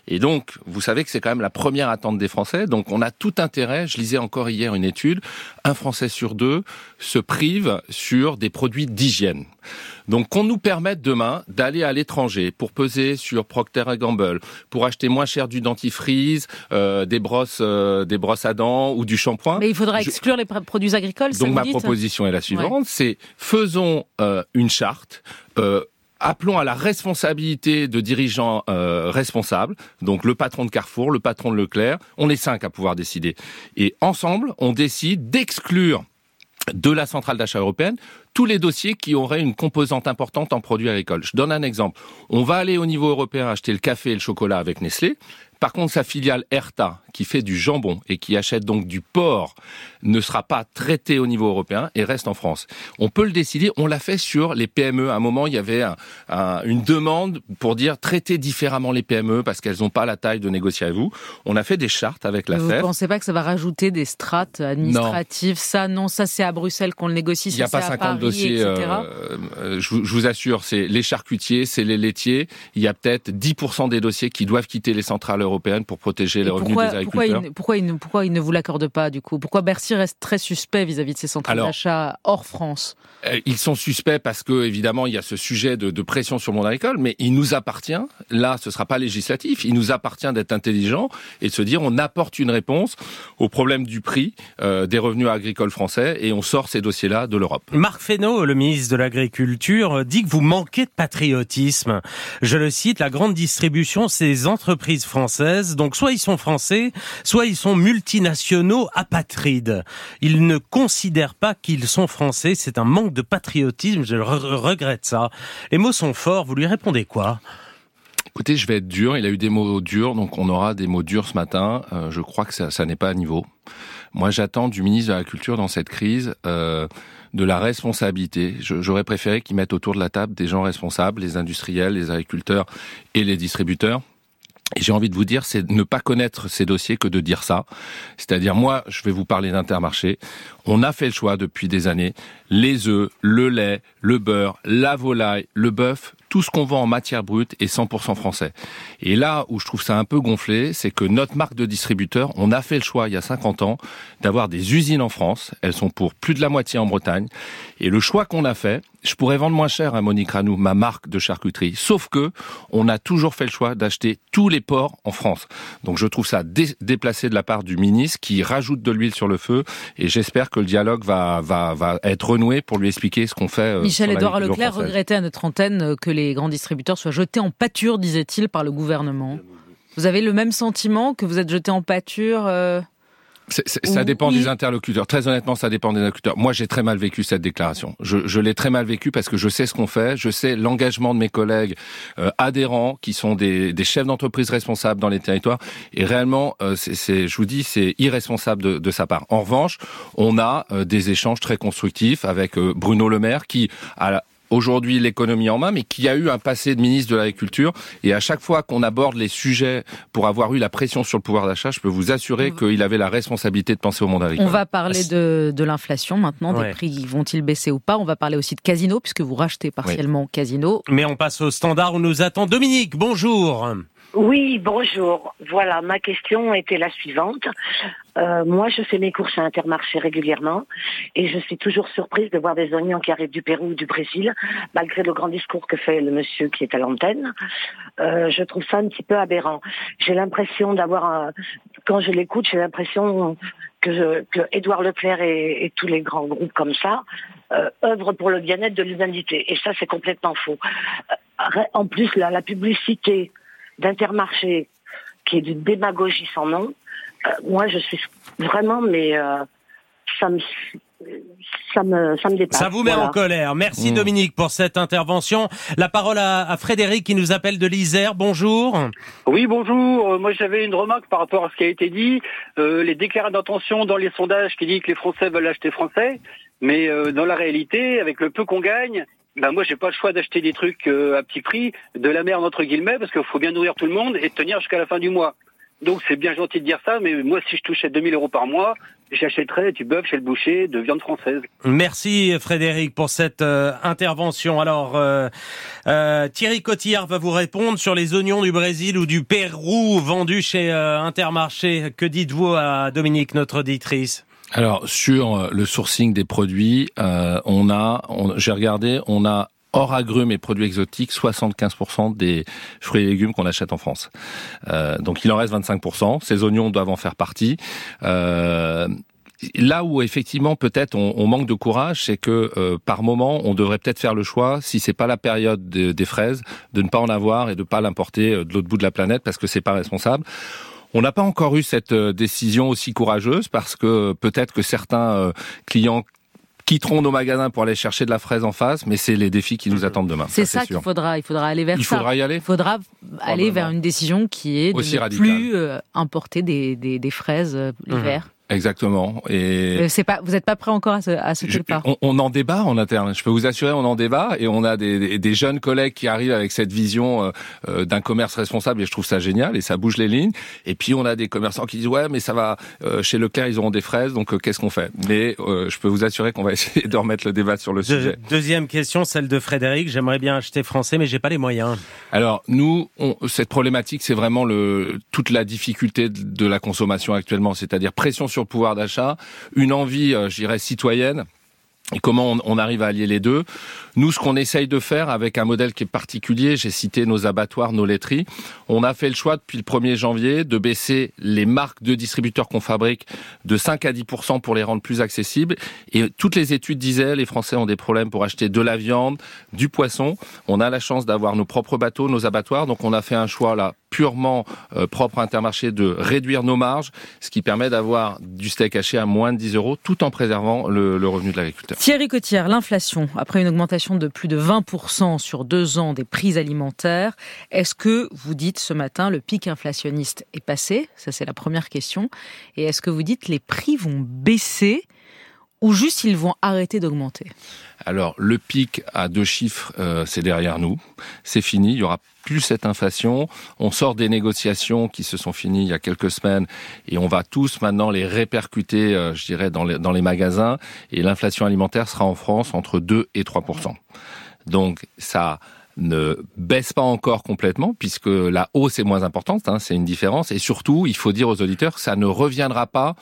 Et donc, vous savez que c'est quand même la première attente des Français. Donc, on a tout intérêt. Je lisais encore hier une étude. Un Français sur deux se prive sur des produits d'hygiène. Donc, qu'on nous permette demain d'aller à l'étranger pour peser sur Procter Gamble, pour acheter moins cher du dentifrice, euh, des brosses, euh, des brosses à dents ou du shampoing. Mais il faudra exclure les produits agricoles. Donc, ma proposition est la suivante c'est faisons euh, une charte. Euh, appelons à la responsabilité de dirigeants euh, responsables, donc le patron de Carrefour, le patron de Leclerc, on est cinq à pouvoir décider. Et ensemble, on décide d'exclure de la centrale d'achat européenne tous les dossiers qui auraient une composante importante en produits agricoles. Je donne un exemple. On va aller au niveau européen acheter le café et le chocolat avec Nestlé. Par contre, sa filiale Erta, qui fait du jambon et qui achète donc du porc, ne sera pas traitée au niveau européen et reste en France. On peut le décider. On l'a fait sur les PME. À un moment, il y avait un, un, une demande pour dire traiter différemment les PME parce qu'elles n'ont pas la taille de négocier avec vous. On a fait des chartes avec la Vous ne pensez pas que ça va rajouter des strates administratives? Ça, non, ça c'est à Bruxelles qu'on le négocie. Il n'y a pas c'est à 50 Paris, dossiers. euh, euh, je, vous- je vous assure, c'est les charcutiers, c'est les laitiers. Il y a peut-être 10% des dossiers qui doivent quitter les centrales européennes pour protéger les Et revenus pourquoi, des pourquoi, agriculteurs. il, ne- pourquoi, il ne, pourquoi il ne vous l'accorde pas du coup? Pourquoi Bercy reste très suspect vis-à-vis de ses centrales d'achat hors France? Euh, Ils sont suspects parce que évidemment il y a ce sujet de, de pression sur le monde agricole, mais il nous appartient. Là, ce sera pas législatif. Il nous appartient d'être intelligent et de se dire on apporte une réponse au problème du prix euh, des revenus agricoles français et on sort ces dossiers-là de l'Europe. Marc Fesneau, le ministre de l'Agriculture, dit que vous manquez de patriotisme. Je le cite, la grande distribution, c'est des entreprises françaises. Donc soit ils sont français, soit ils sont multinationaux apatrides. Ils ne considèrent pas qu'ils sont français. C'est un manque de patriotisme. Je re- regrette ça. Les mots sont forts. Vous lui répondez quoi? Écoutez, je vais être dur. Il a eu des mots durs, donc on aura des mots durs ce matin. Euh, je crois que ça, n'est pas à niveau. Moi, j'attends du ministre de la Culture dans cette crise euh, de la responsabilité. J'aurais préféré qu'il mette autour de la table des gens responsables, les industriels, les agriculteurs et les distributeurs. J'ai envie de vous dire, c'est ne pas connaître ces dossiers que de dire ça. C'est-à-dire, moi, je vais vous parler d'Intermarché. On a fait le choix depuis des années. Les œufs, le lait, le beurre, la volaille, le bœuf, tout ce qu'on vend en matière brute est 100% français. Et là où je trouve ça un peu gonflé, c'est que notre marque de distributeur, on a fait le choix il y a 50 ans d'avoir des usines en France. Elles sont pour plus de la moitié en Bretagne. Et le choix qu'on a fait, je pourrais vendre moins cher à Monique Ranou, ma marque de charcuterie. Sauf que on a toujours fait le choix d'acheter tous les porcs en France. Donc je trouve ça dé- déplacé de la part du ministre qui rajoute de l'huile sur le feu. Et j'espère que le dialogue va, va, va être renoué pour lui expliquer ce qu'on fait. euh, Michel-Édouard Leclerc française. regrettait à notre antenne euh, que les grands distributeurs soient jetés en pâture, disait-il, par le gouvernement. Vous avez le même sentiment que vous êtes jeté en pâture euh, C'est- c'est- ça dépend Oui. des interlocuteurs. Très honnêtement, ça dépend des interlocuteurs. Moi, j'ai très mal vécu cette déclaration. Je, je l'ai très mal vécu parce que je sais ce qu'on fait. Je sais l'engagement de mes collègues euh, adhérents qui sont des, des chefs d'entreprise responsables dans les territoires. Et réellement, euh, c'est, c'est- je vous dis, c'est irresponsable de, de sa part. En revanche, on a euh, des échanges très constructifs avec euh, Bruno Le Maire qui a aujourd'hui l'économie en main, mais qui a eu un passé de ministre de l'Agriculture. Et à chaque fois qu'on aborde les sujets pour avoir eu la pression sur le pouvoir d'achat, je peux vous assurer qu'il avait la responsabilité de penser au monde agricole. On va parler de, de l'inflation maintenant, Ouais. des prix vont-ils baisser ou pas? On va parler aussi de Casino, puisque vous rachetez partiellement Casino. Mais on passe au standard où nous attend Dominique. Bonjour. Oui, bonjour. Voilà, ma question était la suivante. Euh, moi, je fais mes courses à Intermarché régulièrement et je suis toujours surprise de voir des oignons qui arrivent du Pérou ou du Brésil, malgré le grand discours que fait le monsieur qui est à l'antenne. Euh, je trouve ça un petit peu aberrant. J'ai l'impression d'avoir, un- quand je l'écoute, j'ai l'impression que, que Leclerc et, et tous les grands groupes comme ça euh, œuvrent pour le bien-être de l'humanité. Et ça, c'est complètement faux. Euh, En plus, la, la publicité d'Intermarché, qui est d'une démagogie sans nom, moi, je suis vraiment, mais euh, ça me, ça me, ça me dépasse. Ça vous met Voilà. en colère. Merci Mm. Dominique pour cette intervention. La parole à, à Frédéric qui nous appelle de l'Isère. Bonjour. Oui, bonjour. Euh, Moi, j'avais une remarque par rapport à ce qui a été dit. Euh, les déclarations d'intention dans les sondages qui disent que les Français veulent acheter français, mais euh, dans la réalité, avec le peu qu'on gagne, ben moi, j'ai pas le choix d'acheter des trucs euh, à petit prix, de la merde entre guillemets, parce qu'il faut bien nourrir tout le monde et tenir jusqu'à la fin du mois. Donc c'est bien gentil de dire ça, mais moi si je touchais 2000 euros par mois, j'achèterais du bœuf chez le boucher de viande française. Merci Frédéric pour cette euh, intervention. Alors euh, euh, Thierry Cotillard va vous répondre sur les oignons du Brésil ou du Pérou vendus chez euh, Intermarché. Que dites-vous à Dominique, notre auditrice? Alors sur le sourcing des produits, euh, on a, on- j'ai regardé, on a hors agrumes et produits exotiques 75% des fruits et légumes qu'on achète en France. Euh, donc il en reste 25%. Ces oignons doivent en faire partie. Euh, Là où effectivement peut-être on, on manque de courage, c'est que euh, par moment on devrait peut-être faire le choix, si c'est pas la période de- des fraises, de ne pas en avoir et de pas l'importer euh, de l'autre bout de la planète parce que c'est pas responsable. On n'a pas encore eu cette euh, décision aussi courageuse parce que peut-être que certains euh, clients quitteront nos magasins pour aller chercher de la fraise en face, mais c'est les défis qui nous attendent demain. C'est ça, c'est qu'il faudra, il faudra aller vers Il ça. faudra y aller Il faudra aller vers une décision qui est de Aussi ne radicale. plus euh, importer des, des, des fraises euh, l'hiver. Exactement. Et Euh, C'est pas, vous n'êtes pas prêt encore à, ce, à sauter Je- pas. on, on en débat en interne. Je peux vous assurer, on en débat et on a des, des- des jeunes collègues qui arrivent avec cette vision euh, euh, d'un commerce responsable et je trouve ça génial et ça bouge les lignes. Et puis on a des commerçants qui disent ouais mais ça va euh, chez Leclerc ils auront des fraises donc euh, qu'est-ce qu'on fait? Mais euh, je peux vous assurer qu'on va essayer de remettre le débat sur le sujet. Deuxième question, celle de Frédéric. J'aimerais bien acheter français, mais j'ai pas les moyens. Alors nous, on- cette problématique, c'est vraiment le, toute la difficulté de, de la consommation actuellement, c'est-à-dire pression sur le pouvoir d'achat, une envie, euh, je dirais, citoyenne. Et comment on, arrive à allier les deux? Nous, ce qu'on essaye de faire avec un modèle qui est particulier, j'ai cité nos abattoirs, nos laiteries, on a fait le choix depuis le 1er janvier de baisser les marques de distributeurs qu'on fabrique de 5 à 10% pour les rendre plus accessibles. Et toutes les études disaient, les Français ont des problèmes pour acheter de la viande, du poisson. On a la chance d'avoir nos propres bateaux, nos abattoirs, donc on a fait un choix là purement euh, propre à Intermarché de réduire nos marges, ce qui permet d'avoir du steak haché à moins de 10 euros, tout en préservant le, le revenu de l'agriculteur. Thierry Cotillard, l'inflation, après une augmentation de plus de 20% sur deux ans des prix alimentaires, est-ce que vous dites ce matin le pic inflationniste est passé? Ça, c'est la première question. Et est-ce que vous dites les prix vont baisser ou juste ils vont arrêter d'augmenter? Alors, le pic à deux chiffres, euh, c'est derrière nous. C'est fini. Il y aura plus cette inflation. On sort des négociations qui se sont finies il y a quelques semaines et on va tous maintenant les répercuter, euh, je dirais, dans les, magasins. Et l'inflation alimentaire sera en France entre 2 et 3 Donc, ça ne baisse pas encore complètement puisque la hausse est moins importante, hein, c'est une différence. Et surtout, il faut dire aux auditeurs, ça ne reviendra pas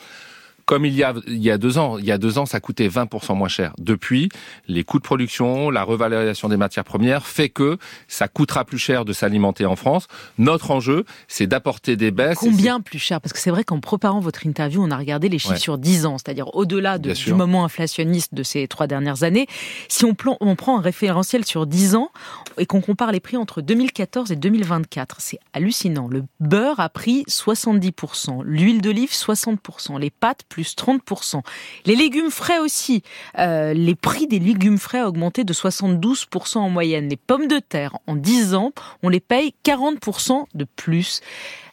comme il y a il y a deux ans. Il y a deux ans, ça coûtait 20% moins cher. Depuis, les coûts de production, la revalorisation des matières premières fait que ça coûtera plus cher de s'alimenter en France. Notre enjeu, c'est d'apporter des baisses. Combien plus cher? Parce que c'est vrai qu'en préparant votre interview, on a regardé les chiffres Ouais. sur 10 ans, c'est-à-dire au-delà de- du moment inflationniste de ces trois dernières années. Si on, plan- on prend un référentiel sur 10 ans et qu'on compare les prix entre 2014 et 2024, c'est hallucinant. Le beurre a pris 70%, l'huile d'olive 60%, les pâtes plus 30%, les légumes frais aussi. Euh, les prix des légumes frais ont augmenté de 72% en moyenne. Les pommes de terre, en 10 ans, on les paye 40% de plus.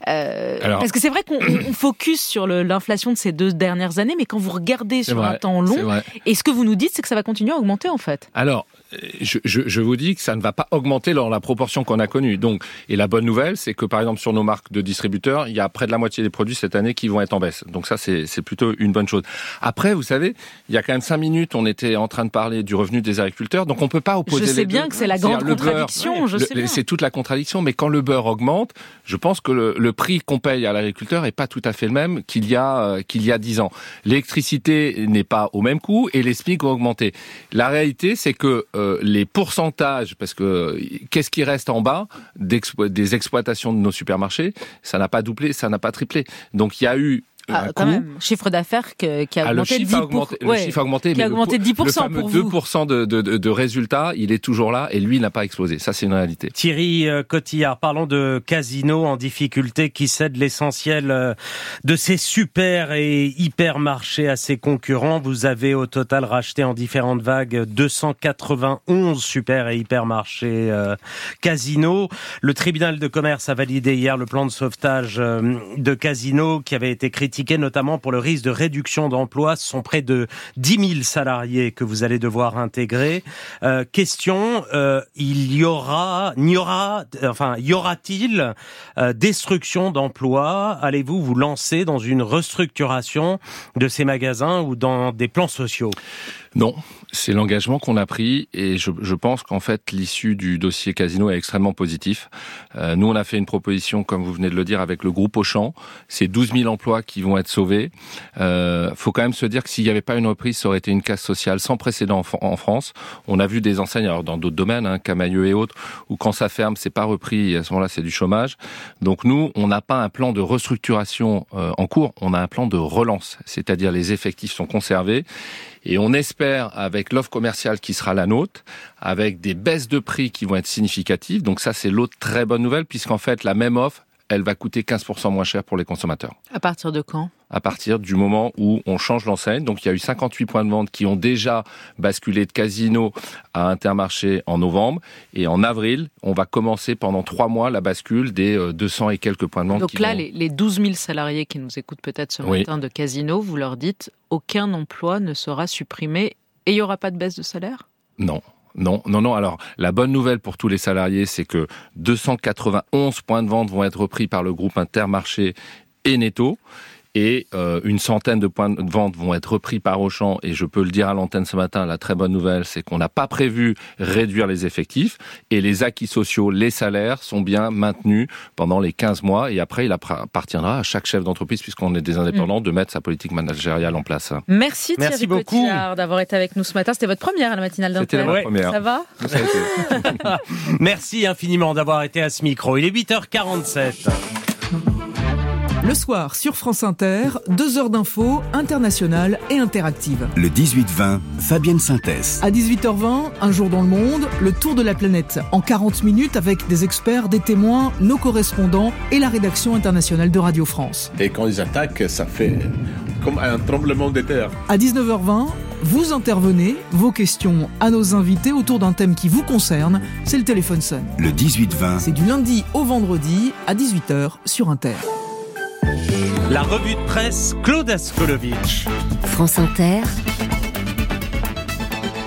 Euh, Alors- parce que c'est vrai qu'on on- on focus sur l'inflation de ces deux dernières années, mais quand vous regardez sur vrai, un temps long, et ce que vous nous dites, c'est que ça va continuer à augmenter en fait. Alors, je, je, je vous dis que ça ne va pas augmenter dans la proportion qu'on a connue. Donc, et la bonne nouvelle, c'est que par exemple sur nos marques de distributeurs, il y a près de la moitié des produits cette année qui vont être en baisse. Donc ça, c'est plutôt une bonne chose. Après, vous savez, il y a quand même cinq minutes, on était en train de parler du revenu des agriculteurs, donc on peut pas opposer Je sais les bien deux. que c'est la grande contradiction. C'est toute la contradiction, mais quand le beurre augmente, je pense que le, le prix qu'on paye à l'agriculteur est pas tout à fait le même qu'il y a euh, qu'il y a dix ans. L'électricité n'est pas au même coût et les SMIC ont augmenté. La réalité, c'est que euh, les pourcentages, parce que qu'est-ce qui reste en bas des exploitations de nos supermarchés, ça n'a pas doublé, ça n'a pas triplé. Donc il y a eu Ah, un quand coût. même, chiffre d'affaires que- qui a Ah, le augmenté de chiffre 10 a augmenté, le ouais, chiffre a augmenté, qui mais a le augmenté de pour- 10% le fameux pour vous. 2% de, de, de, de résultats, il est toujours là et lui, il n'a pas explosé. Ça, c'est une réalité. Thierry euh, Cotillard, parlons de Casino en difficulté qui cède l'essentiel euh, de ses super et hypermarchés à ses concurrents. Vous avez au total racheté en différentes vagues 291 super et hypermarchés euh, Casino. Le tribunal de commerce a validé hier le plan de sauvetage euh, de Casino qui avait été critiqué notamment pour le risque de réduction d'emplois. Ce sont près de 10 000 salariés que vous allez devoir intégrer. Euh, question, euh, il y aura, n'y aura, enfin, y aura-t-il euh, destruction d'emplois? Allez-vous vous lancer dans une restructuration de ces magasins ou dans des plans sociaux? Non, c'est l'engagement qu'on a pris et je, je pense qu'en fait l'issue du dossier Casino est extrêmement positif. Euh, nous, on a fait une proposition, comme vous venez de le dire, avec le groupe Auchan. C'est 12 000 emplois qui vont être sauvés. Euh, faut quand même se dire que s'il n'y avait pas une reprise, ça aurait été une casse sociale sans précédent en, France. On a vu des enseignes, alors dans d'autres domaines, hein, Camailleux et autres, où quand ça ferme, c'est pas repris. Et à ce moment-là, c'est du chômage. Donc nous, on n'a pas un plan de restructuration euh, en cours. On a un plan de relance, c'est-à-dire les effectifs sont conservés et on espère, avec l'offre commerciale qui sera la nôtre, avec des baisses de prix qui vont être significatives, donc ça c'est l'autre très bonne nouvelle, puisqu'en fait la même offre, elle va coûter 15% moins cher pour les consommateurs. À partir de quand? À partir du moment où on change l'enseigne. Donc il y a eu 58 points de vente qui ont déjà basculé de Casino à Intermarché en novembre. Et en avril, on va commencer pendant trois mois la bascule des 200 euh, et quelques points de vente. Donc là, les, 12 000 salariés qui nous écoutent peut-être ce matin de Casino, vous leur dites aucun emploi ne sera supprimé et il n'y aura pas de baisse de salaire? Non. Non, non, non. Alors, la bonne nouvelle pour tous les salariés, c'est que 291 points de vente vont être repris par le groupe Intermarché et Netto et euh, une centaine de points de vente vont être repris par Auchan. Et je peux le dire à l'antenne ce matin, la très bonne nouvelle, c'est qu'on n'a pas prévu réduire les effectifs et les acquis sociaux, les salaires sont bien maintenus pendant les 15 mois. Et après, il appartiendra à chaque chef d'entreprise, puisqu'on est des indépendants, mm. de mettre sa politique managériale en place. Merci, Thierry beaucoup d'avoir été avec nous ce matin. C'était votre première à la matinale d'antenne. C'était la première. Ça va Merci infiniment d'avoir été à ce micro. Il est 8h47. Le soir, sur France Inter, deux heures d'infos internationales et interactives. Le 18-20, Fabienne Synthèse. À 18h20, Un jour dans le monde, le tour de la planète. En 40 minutes avec des experts, des témoins, nos correspondants et la rédaction internationale de Radio France. Et quand ils attaquent, ça fait comme un tremblement de terre. À 19h20, vous intervenez, vos questions à nos invités autour d'un thème qui vous concerne, c'est le téléphone sonne. Le 18-20. C'est du lundi au vendredi à 18h sur Inter. La revue de presse, Claude Askolovitch. France Inter.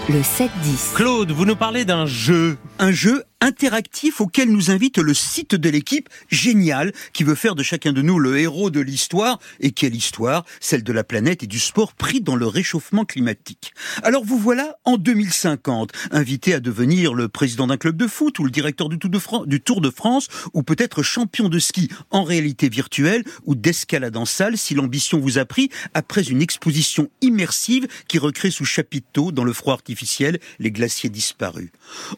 Le 7-10. Claude, vous nous parlez d'un jeu. Un jeu interactif auquel nous invite le site de l'équipe génial qui veut faire de chacun de nous le héros de l'histoire. Et quelle histoire? Celle de la planète et du sport pris dans le réchauffement climatique. Alors vous voilà en 2050, invité à devenir le président d'un club de foot ou le directeur du Tour de, France, ou peut-être champion de ski en réalité virtuelle ou d'escalade en salle si l'ambition vous a pris après une exposition immersive qui recrée sous chapiteau dans le froid artificiel les glaciers disparus.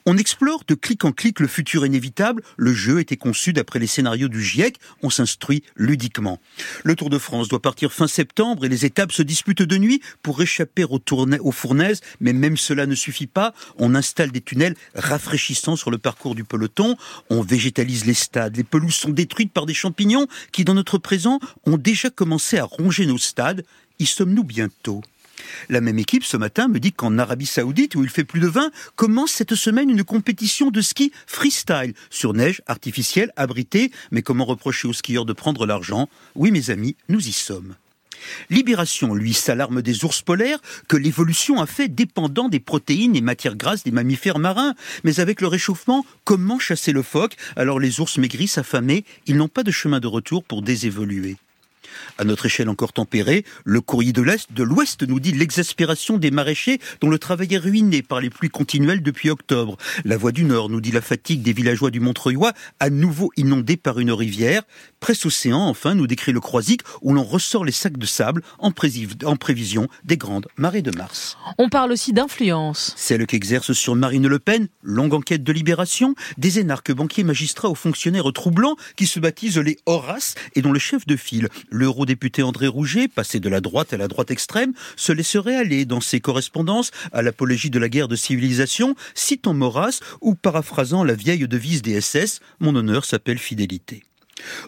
On explore de clic en clique le futur inévitable, le jeu était conçu d'après les scénarios du GIEC, on s'instruit ludiquement. Le Tour de France doit partir fin septembre et les étapes se disputent de nuit pour échapper aux, aux fournaises, mais même cela ne suffit pas, on installe des tunnels rafraîchissants sur le parcours du peloton, on végétalise les stades, les pelouses sont détruites par des champignons qui, dans notre présent, ont déjà commencé à ronger nos stades. Y sommes-nous bientôt? La même équipe ce matin me dit qu'en Arabie Saoudite, où il fait plus de 20, commence cette semaine une compétition de ski freestyle sur neige artificielle, abritée. Mais comment reprocher aux skieurs de prendre l'argent? Oui, mes amis, nous y sommes. Libération, lui, s'alarme des ours polaires que l'évolution a fait dépendant des protéines et matières grasses des mammifères marins. Mais avec le réchauffement, comment chasser le phoque? Alors les ours maigrissent, affamés, ils n'ont pas de chemin de retour pour désévoluer. À notre échelle encore tempérée, le courrier de l'Est, de l'Ouest nous dit l'exaspération des maraîchers dont le travail est ruiné par les pluies continuelles depuis octobre. La Voix du Nord nous dit la fatigue des villageois du Montreuil, à nouveau inondés par une rivière. Presse Océan, enfin, nous décrit le Croisic où l'on ressort les sacs de sable en, en prévision des grandes marées de mars. On parle aussi d'influence. Celle qu'exerce sur Marine Le Pen, longue enquête de libération, des énarques banquiers magistrats aux fonctionnaires troublants qui se baptisent les Horaces et dont le chef de file, l'eurodéputé André Rouget, passé de la droite à la droite extrême, se laisserait aller dans ses correspondances à l'apologie de la guerre de civilisation, citant Maurras ou paraphrasant la vieille devise des SS, Mon honneur s'appelle fidélité.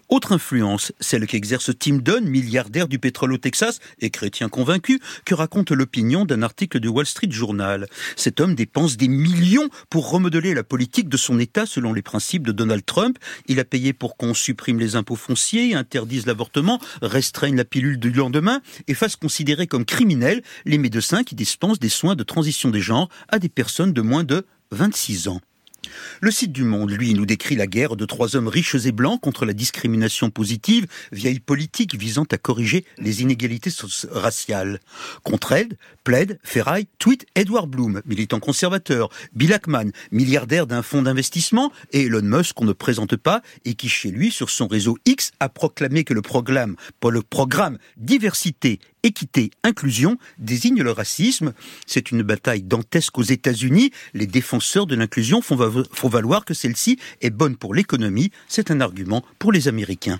Autre influence, celle qu'exerce Tim Dunn, milliardaire du pétrole au Texas et chrétien convaincu, que raconte l'opinion d'un article du Wall Street Journal. Cet homme dépense des millions pour remodeler la politique de son État selon les principes de Donald Trump. Il a payé pour qu'on supprime les impôts fonciers, interdise l'avortement, restreigne la pilule du lendemain et fasse considérer comme criminels les médecins qui dispensent des soins de transition des genres à des personnes de moins de 26 ans. Le site du Monde, lui, nous décrit la guerre de trois hommes riches et blancs contre la discrimination positive, vieille politique visant à corriger les inégalités raciales. Contre elle, plaide, ferraille, tweet Edward Bloom, militant conservateur, Bill Ackman, milliardaire d'un fonds d'investissement, et Elon Musk qu'on ne présente pas et qui chez lui, sur son réseau X, a proclamé que le programme, pour le programme diversité équité, inclusion désigne le racisme. C'est une bataille dantesque aux États-Unis. Les défenseurs de l'inclusion font, valoir que celle-ci est bonne pour l'économie. C'est un argument pour les Américains.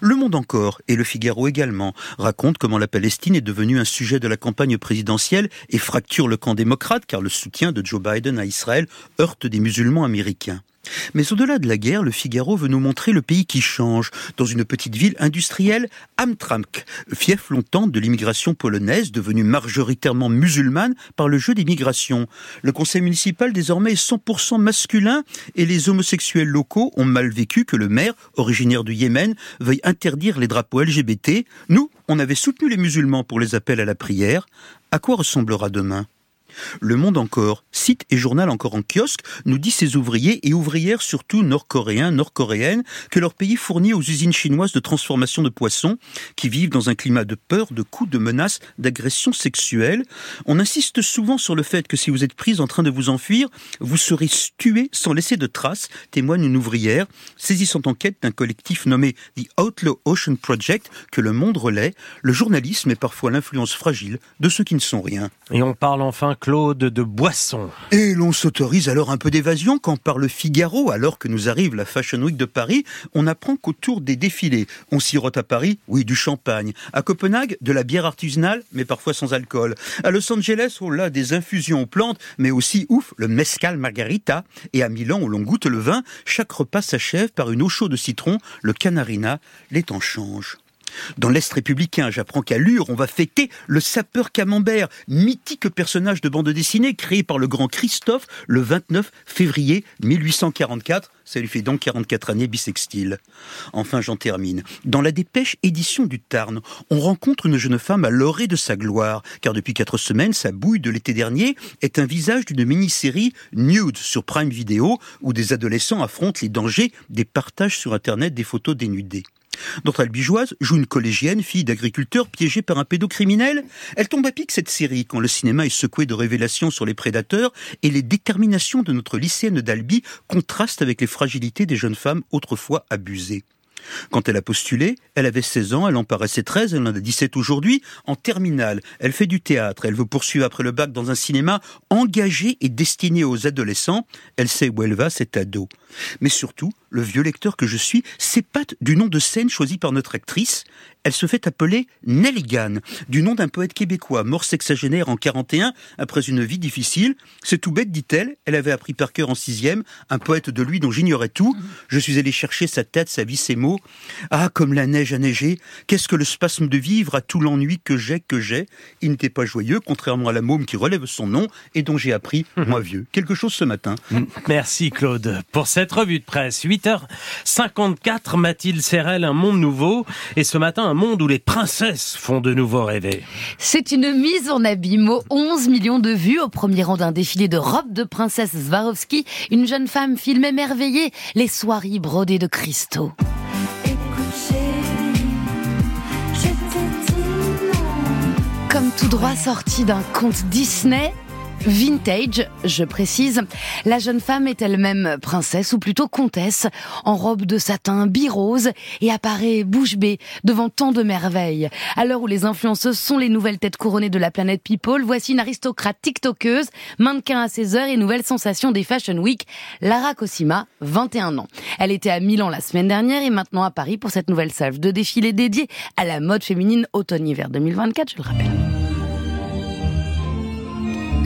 Le Monde encore, et le Figaro également, racontent comment la Palestine est devenue un sujet de la campagne présidentielle et fracture le camp démocrate car le soutien de Joe Biden à Israël heurte des musulmans américains. Mais au-delà de la guerre, le Figaro veut nous montrer le pays qui change, dans une petite ville industrielle, Amtramk, fief longtemps de l'immigration polonaise, devenue majoritairement musulmane par le jeu des migrations. Le conseil municipal désormais est 100% masculin et les homosexuels locaux ont mal vécu que le maire, originaire du Yémen, veuille interdire les drapeaux LGBT. Nous, on avait soutenu les musulmans pour les appels à la prière. À quoi ressemblera demain? Le Monde encore, site et journal encore en kiosque, nous dit ces ouvriers et ouvrières, surtout nord-coréens, nord-coréennes, que leur pays fournit aux usines chinoises de transformation de poissons, qui vivent dans un climat de peur, de coups, de menaces, d'agressions sexuelles. On insiste souvent sur le fait que si vous êtes prise en train de vous enfuir, vous serez tué sans laisser de traces, témoigne une ouvrière, saisissant en quête d'un collectif nommé The Outlaw Ocean Project, que le monde relaie. Le journalisme est parfois l'influence fragile de ceux qui ne sont rien. Et on parle enfin Claude de Boisson. Et l'on s'autorise alors un peu d'évasion quand par le Figaro, alors que nous arrive la Fashion Week de Paris, on apprend qu'autour des défilés, on sirote à Paris, oui, du champagne. À Copenhague, de la bière artisanale, mais parfois sans alcool. À Los Angeles, on a des infusions aux plantes, mais aussi, ouf, le mescal margarita. Et à Milan, où l'on goûte le vin, chaque repas s'achève par une eau chaude de citron, le canarina, les temps changent. Dans l'Est républicain, j'apprends qu'à Lure, on va fêter le sapeur camembert, mythique personnage de bande dessinée créé par le grand Christophe le 29 février 1844. Ça lui fait donc 44 années bisextile. Enfin, j'en termine. Dans la dépêche édition du Tarn, on rencontre une jeune femme à l'orée de sa gloire, car depuis quatre semaines, sa bouille de l'été dernier est un visage d'une mini-série nude sur Prime Video, où des adolescents affrontent les dangers des partages sur Internet des photos dénudées. Notre albigeoise joue une collégienne, fille d'agriculteur piégée par un pédocriminel. Elle tombe à pic cette série quand le cinéma est secoué de révélations sur les prédateurs et les déterminations de notre lycéenne d'Albi contrastent avec les fragilités des jeunes femmes autrefois abusées. Quand elle a postulé, elle avait 16 ans, elle en paraissait 13, elle en a 17 aujourd'hui. En terminale, elle fait du théâtre, elle veut poursuivre après le bac dans un cinéma engagé et destiné aux adolescents. Elle sait où elle va, cet ado. Mais surtout, le vieux lecteur que je suis s'épate du nom de scène choisi par notre actrice. Elle se fait appeler Nelligan, du nom d'un poète québécois mort sexagénaire en 41 après une vie difficile. C'est tout bête, dit-elle. Elle avait appris par cœur en sixième, un poète de lui dont j'ignorais tout. Je suis allé chercher sa tête, sa vie, ses mots. Ah, comme la neige a neigé. Qu'est-ce que le spasme de vivre à tout l'ennui que j'ai, que j'ai? Il n'était pas joyeux, contrairement à la môme qui relève son nom et dont j'ai appris, moi vieux, quelque chose ce matin. Merci Claude pour cette revue de presse. 8h54, Mathilde Serrel, un monde nouveau. Et ce matin, un monde où les princesses font de nouveau rêver. C'est une mise en abîme 11 millions de vues au premier rang d'un défilé de robes de princesse Swarovski. Une jeune femme filme émerveillée les soirées brodées de cristaux. Comme tout droit sorti d'un conte Disney, Vintage, je précise. La jeune femme est elle-même princesse ou plutôt comtesse, en robe de satin bi-rose et apparaît bouche bée devant tant de merveilles. À l'heure où les influenceuses sont les nouvelles têtes couronnées de la planète People, voici une aristocrate tiktokeuse, mannequin à ses heures et nouvelle sensation des Fashion Week, Lara Cosima, 21 ans. Elle était à Milan la semaine dernière et maintenant à Paris pour cette nouvelle salve de défilé dédiée à la mode féminine automne-hiver 2024, je le rappelle.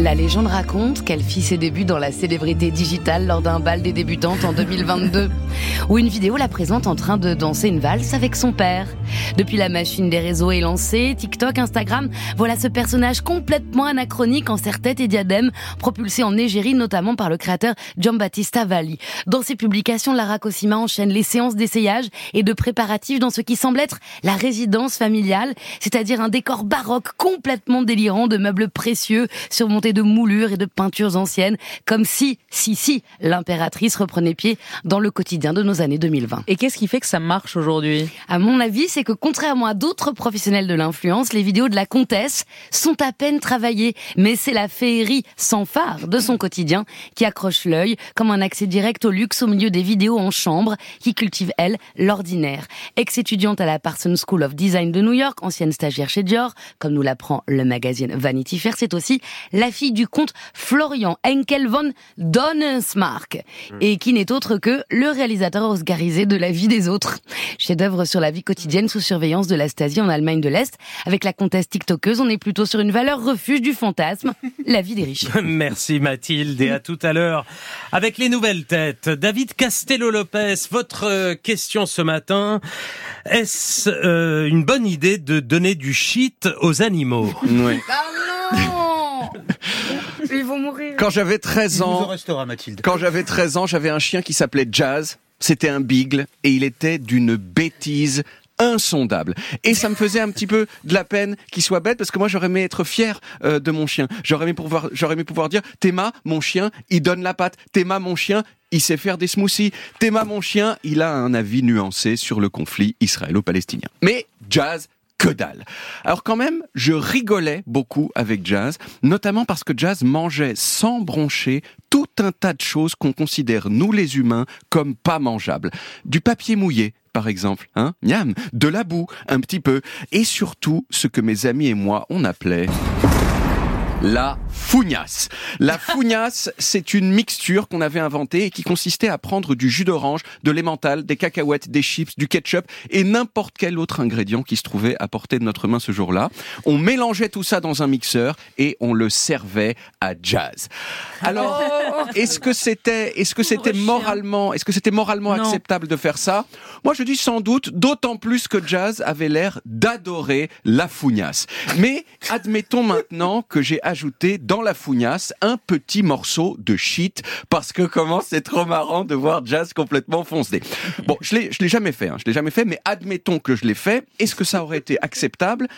La légende raconte qu'elle fit ses débuts dans la célébrité digitale lors d'un bal des débutantes en 2022, où une vidéo la présente en train de danser une valse avec son père. Depuis la machine des réseaux est lancée, TikTok, Instagram, voilà ce personnage complètement anachronique en serre-tête et diadème, propulsé en égérie notamment par le créateur Giambattista Valli. Dans ses publications, Lara Cosima enchaîne les séances d'essayage et de préparatifs dans ce qui semble être la résidence familiale, c'est-à-dire un décor baroque complètement délirant de meubles précieux surmontés de moulures et de peintures anciennes, comme si, si, si, l'impératrice reprenait pied dans le quotidien de nos années 2020. Et qu'est-ce qui fait que ça marche aujourd'hui? À mon avis, c'est que contrairement à d'autres professionnels de l'influence, les vidéos de la comtesse sont à peine travaillées, mais c'est la féerie sans phare de son quotidien qui accroche l'œil comme un accès direct au luxe au milieu des vidéos en chambre qui cultive, elle, l'ordinaire. Ex-étudiante à la Parsons School of Design de New York, ancienne stagiaire chez Dior, comme nous l'apprend le magazine Vanity Fair, c'est aussi la fille du comte Florian Henkel von Donnersmarck, et qui n'est autre que le réalisateur oscarisé de La vie des autres. Chef-d'œuvre sur la vie quotidienne sous surveillance de la Stasi en Allemagne de l'Est. Avec la comtesse TikTokeuse, on est plutôt sur une valeur refuge du fantasme, la vie des riches. Merci Mathilde et à tout à l'heure avec les nouvelles têtes. David Castello-Lopez, votre euh, question ce matin, est-ce euh, une bonne idée de donner du shit aux animaux? Oui. Ils vont mourir. Quand j'avais 13 Il nous en ans, restera, Mathilde. quand j'avais 13 ans, j'avais un chien qui s'appelait Jazz. C'était un beagle et il était d'une bêtise insondable. Et ça me faisait un petit peu de la peine qu'il soit bête parce que moi j'aurais aimé être fier euh, de mon chien. J'aurais aimé pouvoir, j'aurais aimé pouvoir dire Théma, mon chien, il donne la patte. Théma, mon chien, il sait faire des smoothies. Théma, mon chien, il a un avis nuancé sur le conflit israélo-palestinien. Mais Jazz, que dalle. Alors quand même, je rigolais beaucoup avec Jazz, notamment parce que Jazz mangeait sans broncher tout un tas de choses qu'on considère, nous les humains, comme pas mangeables. Du papier mouillé, par exemple, hein, miam, de la boue, un petit peu, et surtout ce que mes amis et moi on appelait la fougnasse. La fougnasse, c'est une mixture qu'on avait inventée et qui consistait à prendre du jus d'orange, de l'emmental, des cacahuètes, des chips, du ketchup et n'importe quel autre ingrédient qui se trouvait à portée de notre main ce jour-là. On mélangeait tout ça dans un mixeur et on le servait à jazz. Alors, est-ce que c'était, est-ce que c'était moralement, est-ce que c'était moralement acceptable de faire ça? Moi, je dis sans doute, d'autant plus que Jazz avait l'air d'adorer la fougnasse. Mais admettons maintenant que j'ai ajouté dans la fougnasse un petit morceau de shit parce que comment c'est trop marrant de voir Jazz complètement foncé. Bon, je l'ai, je l'ai jamais fait, hein, je l'ai jamais fait, mais admettons que je l'ai fait. Est-ce que ça aurait été acceptable?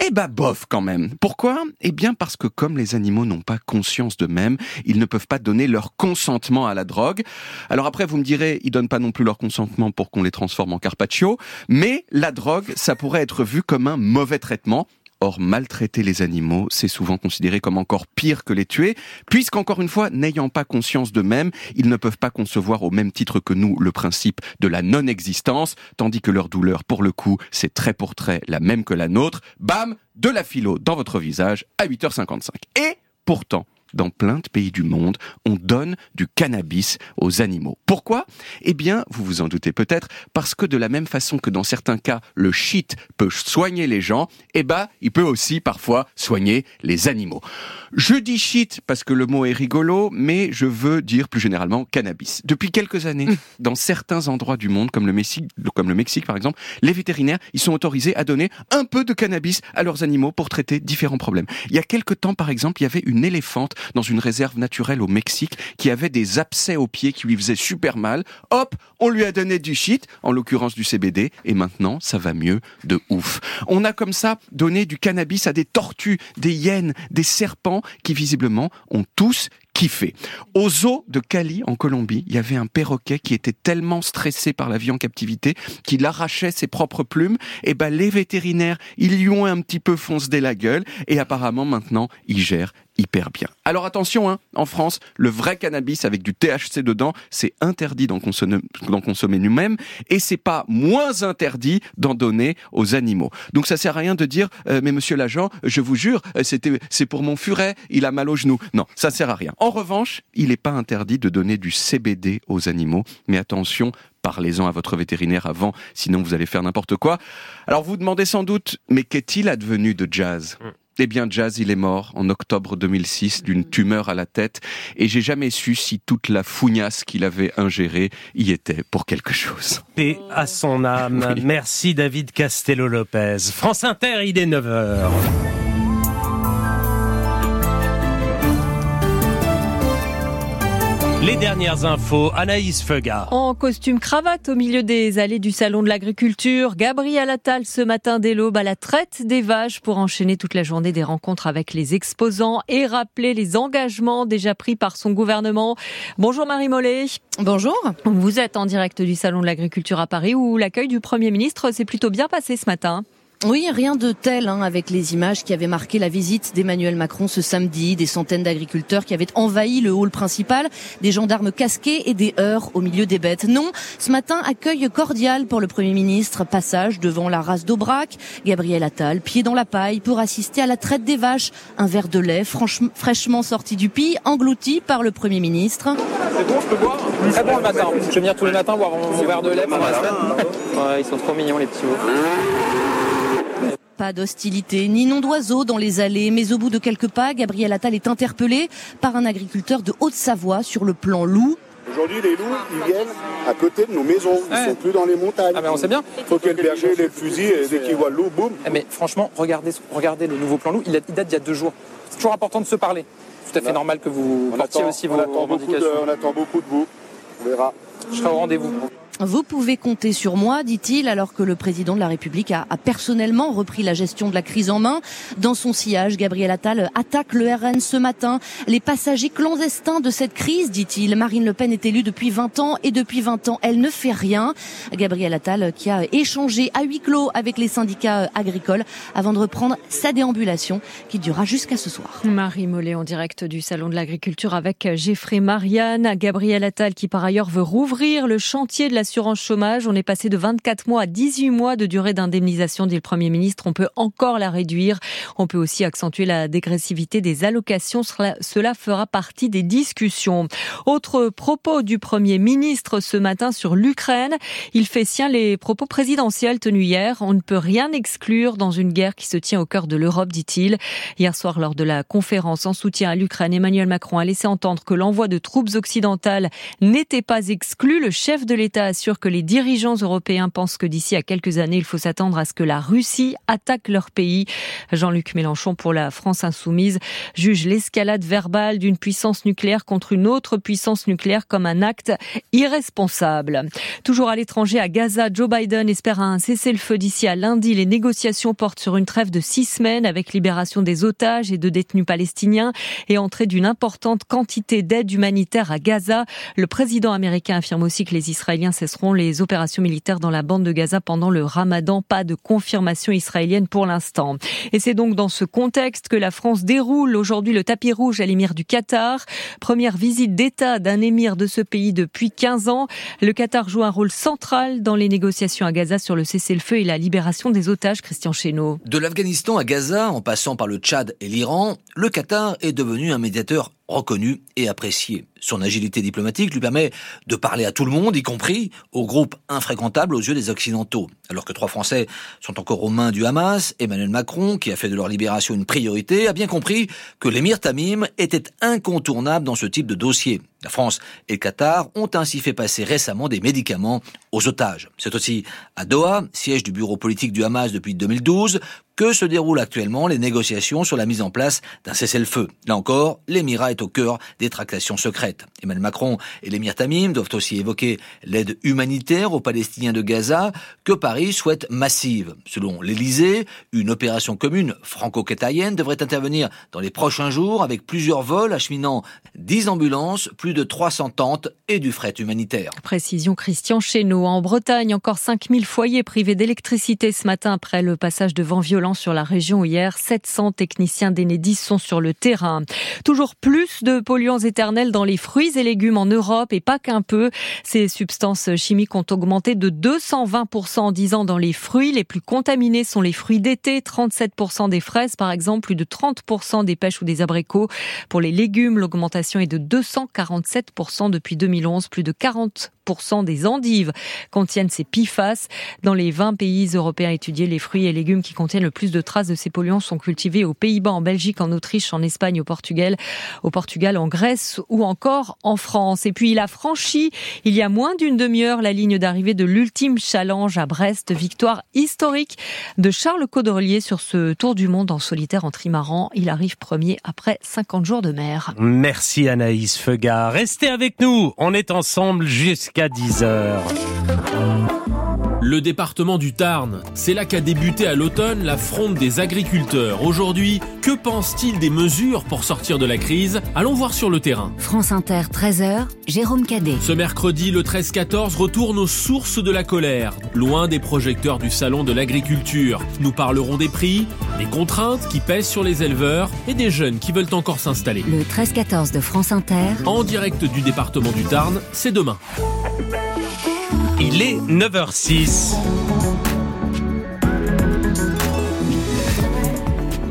Eh ben, bof quand même. Pourquoi? Eh bien parce que comme les animaux n'ont pas conscience d'eux-mêmes, ils ne peuvent pas donner leur consentement à la drogue. Alors après, vous me direz, ils donnent pas non plus leur consentement pour qu'on les transforme en carpaccio, mais la drogue, ça pourrait être vu comme un mauvais traitement. Or, maltraiter les animaux, c'est souvent considéré comme encore pire que les tuer, puisqu'encore une fois, n'ayant pas conscience d'eux-mêmes, ils ne peuvent pas concevoir au même titre que nous le principe de la non-existence, tandis que leur douleur, pour le coup, c'est trait pour trait la même que la nôtre. Bam, de la philo dans votre visage à 8h55. Et pourtant, dans plein de pays du monde, on donne du cannabis aux animaux. Pourquoi? Eh bien, vous vous en doutez peut-être, parce que de la même façon que dans certains cas, le shit peut soigner les gens, eh ben, il peut aussi parfois soigner les animaux. Je dis shit parce que le mot est rigolo, mais je veux dire plus généralement cannabis. Depuis quelques années, dans certains endroits du monde, comme le Mexique, comme le Mexique par exemple, les vétérinaires, ils sont autorisés à donner un peu de cannabis à leurs animaux pour traiter différents problèmes. Il y a quelques temps, par exemple, il y avait une éléphante dans une réserve naturelle au Mexique qui avait des abcès aux pieds qui lui faisaient super mal. Hop, on lui a donné du shit, en l'occurrence du CBD, et maintenant ça va mieux de ouf. On a comme ça donné du cannabis à des tortues, des hyènes, des serpents qui visiblement ont tous kiffé. Au zoo de Cali, en Colombie, il y avait un perroquet qui était tellement stressé par la vie en captivité qu'il arrachait ses propres plumes. Et ben, les vétérinaires, ils lui ont un petit peu foncé la gueule. Et apparemment, maintenant, il gère hyper bien. Alors attention, hein, en France, le vrai cannabis avec du THC dedans, c'est interdit d'en consommer, consommer nous-mêmes et c'est pas moins interdit d'en donner aux animaux. Donc ça sert à rien de dire, euh, mais monsieur l'agent, je vous jure, euh, c'était, c'est pour mon furet, il a mal au genou. Non, ça sert à rien. En revanche, il n'est pas interdit de donner du CBD aux animaux, mais attention, parlez-en à votre vétérinaire avant, sinon vous allez faire n'importe quoi. Alors vous demandez sans doute, mais qu'est-il advenu de Jazz? Eh bien, Jazz, il est mort en octobre 2006 d'une tumeur à la tête et j'ai jamais su si toute la fougnasse qu'il avait ingérée y était pour quelque chose. Paix à son âme. Merci David Castello-Lopez. France Inter, il est 9h. Les dernières infos, Anaïs Feuga. En costume cravate au milieu des allées du Salon de l'Agriculture, Gabriel Attal ce matin dès l'aube à la traite des vaches pour enchaîner toute la journée des rencontres avec les exposants et rappeler les engagements déjà pris par son gouvernement. Bonjour Marie Mollet. Bonjour. Vous êtes en direct du Salon de l'Agriculture à Paris où l'accueil du Premier ministre s'est plutôt bien passé ce matin. Oui, rien de tel hein, avec les images qui avaient marqué la visite d'Emmanuel Macron ce samedi, des centaines d'agriculteurs qui avaient envahi le hall principal, des gendarmes casqués et des heurts au milieu des bêtes. Non, ce matin, accueil cordial pour le Premier ministre, passage devant la race d'Aubrac, Gabriel Attal, pied dans la paille pour assister à la traite des vaches, un verre de lait fraîchement sorti du pis, englouti par le Premier ministre. C'est bon, je peux boire? Très bon le matin. Je vais venir tous les matins boire mon, verre de lait pendant la semaine. Ouais, ils sont trop mignons les petits veaux. Pas d'hostilité ni nom d'oiseau dans les allées, mais au bout de quelques pas, Gabriel Attal est interpellé par un agriculteur de Haute-Savoie sur le plan loup. Aujourd'hui, les loups, ils viennent à côté de nos maisons. Ils ne sont plus dans les montagnes. Ah, mais on sait bien. Il faut que le berger ait le fusil et dès qu'il voit le loup, boum. Eh, mais franchement, regardez, regardez le nouveau plan loup. Il, date d'il y a deux jours. C'est toujours important de se parler. Tout à fait normal que vous portiez aussi vos revendications. on attend beaucoup de vous. On verra. Je serai au rendez-vous. Vous pouvez compter sur moi, dit-il, alors que le président de la République a, personnellement repris la gestion de la crise en main. Dans son sillage, Gabriel Attal attaque le RN ce matin. Les passagers clandestins de cette crise, dit-il. Marine Le Pen est élue depuis 20 ans et depuis 20 ans, elle ne fait rien. Gabriel Attal qui a échangé à huis clos avec les syndicats agricoles avant de reprendre sa déambulation qui durera jusqu'à ce soir. Marie Mollet en direct du Salon de l'Agriculture avec Geoffrey Marianne. Gabriel Attal qui par ailleurs veut rouvrir le chantier de la l'assurance chômage. On est passé de 24 mois à 18 mois de durée d'indemnisation, dit le Premier ministre. On peut encore la réduire. On peut aussi accentuer la dégressivité des allocations. Cela fera partie des discussions. Autre propos du Premier ministre ce matin sur l'Ukraine. Il fait sien les propos présidentiels tenus hier. On ne peut rien exclure dans une guerre qui se tient au cœur de l'Europe, dit-il. Hier soir, lors de la conférence en soutien à l'Ukraine, Emmanuel Macron a laissé entendre que l'envoi de troupes occidentales n'était pas exclu. Le chef de l'État assure que les dirigeants européens pensent que d'ici à quelques années, il faut s'attendre à ce que la Russie attaque leur pays. Jean-Luc Mélenchon pour la France insoumise juge l'escalade verbale d'une puissance nucléaire contre une autre puissance nucléaire comme un acte irresponsable. Toujours à l'étranger, à Gaza, Joe Biden espère un cessez-le-feu d'ici à lundi. Les négociations portent sur une trêve de six semaines avec libération des otages et de détenus palestiniens et entrée d'une importante quantité d'aide humanitaire à Gaza. Le président américain affirme aussi que les Israéliens cesseront les opérations militaires dans la bande de Gaza pendant le ramadan. Pas de confirmation israélienne pour l'instant. Et c'est donc dans ce contexte que la France déroule aujourd'hui le tapis rouge à l'émir du Qatar. Première visite d'État d'un émir de ce pays depuis 15 ans. Le Qatar joue un rôle central dans les négociations à Gaza sur le cessez-le-feu et la libération des otages, Christian Chesneau. De l'Afghanistan à Gaza, en passant par le Tchad et l'Iran, le Qatar est devenu un médiateur reconnu et apprécié. Son agilité diplomatique lui permet de parler à tout le monde, y compris aux groupes infréquentables aux yeux des Occidentaux. Alors que trois Français sont encore aux mains du Hamas, Emmanuel Macron, qui a fait de leur libération une priorité, a bien compris que l'émir Tamim était incontournable dans ce type de dossier. La France et le Qatar ont ainsi fait passer récemment des médicaments aux otages. C'est aussi à Doha, siège du bureau politique du Hamas depuis 2012, que se déroulent actuellement les négociations sur la mise en place d'un cessez-le-feu? Là encore, l'émirat est au cœur des tractations secrètes. Emmanuel Macron et l'émir Tamim doivent aussi évoquer l'aide humanitaire aux Palestiniens de Gaza que Paris souhaite massive. Selon l'Elysée, une opération commune franco-qatarienne devrait intervenir dans les prochains jours avec plusieurs vols acheminant 10 ambulances, plus de 300 tentes et du fret humanitaire. Précision Christian Chesneau. En Bretagne, encore 5000 foyers privés d'électricité ce matin après le passage de vent sur la région hier. 700 techniciens d'Enedis sont sur le terrain. Toujours plus de polluants éternels dans les fruits et légumes en Europe et pas qu'un peu. Ces substances chimiques ont augmenté de 220% en 10 ans dans les fruits. Les plus contaminés sont les fruits d'été, 37% des fraises par exemple, plus de 30% des pêches ou des abricots. Pour les légumes, l'augmentation est de 247% depuis 2011, plus de 40 30% des endives contiennent ces PFAS. Dans les 20 pays européens étudiés, les fruits et légumes qui contiennent le plus de traces de ces polluants sont cultivés aux Pays-Bas, en Belgique, en Autriche, en Espagne, au Portugal, au Portugal, en Grèce ou encore en France. Et puis il a franchi il y a moins d'une demi-heure la ligne d'arrivée de l'ultime challenge à Brest, victoire historique de Charles Caudrelier sur ce Tour du monde en solitaire en trimaran. Il arrive premier après 50 jours de mer. Merci Anaïs Feuga. Restez avec nous. On est ensemble jusqu'à 10 heures. Le département du Tarn, c'est là qu'a débuté à l'automne la fronde des agriculteurs. Aujourd'hui, que pense-t-il des mesures pour sortir de la crise? Allons voir sur le terrain. France Inter, 13h, Jérôme Cadet. Ce mercredi, le 13-14, retourne aux sources de la colère, loin des projecteurs du Salon de l'agriculture. Nous parlerons des prix, des contraintes qui pèsent sur les éleveurs et des jeunes qui veulent encore s'installer. Le 13-14 de France Inter. En direct du département du Tarn, c'est demain. Il est 9h06.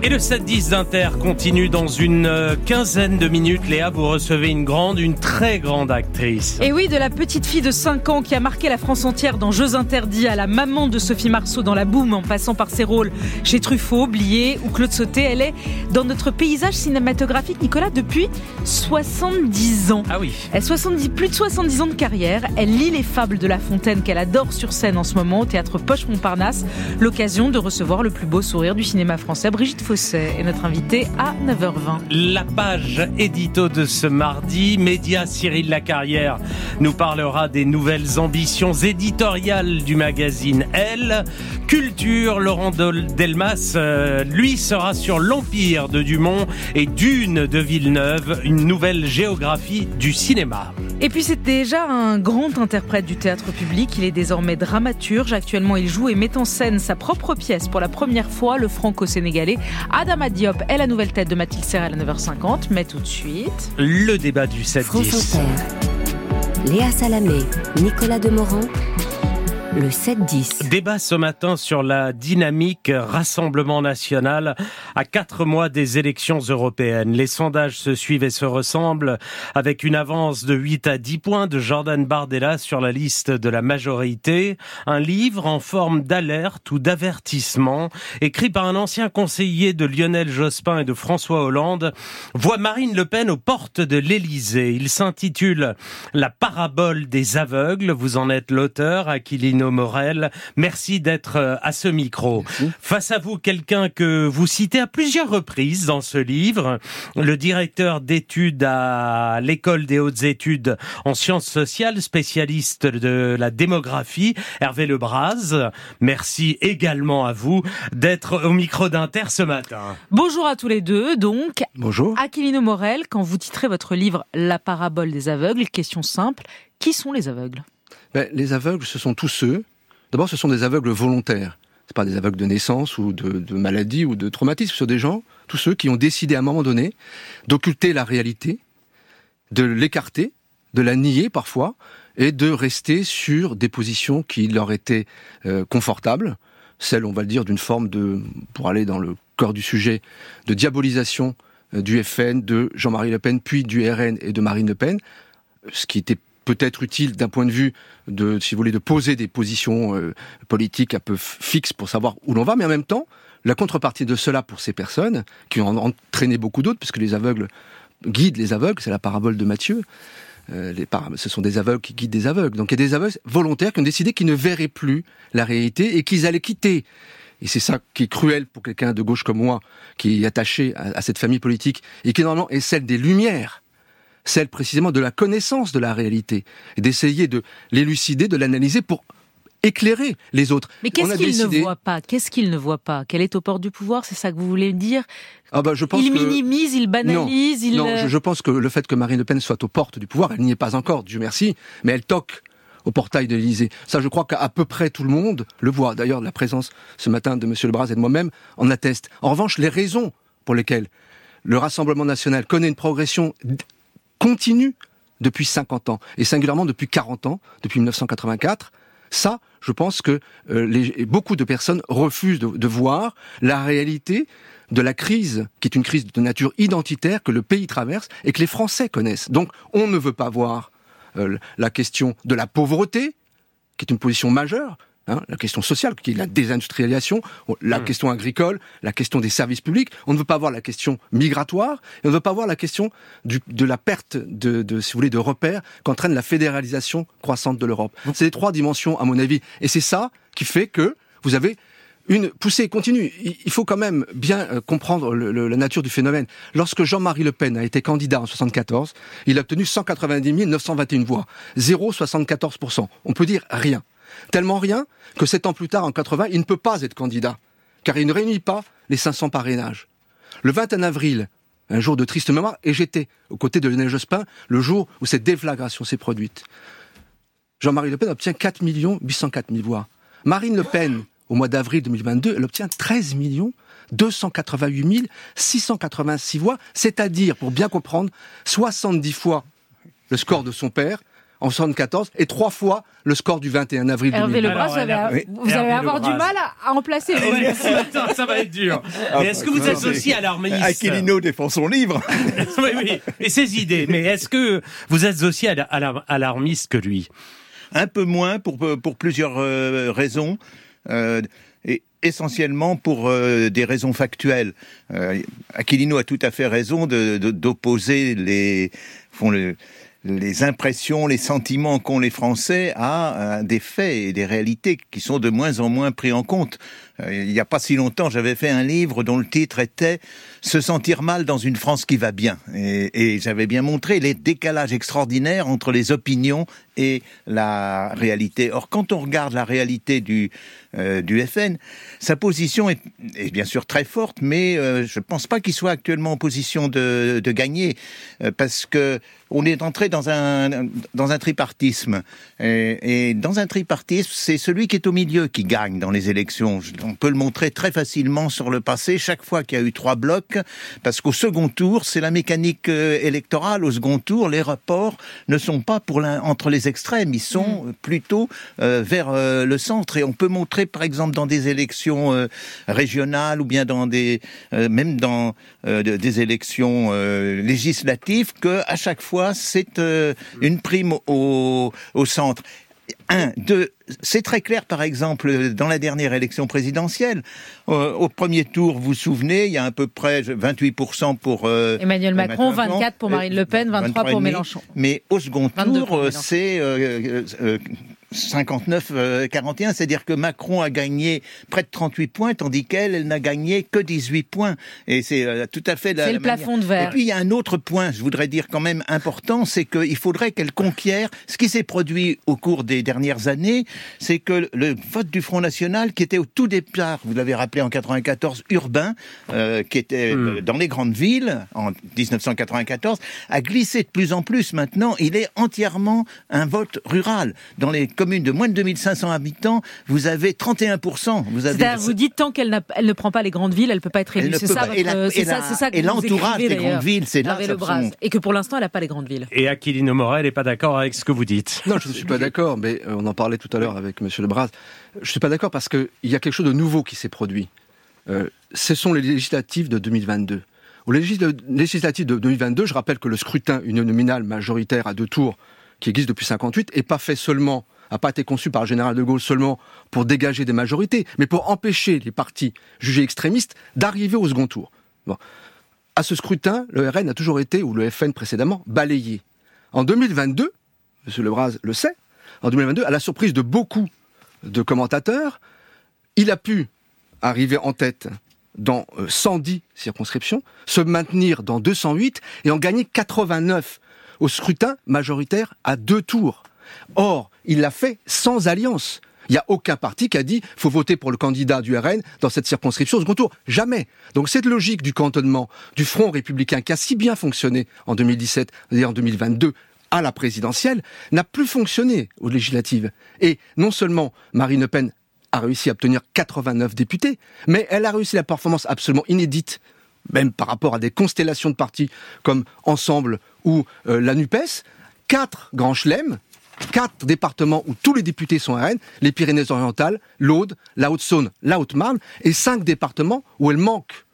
Et le 7-10 d'Inter continue dans une euh, quinzaine de minutes. Léa, vous recevez une grande, une très grande actrice. Et oui, de la petite fille de 5 ans qui a marqué la France entière dans Jeux interdits à la maman de Sophie Marceau dans La Boum en passant par ses rôles chez Truffaut, Blier ou Claude Sauté. Elle est dans notre paysage cinématographique, Nicolas, depuis 70 ans. Ah oui. Elle 70, plus de 70 ans de carrière. Elle lit les fables de La Fontaine qu'elle adore sur scène en ce moment au théâtre Poche Montparnasse. L'occasion de recevoir le plus beau sourire du cinéma français, Brigitte Fossé est notre invité à 9h20. La page édito de ce mardi, Média Cyril Lacarrière nous parlera des nouvelles ambitions éditoriales du magazine Elle. Culture, Laurent Delmas, euh, lui sera sur l'Empire de Dumont et Dune de Villeneuve, une nouvelle géographie du cinéma. Et puis c'est déjà un grand interprète du théâtre public, il est désormais dramaturge, actuellement il joue et met en scène sa propre pièce pour la première fois, le franco-sénégalais Adama Diop est la nouvelle tête de Mathilde Serrel à 9h50, mais tout de suite... Le débat du 7-10. Léa Salamé, Nicolas Demorand, le 7-10. Débat ce matin sur la dynamique Rassemblement national à quatre mois des élections européennes. Les sondages se suivent et se ressemblent avec une avance de 8 à 10 points de Jordan Bardella sur la liste de la majorité. Un livre en forme d'alerte ou d'avertissement écrit par un ancien conseiller de Lionel Jospin et de François Hollande voit Marine Le Pen aux portes de l'Élysée. Il s'intitule La parabole des aveugles. Vous en êtes l'auteur, Aquilino Morel. Merci d'être euh, à ce micro. Face à vous, quelqu'un que vous citez à plusieurs reprises dans ce livre, le directeur d'études à l'école des hautes études en sciences sociales, spécialiste de la démographie, Hervé Lebras. Merci également à vous d'être au micro d'Inter ce matin. Bonjour à tous les deux, donc. Bonjour. Aquilino Morel, quand vous titrez votre livre La parabole des aveugles, question simple, qui sont les aveugles? Ben, Les aveugles, ce sont tous ceux. D'abord, ce sont des aveugles volontaires. Ce pas des aveugles de naissance ou de, maladie ou de traumatisme. Ce sont des gens, tous ceux qui ont décidé à un moment donné d'occulter la réalité, de l'écarter, de la nier parfois, et de rester sur des positions qui leur étaient euh, confortables, celles, on va le dire, d'une forme de, pour aller dans le corps du sujet, de diabolisation euh, du FN, de Jean-Marie Le Pen, puis du RN et de Marine Le Pen, ce qui était peut-être utile d'un point de vue de, si vous voulez, de poser des positions euh, politiques un peu fixes pour savoir où l'on va, mais en même temps, la contrepartie de cela pour ces personnes, qui ont entraîné beaucoup d'autres, puisque les aveugles guident les aveugles, c'est la parabole de Matthieu, euh, les ce sont des aveugles qui guident des aveugles. Donc il y a des aveugles volontaires qui ont décidé qu'ils ne verraient plus la réalité et qu'ils allaient quitter. Et c'est ça qui est cruel pour quelqu'un de gauche comme moi, qui est attaché à, à cette famille politique, et qui normalement est celle des Lumières celle précisément de la connaissance de la réalité, et d'essayer de l'élucider, de l'analyser pour éclairer les autres. Mais qu'est-ce qu'il décidé... ne voit pas? Qu'est-ce qu'il ne voit pas? Qu'elle est au port du pouvoir C'est ça que vous voulez dire? Ah bah je pense Il que... minimise, il banalise, non, il... Non, je, je, pense que le fait que Marine Le Pen soit aux portes du pouvoir, elle n'y est pas encore, Dieu merci, mais elle toque au portail de l'Élysée. Ça, je crois qu'à peu près tout le monde le voit. D'ailleurs, la présence ce matin de M. Lebras et de moi-même en atteste. En revanche, les raisons pour lesquelles le Rassemblement national connaît une progression continue depuis 50 ans, et singulièrement depuis 40 ans, depuis 1984. Ça, je pense que euh, beaucoup de personnes refusent de, de, voir la réalité de la crise, qui est une crise de nature identitaire que le pays traverse et que les Français connaissent. Donc, on ne veut pas voir euh, la question de la pauvreté, qui est une position majeure, hein, la question sociale, qui est la désindustrialisation, la Hmm. question agricole, la question des services publics. On ne veut pas voir la question migratoire, et on ne veut pas voir la question du- de la perte de, de, si vous voulez, de repères qu'entraîne la fédéralisation croissante de l'Europe. C'est les trois dimensions, à mon avis, et c'est ça qui fait que vous avez une poussée continue. Il faut quand même bien euh, comprendre le- le- la nature du phénomène. Lorsque Jean-Marie Le Pen a été candidat en 74, il a obtenu 190 921 voix, 0,74%. On peut dire rien. Tellement rien que sept ans plus tard, en 80, il ne peut pas être candidat, car il ne réunit pas les 500 parrainages. Le 21 avril, un jour de triste mémoire, et j'étais aux côtés de Lionel Jospin le jour où cette déflagration s'est produite. Jean-Marie Le Pen obtient 4 804 000 voix. Marine Le Pen, au mois d'avril 2022, elle obtient 13 288 686 voix, c'est-à-dire, pour bien comprendre, 70 fois le score de son père en 74 et trois fois le score du 21 avril Hervé 2022. Lebras, vous allez, vous allez avoir du mal à, à en placer. vous. Ouais, attends, ça va être dur. Mais est-ce que vous êtes aussi alarmiste Aquilino défend son livre. oui, oui, et ses idées. Mais est-ce que vous êtes aussi ala- ala- alarmiste que lui? Un peu moins pour, pour plusieurs euh, raisons. Euh, et essentiellement pour euh, des raisons factuelles. Euh, Aquilino a tout à fait raison de- de- d'opposer les, font le- les impressions, les sentiments qu'ont les Français à, des faits et des réalités qui sont de moins en moins pris en compte. Euh, il n'y a pas si longtemps, j'avais fait un livre dont le titre était Se sentir mal dans une France qui va bien. Et, j'avais bien montré les décalages extraordinaires entre les opinions et la réalité. Or, quand on regarde la réalité du, euh, FN, sa position est, bien sûr très forte, mais euh, je ne pense pas qu'il soit actuellement en position de, gagner, parce que on est entré dans un, dans un tripartisme. Et, dans un tripartisme, c'est celui qui est au milieu qui gagne dans les élections. On peut le montrer très facilement sur le passé, chaque fois qu'il y a eu trois blocs, parce qu'au second tour, c'est la mécanique euh, électorale. Au second tour, les rapports ne sont pas pour l'un entre les extrêmes, ils sont euh, plutôt euh, vers euh, le centre. Et on peut montrer, par exemple, dans des élections euh, régionales ou bien dans des, même dans de- des élections législatives, que à chaque fois, c'est euh, une prime au, au centre. Un, deux, c'est très clair, par exemple, dans la dernière élection présidentielle. Euh, au premier tour, vous vous souvenez, il y a à peu près 28% pour euh, Emmanuel Macron, 24 pour Marine Le Pen, 23 pour 23,5. Mélenchon. Mais au second 22 tour, pour euh, c'est euh, euh, 59-41, c'est-à-dire que Macron a gagné près de 38 points, tandis qu'elle, elle n'a gagné que 18 points. Et c'est euh, tout à fait la, C'est le plafond de verre. Et puis il y a un autre point, je voudrais dire quand même important, c'est qu'il faudrait qu'elle conquiert ce qui s'est produit au cours des dernières années, c'est que le vote du Front National, qui était au tout départ, vous l'avez rappelé en 94, urbain, euh, qui était euh, dans les grandes villes en 1994, a glissé de plus en plus maintenant. Il est entièrement un vote rural. Dans les communes de moins de 2500 habitants, vous avez 31%. Vous avez C'est-à-dire, vous dites tant qu'elle ne prend pas les grandes villes, elle peut pas être élue. ne C'est ça, votre- Et la- c'est et ça, la- c'est ça que et vous l'entourage des grandes villes, c'est là sont- Et que pour l'instant, elle n'a pas les grandes villes. Et Aquilino Morel n'est pas d'accord avec ce que vous dites. Non, je ne suis pas d'accord, mais euh, on en parlait tout à l'heure avec M. Lebras. Je ne suis pas d'accord parce qu'il y a quelque chose de nouveau qui s'est produit. Euh, ce sont les législatives de 2022. Aux légis- législatives de 2022, je rappelle que le scrutin uninominal majoritaire à deux tours, qui existe depuis 58, n'est pas fait seulement, n'a pas été conçu par le général de Gaulle seulement pour dégager des majorités, mais pour empêcher les partis jugés extrémistes d'arriver au second tour. À ce scrutin, le RN a toujours été, ou le FN précédemment, balayé. En 2022, M. Lebras le sait, en 2022, à la surprise de beaucoup de commentateurs, il a pu arriver en tête dans euh, 110 circonscriptions, se maintenir dans 208 et en gagner 89 au scrutin majoritaire à deux tours. Or, il l'a fait sans alliance. Il n'y a aucun parti qui a dit faut voter pour le candidat du RN dans cette circonscription au second tour. Jamais. Donc cette logique du cantonnement du Front républicain qui a si bien fonctionné en 2017 et en 2022 à la présidentielle n'a plus fonctionné aux législatives. Et non seulement Marine Le Pen a réussi à obtenir 89 députés, mais elle a réussi la performance absolument inédite, même par rapport à des constellations de partis comme Ensemble ou euh, la NUPES, quatre grands chelems, quatre départements où tous les députés sont RN, les Pyrénées-Orientales, l'Aude, la Haute-Saône, la Haute-Marne, et cinq départements où elle manque,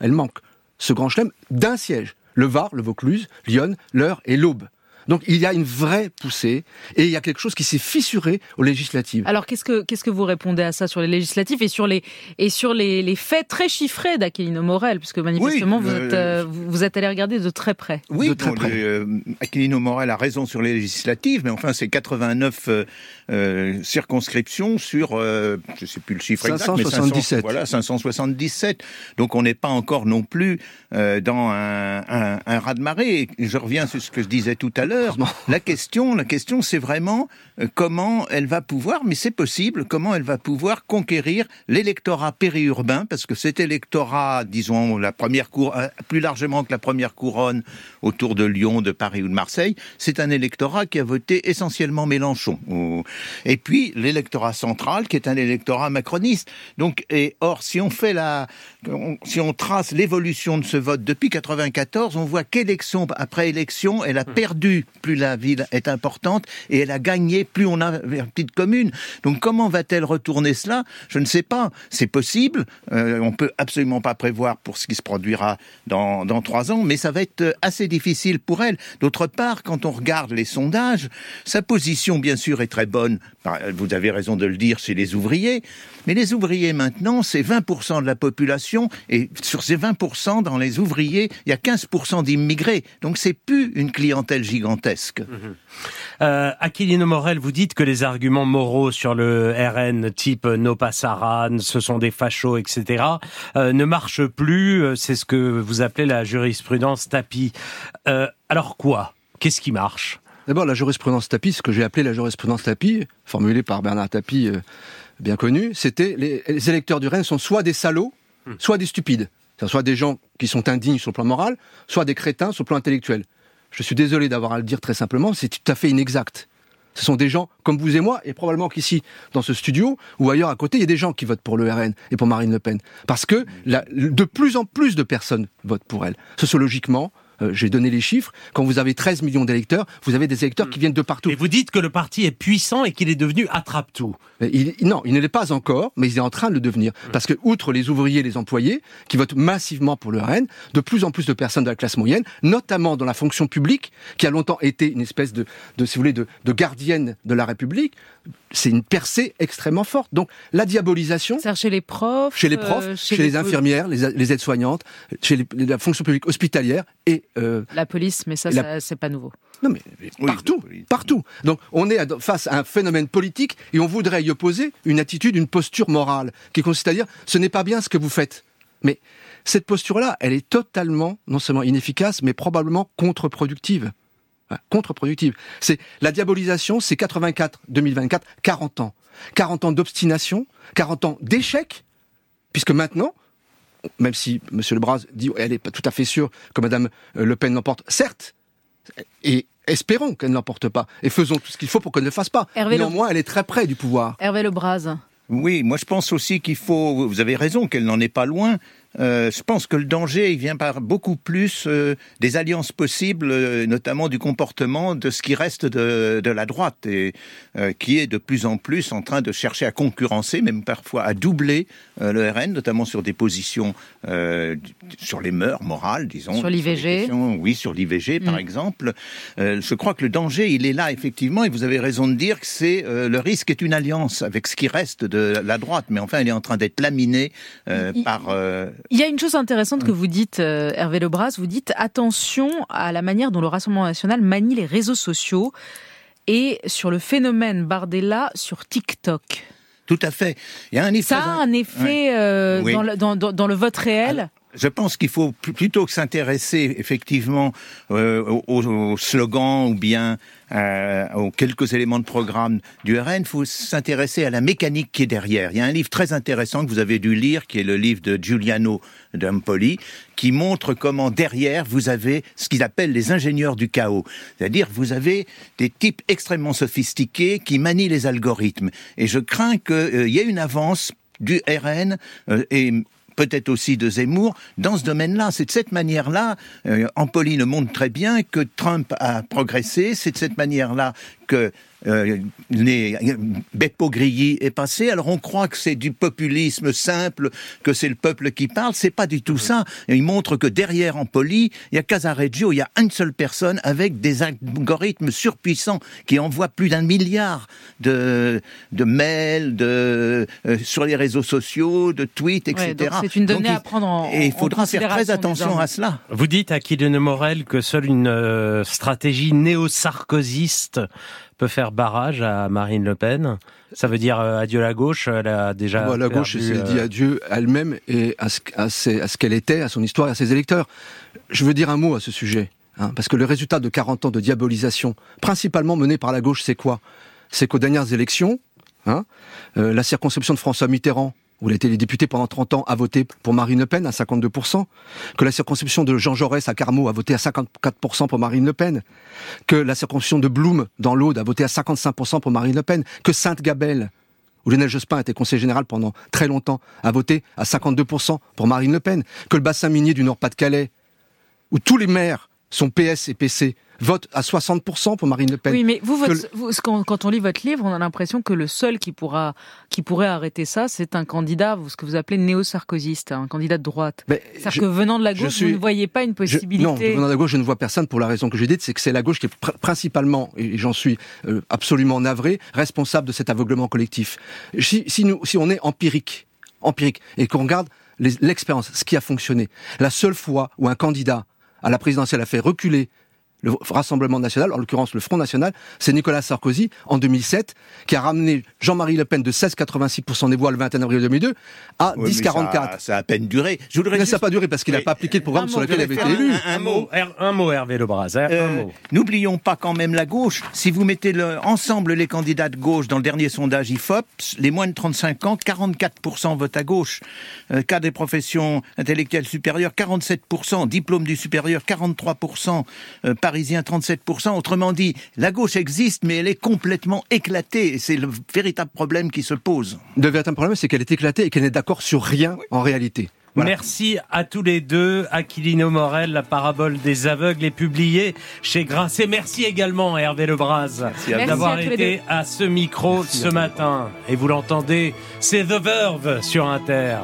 elle manque ce grand chelem d'un siège, le Var, le Vaucluse, Lyon, l'Eure et l'Aube. Donc il y a une vraie poussée et il y a quelque chose qui s'est fissuré aux législatives. Alors qu'est-ce que qu'est-ce que vous répondez à ça sur les législatives et sur les et sur les, les faits très chiffrés d'Aquilino Morel? Puisque manifestement Oui, vous, êtes, euh, vous vous êtes allé regarder de très près. Oui, bon, le, euh, Aquilino Morel a raison sur les législatives, mais enfin, c'est 89 euh, euh, circonscriptions sur, euh, je sais plus le chiffre exact, mais 577. 500, voilà, 577. Donc, on n'est pas encore non plus euh, dans un, un, un raz-de-marée. Et Je reviens sur ce que je disais tout à l'heure. La question, la question, c'est vraiment euh, comment elle va pouvoir, mais c'est possible, comment elle va pouvoir conquérir l'électorat périurbain, parce que cet électorat, disons, la première cour, euh, plus largement que la première couronne autour de Lyon, de Paris ou de Marseille, c'est un électorat qui a voté essentiellement Mélenchon. Et puis l'électorat central, qui est un électorat macroniste. Donc, et or, si on fait la, si on trace l'évolution de ce vote depuis 94, on voit qu'élection après élection, elle a perdu plus la ville est importante et elle a gagné plus on a vers petite commune. Donc, comment va-t-elle retourner cela? Je ne sais pas. C'est possible. Euh, on peut absolument pas prévoir pour ce qui se produira dans, trois ans, mais ça va être assez difficile pour elle. D'autre part, quand on regarde les sondages, sa position, bien sûr, est très bonne. Par- Vous avez raison de le dire chez les ouvriers. Mais les ouvriers, maintenant, c'est 20% de la population. Et sur ces 20%, dans les ouvriers, il y a 15% d'immigrés. Donc, c'est plus une clientèle gigantesque. Euh, Aquilino Morel, vous dites que les arguments moraux sur le RN, type no passaran, ce sont des fachos, etc., euh, ne marchent plus. Euh, C'est ce que vous appelez la jurisprudence tapis. Alors quoi? Qu'est-ce qui marche? D'abord, la jurisprudence tapis, ce que j'ai appelé la jurisprudence tapis, formulée par Bernard Tapie, euh, bien connu, c'était les, les électeurs du Rennes sont soit des salauds, soit des stupides. Soit des gens qui sont indignes sur le plan moral, soit des crétins sur le plan intellectuel. Je suis désolé d'avoir à le dire très simplement, c'est tout à fait inexact. Ce sont des gens comme vous et moi, et probablement qu'ici, dans ce studio, ou ailleurs à côté, il y a des gens qui votent pour le RN et pour Marine Le Pen. Parce que la- de plus en plus de personnes votent pour elle. Sociologiquement, euh, j'ai donné les chiffres, quand vous avez 13 millions d'électeurs, vous avez des électeurs qui viennent de partout. Et vous dites que le parti est puissant et qu'il est devenu attrape-tout. Il- non, il ne l'est pas encore, mais il est en train de le devenir. Parce que, outre les ouvriers et les employés, qui votent massivement pour le RN, de plus en plus de personnes de la classe moyenne, notamment dans la fonction publique, qui a longtemps été une espèce de, de si vous voulez, de, de gardienne de la République, c'est une percée extrêmement forte. Donc, la diabolisation. Chez les profs. Chez les profs, euh, chez, les, infirmières, les, les aides-soignantes, chez les- la fonction publique hospitalière et euh, La police, mais ça, Et la- ça, c'est pas nouveau. non mais partout, partout. Donc on est face à un phénomène politique et on voudrait y opposer une attitude, une posture morale qui consiste à dire ce n'est pas bien ce que vous faites. Mais cette posture-là, elle est totalement non seulement inefficace, mais probablement contre-productive. Contre-productive. C'est la diabolisation, c'est 84-2024, 40 ans, 40 ans d'obstination, 40 ans d'échec, puisque maintenant, même si M. Lebras dit elle n'est pas tout à fait sûre que Mme Le Pen l'emporte, certes, et espérons qu'elle ne l'emporte pas, et faisons tout ce qu'il faut pour qu'elle ne le fasse pas. Hervé Le- Néanmoins, elle est très près du pouvoir. Hervé Lebras. Oui, moi je pense aussi qu'il faut. Vous avez raison qu'elle n'en est pas loin. Euh, je pense que le danger, il vient par beaucoup plus euh, des alliances possibles, euh, notamment du comportement de ce qui reste de, de la droite et qui est de plus en plus en train de chercher à concurrencer, même parfois à doubler le RN, notamment sur des positions sur les mœurs morales, disons. Sur l'IVG. Oui, sur l'IVG, par Mm. exemple. Je crois que le danger, il est là, effectivement, et vous avez raison de dire que c'est le risque est une alliance avec ce qui reste de la droite, mais enfin, elle est en train d'être laminée Il- par... Il y a une chose intéressante que vous dites, euh, Hervé Lebras, vous dites attention à la manière dont le Rassemblement national manie les réseaux sociaux et sur le phénomène Bardella sur TikTok. Tout à fait. Il y a un effet... Ça a un effet euh, Oui. dans, le, dans, dans- dans le vote réel Je pense qu'il faut pl- plutôt que s'intéresser effectivement euh, aux, aux slogans ou bien euh, aux quelques éléments de programme du RN, il faut s'intéresser à la mécanique qui est derrière. Il y a un livre très intéressant que vous avez dû lire, qui est le livre de Giuliano Dampoli, qui montre comment derrière vous avez ce qu'ils appellent les ingénieurs du chaos. C'est-à-dire vous avez des types extrêmement sophistiqués qui manient les algorithmes. Et je crains qu'il y ait une avance du RN euh, et peut-être aussi de Zemmour, dans ce domaine-là. C'est de cette manière-là, euh, le montre très bien, que Trump a progressé, c'est de cette manière-là que euh, les Beppo Grilly est passé. Alors on croit que c'est du populisme simple, que c'est le peuple qui parle. C'est pas du tout ça. Et il montre que derrière Empoli, il y a Casareggio, il y a une seule personne avec des algorithmes surpuissants qui envoient plus d'un milliard de, de mails, de, euh, sur les réseaux sociaux, de tweets, etc. Ouais, c'est une donnée Donc, il- à prendre en- Et il en faudra faire très attention à cela. Vous dites à Kylian Morel que seule une euh, stratégie néo-sarkozyste peut faire barrage à Marine Le Pen. Ça veut dire euh, adieu la gauche. Elle a déjà. Bon, la gauche perdu, s'est euh, dit adieu à elle-même et à ce, à ses- à ce qu'elle était, à son histoire et à ses électeurs. Je veux dire un mot à ce sujet, hein, parce que le résultat de 40 ans de diabolisation, principalement menée par la gauche, c'est quoi? C'est qu'aux dernières élections, hein, euh, la circonscription de François Mitterrand, où il a été député pendant 30 ans, a voté pour Marine Le Pen à 52%, que la circonscription de Jean Jaurès à Carmaux a voté à 54% pour Marine Le Pen, que la circonscription de Blum dans l'Aude a voté à 55% pour Marine Le Pen, que Sainte-Gabelle, où Lionel Jospin était conseiller général pendant très longtemps, a voté à 52% pour Marine Le Pen, que le bassin minier du Nord-Pas-de-Calais, où tous les maires sont PS et PC, votent à 60% pour Marine Le Pen. Oui, mais vous, quand on lit votre livre, on a l'impression que le seul qui pourra, qui pourrait arrêter ça, c'est un candidat, ce que vous appelez néo-sarkozyste, un candidat de droite. C'est-à-dire je- que venant de la gauche, suis- vous ne voyez pas une Je- possibilité. non, venant de la gauche, je ne vois personne pour la raison que j'ai dite, c'est que c'est la gauche qui est pr- principalement, et j'en suis euh, absolument navré, responsable de cet aveuglement collectif. Si, si, nous, si on est empirique, empirique, et qu'on regarde l'expérience, ce qui a fonctionné, la seule fois où un candidat à la présidentielle a fait reculer le Rassemblement national, en l'occurrence le Front national, c'est Nicolas Sarkozy en 2007, qui a ramené Jean-Marie Le Pen de 16,86% des voix le 21 avril 2002 à Oui, mais 10,44. Ça, ça a à peine duré. Je voudrais Mais juste- ça n'a pas duré parce qu'il n'a Oui. pas appliqué le programme sur lequel il avait été élu. un- un mot. Un mot, Hervé Lebras. hein, Euh, un mot. N'oublions pas quand même la gauche. Si vous mettez le- ensemble les candidats de gauche dans le dernier sondage IFOP, les moins de 35 ans, 44% votent à gauche. Euh, cas des professions intellectuelles supérieures, 47%. Diplôme du supérieur, 43%. Euh, parisien, 37%. Autrement dit, la gauche existe, mais elle est complètement éclatée. Et c'est le véritable problème qui se pose. Le véritable problème, c'est qu'elle est éclatée et qu'elle n'est d'accord sur rien en réalité. Merci à tous les deux. Aquilino Morel, la parabole des aveugles est publiée chez Grasset. Merci également à Hervé Lebras d'avoir été à ce micro ce matin. Et vous l'entendez, c'est The Verve sur Inter.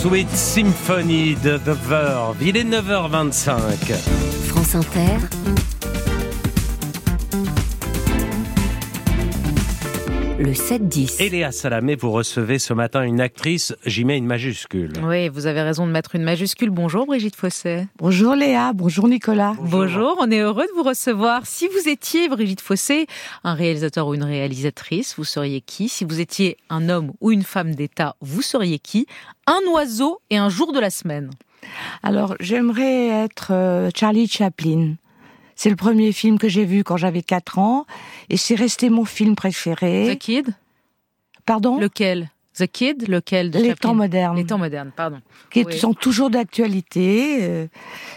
Bittersweet Symphony de The Verve. Il est 9h25. France Inter, 7-10. Et Léa Salamé, vous recevez ce matin une actrice, j'y mets une majuscule. Oui, vous avez raison de mettre une majuscule. Bonjour Brigitte Fosset. Bonjour Léa, bonjour Nicolas. Bonjour. on est heureux de vous recevoir. Si vous étiez Brigitte Fossé, un réalisateur ou une réalisatrice, vous seriez qui? Si vous étiez un homme ou une femme d'État, vous seriez qui? Un oiseau et un jour de la semaine. Alors, j'aimerais être euh, Charlie Chaplin. C'est le premier film que j'ai vu quand j'avais 4 ans et c'est resté mon film préféré. The Kid? Pardon? Lequel? The Kid? Lequel de Les Chaplin temps modernes. Les temps modernes, pardon. Qui Oui. sont toujours d'actualité. euh,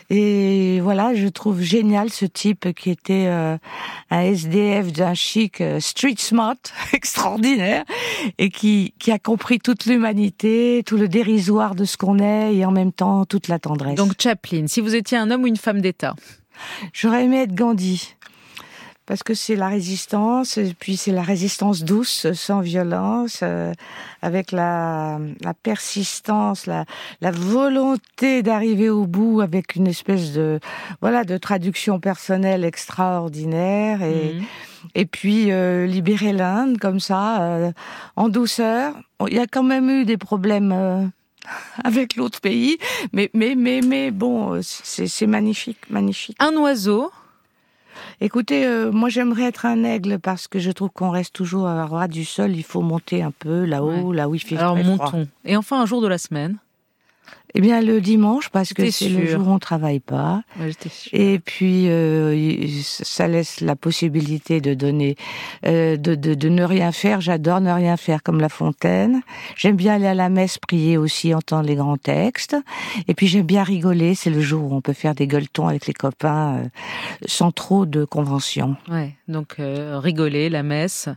et voilà, je trouve génial ce type qui était euh, un SDF d'un chic euh, street smart extraordinaire et qui, qui a compris toute l'humanité, tout le dérisoire de ce qu'on est et en même temps toute la tendresse. Donc Chaplin, si vous étiez un homme ou une femme d'État? J'aurais aimé être Gandhi. Parce que c'est la résistance, et puis c'est la résistance douce, sans violence, euh, avec la, la persistance, la, la volonté d'arriver au bout, avec une espèce de voilà de traduction personnelle extraordinaire, et, Mhm. et puis euh, libérer l'Inde comme ça, euh, en douceur. Il y a quand même eu des problèmes. avec l'autre pays, mais mais mais mais bon, euh, c'est magnifique, magnifique. Un oiseau. Écoutez, euh, moi j'aimerais être un aigle parce que je trouve qu'on reste toujours à ras du sol. Il faut monter un peu là-haut, là où il fait Alors très froid. montons. Et enfin un jour de la semaine. Eh bien le dimanche parce que c'est le jour où on travaille pas. Ouais. Et puis euh, ça laisse la possibilité de donner, euh, de, de, de ne rien faire. J'adore ne rien faire comme La Fontaine. J'aime bien aller à la messe, prier aussi, entendre les grands textes. Et puis j'aime bien rigoler. C'est le jour où on peut faire des gueuletons avec les copains euh, sans trop de conventions. Ouais, donc rigoler, la messe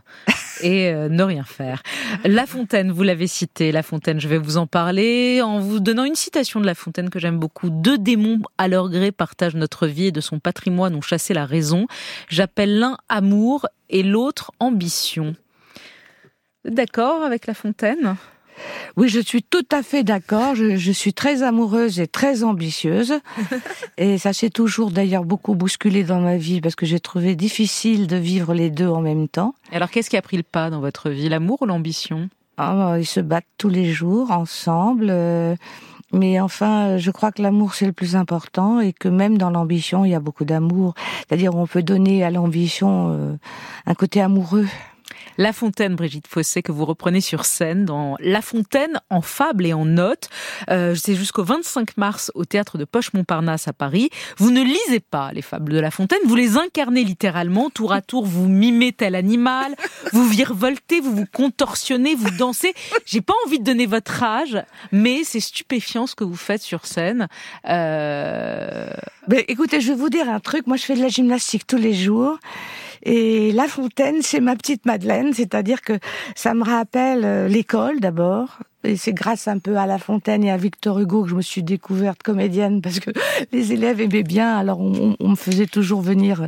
et ne rien faire. La Fontaine, vous l'avez cité, La Fontaine, je vais vous en parler en vous donnant une citation de La Fontaine que j'aime beaucoup. Deux démons à leur gré partagent notre vie et de son patrimoine ont chassé la raison. J'appelle l'un amour et l'autre ambition. Vous êtes D'accord avec La Fontaine? Oui, je suis tout à fait d'accord. Je, je suis très amoureuse et très ambitieuse. et ça s'est toujours d'ailleurs beaucoup bousculé dans ma vie parce que j'ai trouvé difficile de vivre les deux en même temps. Alors qu'est-ce qui a pris le pas dans votre vie, l'amour ou l'ambition? Ah, ils se battent tous les jours ensemble. euh, mais enfin, euh, je crois que l'amour c'est le plus important et que même dans l'ambition, il y a beaucoup d'amour. C'est-à-dire, on peut donner à l'ambition euh, un côté amoureux. La Fontaine, Brigitte Fossé, que vous reprenez sur scène dans La Fontaine en fable et en notes. Euh, C'est jusqu'au 25 mars au théâtre de Poche-Montparnasse à Paris. Vous ne lisez pas les fables de La Fontaine, vous les incarnez littéralement. Tour à tour, vous mimez tel animal, vous virevoltez, vous vous contorsionnez, vous dansez. J'ai pas envie de donner votre âge, mais c'est stupéfiant ce que vous faites sur scène. Euh... Ben, écoutez, je vais vous dire un truc. Moi, je fais de la gymnastique tous les jours. Et La Fontaine, c'est ma petite Madeleine. C'est-à-dire que ça me rappelle euh, l'école d'abord. C'est grâce un peu à La Fontaine et à Victor Hugo que je me suis découverte comédienne parce que les élèves aimaient bien. Alors on, me faisait toujours venir.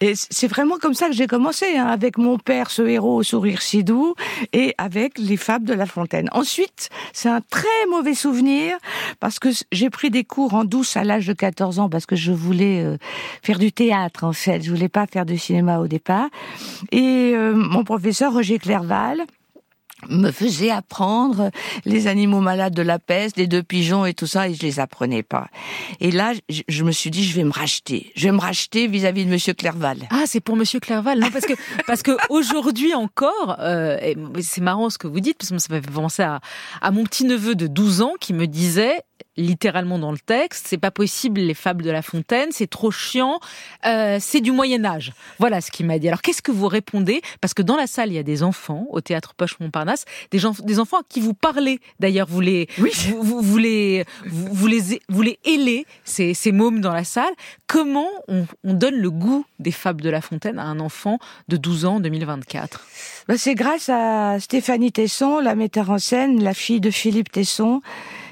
Et c'est vraiment comme ça que j'ai commencé, hein, avec mon père, ce héros au sourire si doux, et avec les fables de La Fontaine. Ensuite, c'est un très mauvais souvenir parce que j'ai pris des cours en douce à l'âge de 14 ans parce que je voulais euh, faire du théâtre en fait. Je voulais pas faire du cinéma au départ. Et euh, mon professeur Roger Clerval me faisait apprendre les animaux malades de la peste, les deux pigeons et tout ça, et je les apprenais pas. Et là, je, je me suis dit, je vais me racheter. Je vais me racheter vis-à-vis de Monsieur Clerval. Ah, c'est pour Monsieur Clerval, non Parce que parce que aujourd'hui encore, euh, c'est marrant ce que vous dites parce que ça me fait penser à, à mon petit neveu de 12 ans qui me disait littéralement dans le texte, c'est pas possible les fables de La Fontaine, c'est trop chiant, euh, c'est du Moyen Âge. Voilà ce qu'il m'a dit. Alors qu'est-ce que vous répondez? Parce que dans la salle, il y a des enfants au théâtre Poche Montparnasse, des, gens, des enfants à qui vous parlez. D'ailleurs, vous les, vous, vous, vous les, vous, vous les, vous les ailez, ces, ces mômes dans la salle. Comment on, on donne le goût des fables de La Fontaine à un enfant de 12 ans en 2024 Ben, c'est grâce à Stéphanie Tesson, la metteur en scène, la fille de Philippe Tesson,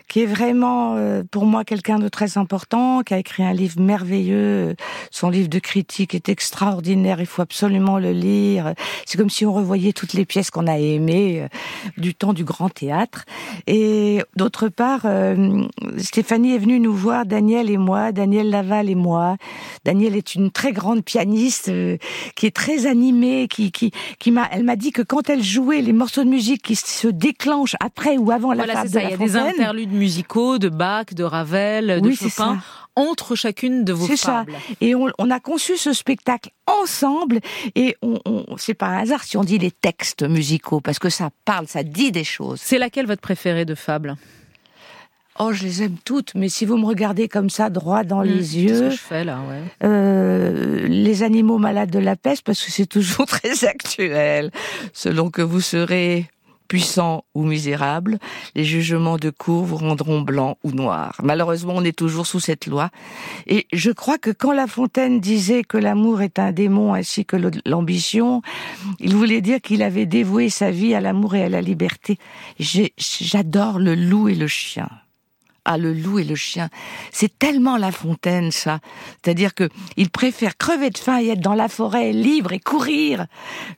qui est vraiment euh, pour moi quelqu'un de très important, qui a écrit un livre merveilleux. Son livre de critique est extraordinaire, il faut absolument le lire. C'est comme si on revoyait toutes les pièces qu'on a aimées euh, du temps du grand théâtre. Et d'autre part, euh, Stéphanie est venue nous voir, Daniel et moi, Daniel Laval et moi. Daniel est une très grande pianiste euh, qui est très animée, qui, qui, qui m'a, elle m'a dit que quand elle jouait les morceaux de musique qui se déclenchent après ou avant la Voilà, c'est de ça. la Il y a des interludes musicaux de Bach, de Ravel, de Oui, Chopin entre chacune de vos C'est ça. fables. Et on, on a conçu ce spectacle ensemble. Et on, on, c'est pas un hasard si on dit les textes musicaux, parce que ça parle, ça dit des choses. C'est laquelle votre préférée de fable? Oh, je les aime toutes, mais si vous me regardez comme ça, droit dans Hmm, les c'est ce yeux, que je fais là, ouais. euh, les animaux malades de la peste, parce que c'est toujours très actuel, selon que vous serez puissant ou misérable, les jugements de cour vous rendront blanc ou noir. Malheureusement, on est toujours sous cette loi. Et je crois que quand La Fontaine disait que l'amour est un démon ainsi que l'ambition, il voulait dire qu'il avait dévoué sa vie à l'amour et à la liberté. J'adore le loup et le chien. Ah, le loup et le chien. C'est tellement La Fontaine, ça. C'est-à-dire que il préfère crever de faim et être dans la forêt libre et courir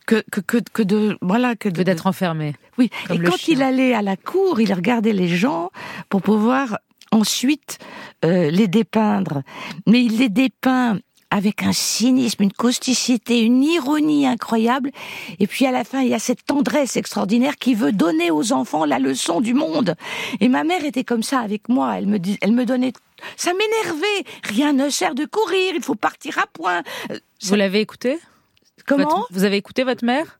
que, que, que, que de, voilà, que d'être enfermé. Oui. Comme et quand chien. il allait à la cour, il regardait les gens pour pouvoir ensuite euh, les dépeindre. Mais il les dépeint avec un cynisme, une causticité, une ironie incroyable. Et puis à la fin, il y a cette tendresse extraordinaire qui veut donner aux enfants la leçon du monde. Et ma mère était comme ça avec moi. Elle me, dis- elle me donnait... Ça m'énervait. Rien ne sert de courir. Il faut partir à point. Euh, Vous l'avez écouté Comment? Votre- Vous avez écouté votre mère?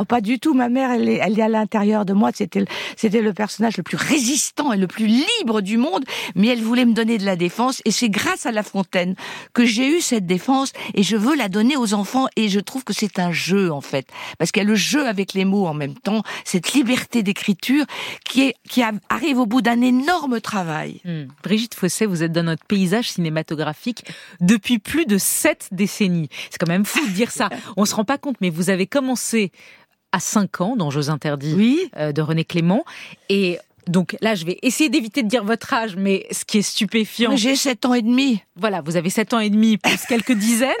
Oh, pas du tout. Ma mère, elle est, elle est à l'intérieur de moi. C'était, c'était le personnage le plus résistant et le plus libre du monde. Mais elle voulait me donner de la défense. Et c'est grâce à La Fontaine que j'ai eu cette défense. Et je veux la donner aux enfants. Et je trouve que c'est un jeu, en fait. Parce qu'il y a le jeu avec les mots en même temps. Cette liberté d'écriture qui est, qui arrive au bout d'un énorme travail. Hmm. Brigitte Fossé, vous êtes dans notre paysage cinématographique depuis plus de sept décennies. C'est quand même fou de dire ça. On se rend pas compte, mais vous avez commencé à 5 ans dans Jeux interdits euh, de René Clément. Et donc là, je vais essayer d'éviter de dire votre âge, mais ce qui est stupéfiant. J'ai 7 ans et demi. Voilà, vous avez 7 ans et demi, plus quelques dizaines.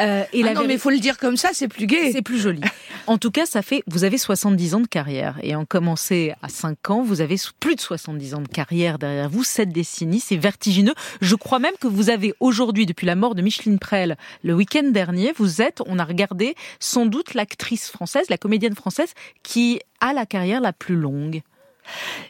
Euh, et Ah la non, mais il faut le dire comme ça, c'est plus gai. c'est plus joli. En tout cas, ça fait, vous avez 70 ans de carrière. Et en commencé à 5 ans, vous avez plus de 70 ans de carrière derrière vous, 7 décennies, c'est vertigineux. Je crois même que vous avez aujourd'hui, depuis la mort de Micheline Prel, le week-end dernier, vous êtes, on a regardé, sans doute l'actrice française, la comédienne française, qui a la carrière la plus longue.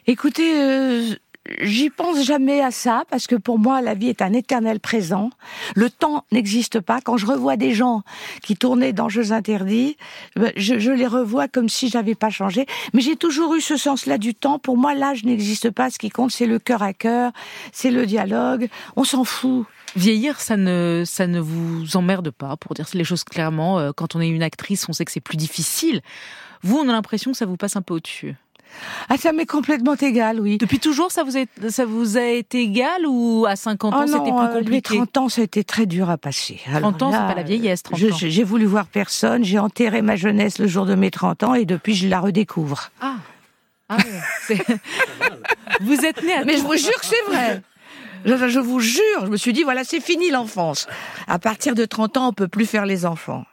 Écoutez, euh, j'y pense jamais à ça parce que pour moi la vie est un éternel présent. Le temps n'existe pas. Quand je revois des gens qui tournaient dans Jeux interdits, ben, je, je les revois comme si j'avais pas changé. Mais j'ai toujours eu ce sens-là du temps. Pour moi, l'âge n'existe pas. Ce qui compte, c'est le cœur à cœur, c'est le dialogue. On s'en fout. Vieillir, ça ne, ça ne vous emmerde pas, pour dire les choses clairement. Euh, Quand on est une actrice, on sait que c'est plus difficile. Vous, on a l'impression que ça vous passe un peu au-dessus. Ah, ça m'est complètement égal, oui. Depuis toujours, ça vous, est, ça vous a été égal ou à 50 ans, Oh c'était plus euh, les compliqué 30 ans, ça a été très dur à passer. 30 ans, c'est pas la vieillesse, 30 je- ans. J'ai voulu voir personne, j'ai enterré ma jeunesse le jour de mes 30 ans et depuis je la redécouvre. Ah, ah ouais, c'est- Vous êtes né à Mais je vous jure que c'est vrai. Je, je vous jure, je me suis dit, voilà, c'est fini l'enfance. À partir de 30 ans, on peut plus faire les enfants.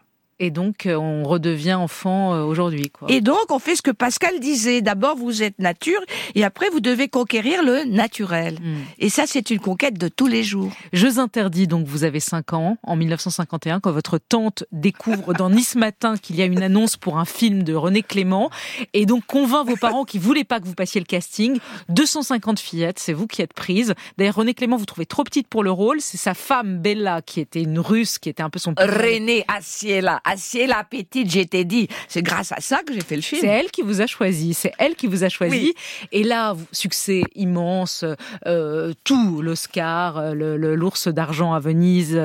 Et donc, euh, on redevient enfant euh, aujourd'hui, quoi. Et donc, on fait ce que Pascal disait. D'abord, vous êtes nature, et après, vous devez conquérir le naturel. Hmm. Et ça, c'est une conquête de tous les jours. Jeux interdits, donc vous avez 5 ans, en 1951, quand votre tante découvre dans Nice Matin qu'il y a une annonce pour un film de René Clément, et donc convainc vos parents qui voulaient pas que vous passiez le casting. 250 fillettes, c'est vous qui êtes prise. D'ailleurs, René Clément, vous trouvez trop petite pour le rôle. C'est sa femme, Bella, qui était une russe, qui était un peu son... René Asiela, Gracier, la petite, j'étais dit. C'est grâce à ça que j'ai fait le film. C'est elle qui vous a choisi, c'est elle qui vous a choisi. Oui. Et là, succès immense, euh, tout, l'Oscar, euh, le- le- l'ours d'argent à Venise,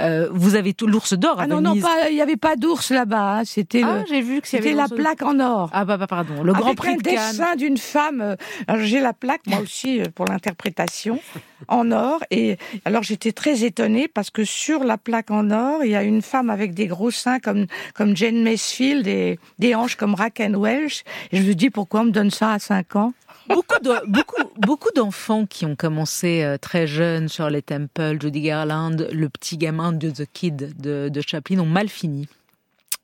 euh, vous avez tout, l'ours d'or à Ah non, non, il n'y avait pas d'ours là-bas. hein. C'était Ah, j'ai vu que c'était la l'ours plaque en or. Ah bah, bah, pardon, le Grand Avec Prix un de dessin d'une femme. j'ai la plaque, moi aussi, pour l'interprétation, en or. Et alors, j'étais très étonnée parce que sur la plaque en or, il y a une femme avec des gros seins comme, comme Jane Macefield et des hanches comme Raquel Welch. Et je me dis, pourquoi on me donne ça à 5 ans? Beaucoup beaucoup, beaucoup d'enfants qui ont commencé euh, très jeunes sur les temples, Judy Garland, le petit gamin de The Kid de Chaplin, ont mal fini.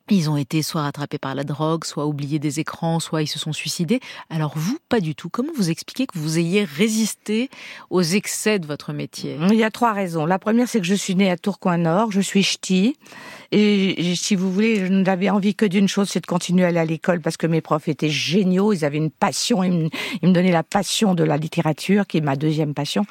Ils ont été soit rattrapés par la drogue, soit oubliés des écrans, soit ils se sont suicidés. Alors vous, pas du tout. Comment vous expliquez que vous ayez résisté aux excès de votre métier? Il y a trois raisons. La première, c'est que je suis née à Tourcoing-Nord, je suis ch'ti. Et, si vous voulez, je n'avais envie que d'une chose, c'est de continuer à aller à l'école parce que mes profs étaient géniaux, ils avaient une passion, ils me, donnaient la passion de la littérature, qui est ma deuxième passion.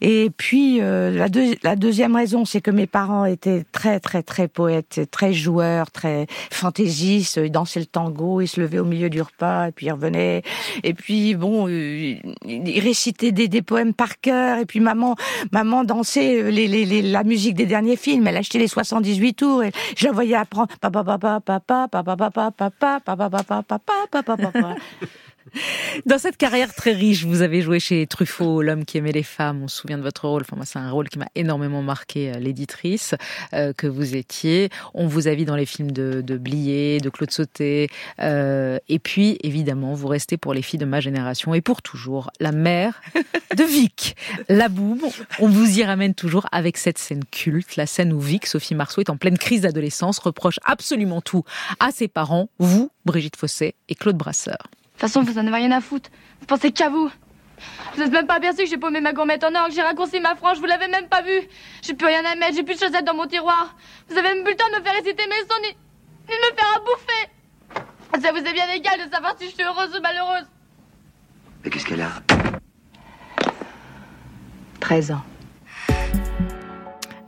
Et puis, euh, la deuxième raison, c'est que mes parents étaient très, très, très poètes, très joueurs, très fantaisistes. Ils dansaient le tango, ils se levaient au milieu du repas, et puis ils revenaient. Et puis, bon, euh, ils récitaient des, des poèmes par cœur. Et puis, maman, maman dansait euh, la musique des derniers films. Elle achetait les 78 tours. Et je la voyais apprendre. Dans cette carrière très riche, vous avez joué chez Truffaut, l'homme qui aimait les femmes. On se souvient de votre rôle. Enfin, c'est un rôle qui m'a énormément marqué, euh, l'éditrice euh, que vous étiez. On vous a vu dans les films de, de Blier, de Claude Sauté. Euh, et puis, évidemment, vous restez pour les filles de ma génération et pour toujours la mère de Vic, la boum. On vous y ramène toujours avec cette scène culte, la scène où Vic, Sophie Marceau, est en pleine crise d'adolescence, reproche absolument tout à ses parents, vous, Brigitte Fossé et Claude Brasseur. De toute façon, vous en avez rien à foutre. Vous pensez qu'à vous. Vous n'êtes même pas aperçu que j'ai paumé ma gourmette en or, que j'ai raccourci ma frange, vous l'avez même pas vu. J'ai plus rien à mettre, j'ai plus de chaussettes dans mon tiroir. Vous avez même plus le temps de me faire réciter mes sons, ni, ni de me faire à bouffer. Ça vous est bien égal de savoir si je suis heureuse ou malheureuse. Mais qu'est-ce qu'elle a? 13 ans.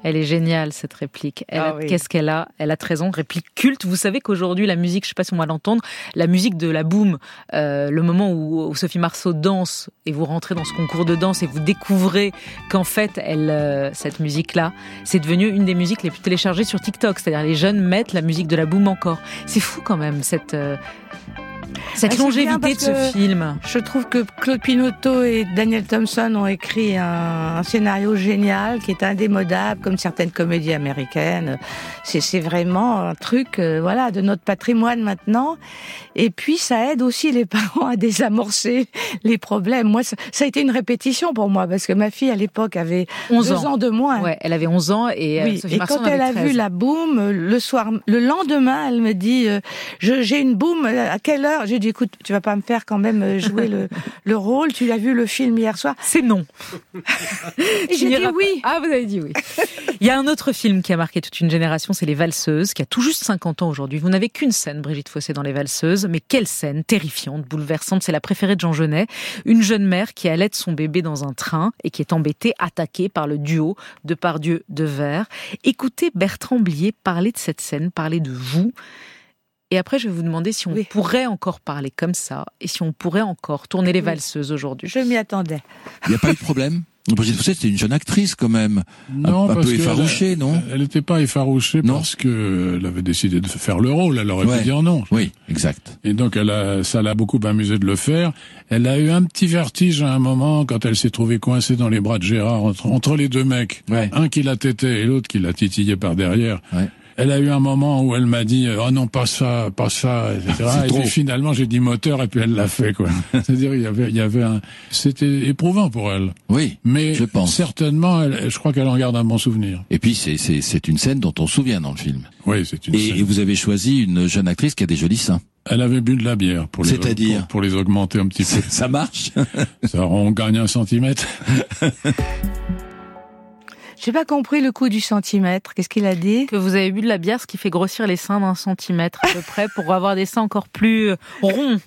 Elle est géniale cette réplique. Ah oui. Qu'est-ce qu'elle a? Elle a 13 ans, réplique culte. Vous savez qu'aujourd'hui la musique, je sais pas si on va l'entendre, la musique de la boom, euh, le moment où, où Sophie Marceau danse et vous rentrez dans ce concours de danse et vous découvrez qu'en fait elle, euh, cette musique-là, c'est devenu une des musiques les plus téléchargées sur TikTok. C'est-à-dire les jeunes mettent la musique de la boom encore. C'est fou quand même cette euh, cette Ah, longévité de ce film. Je trouve que Claude Pinotto et Daniel Thompson ont écrit un, un scénario génial qui est indémodable, comme certaines comédies américaines. C'est vraiment un truc, euh, voilà, de notre patrimoine maintenant. Et puis ça aide aussi les parents à désamorcer les problèmes. Moi, ça, ça a été une répétition pour moi parce que ma fille à l'époque avait 11 deux ans. de moins. Ouais, elle avait 11 ans et, euh, Oui, Sophie et quand elle a vu 13. la boum, euh, le soir, le lendemain, elle me dit euh, je- j'ai une boum. euh, À quelle heure J'ai dit écoute, tu vas pas me faire quand même euh, jouer le, le rôle. Tu l'as vu le film hier soir? C'est non. Et j'ai dit oui. Ah, vous avez dit oui. Il y a un autre film qui a marqué toute une génération, c'est Les Valseuses, qui a tout juste 50 ans aujourd'hui. Vous n'avez qu'une scène, Brigitte Fossé, dans Les Valseuses, mais quelle scène terrifiante, bouleversante. C'est la préférée de Jean Genet. Une jeune mère qui allait son bébé dans un train et qui est embêtée, attaquée par le duo de Pardieu de Verre. Écoutez Bertrand Blier parler de cette scène, parler de vous. Et après, je vais vous demander si on pourrait encore parler comme ça et si on pourrait encore tourner les valseuses aujourd'hui. Je m'y attendais. Il n'y a pas eu de problème. Brigitte Fossé, c'était une jeune actrice quand même. Non, un, un parce peu effarouchée, elle- non Elle n'était pas effarouchée parce que elle avait décidé de faire le rôle. Elle aurait Ouais. pu dire non. Oui, exact. Et donc, elle a, ça l'a beaucoup amusé de le faire. Elle a eu un petit vertige à un moment quand elle s'est trouvée coincée dans les bras de Gérard entre, entre les deux mecs. Un qui la têtait et l'autre qui la titillait par derrière. Elle a eu un moment où elle m'a dit oh non pas ça pas ça etc. Et trop. puis finalement j'ai dit moteur et puis elle l'a fait quoi. C'est-à-dire il y avait il y avait un c'était éprouvant pour elle. Oui. Mais je pense. certainement elle- je crois qu'elle en garde un bon souvenir. Et puis c'est c'est c'est une scène dont on se souvient dans le film. Oui, c'est une et, scène. et vous avez choisi une jeune actrice qui a des jolis seins. Elle avait bu de la bière pour les pour les augmenter un petit peu. Ça marche Ça on gagne un centimètre. J'ai pas compris le coup du centimètre. Qu'est-ce qu'il a dit Que vous avez bu de la bière, ce qui fait grossir les seins d'un centimètre à peu près pour avoir des seins encore plus euh, ronds.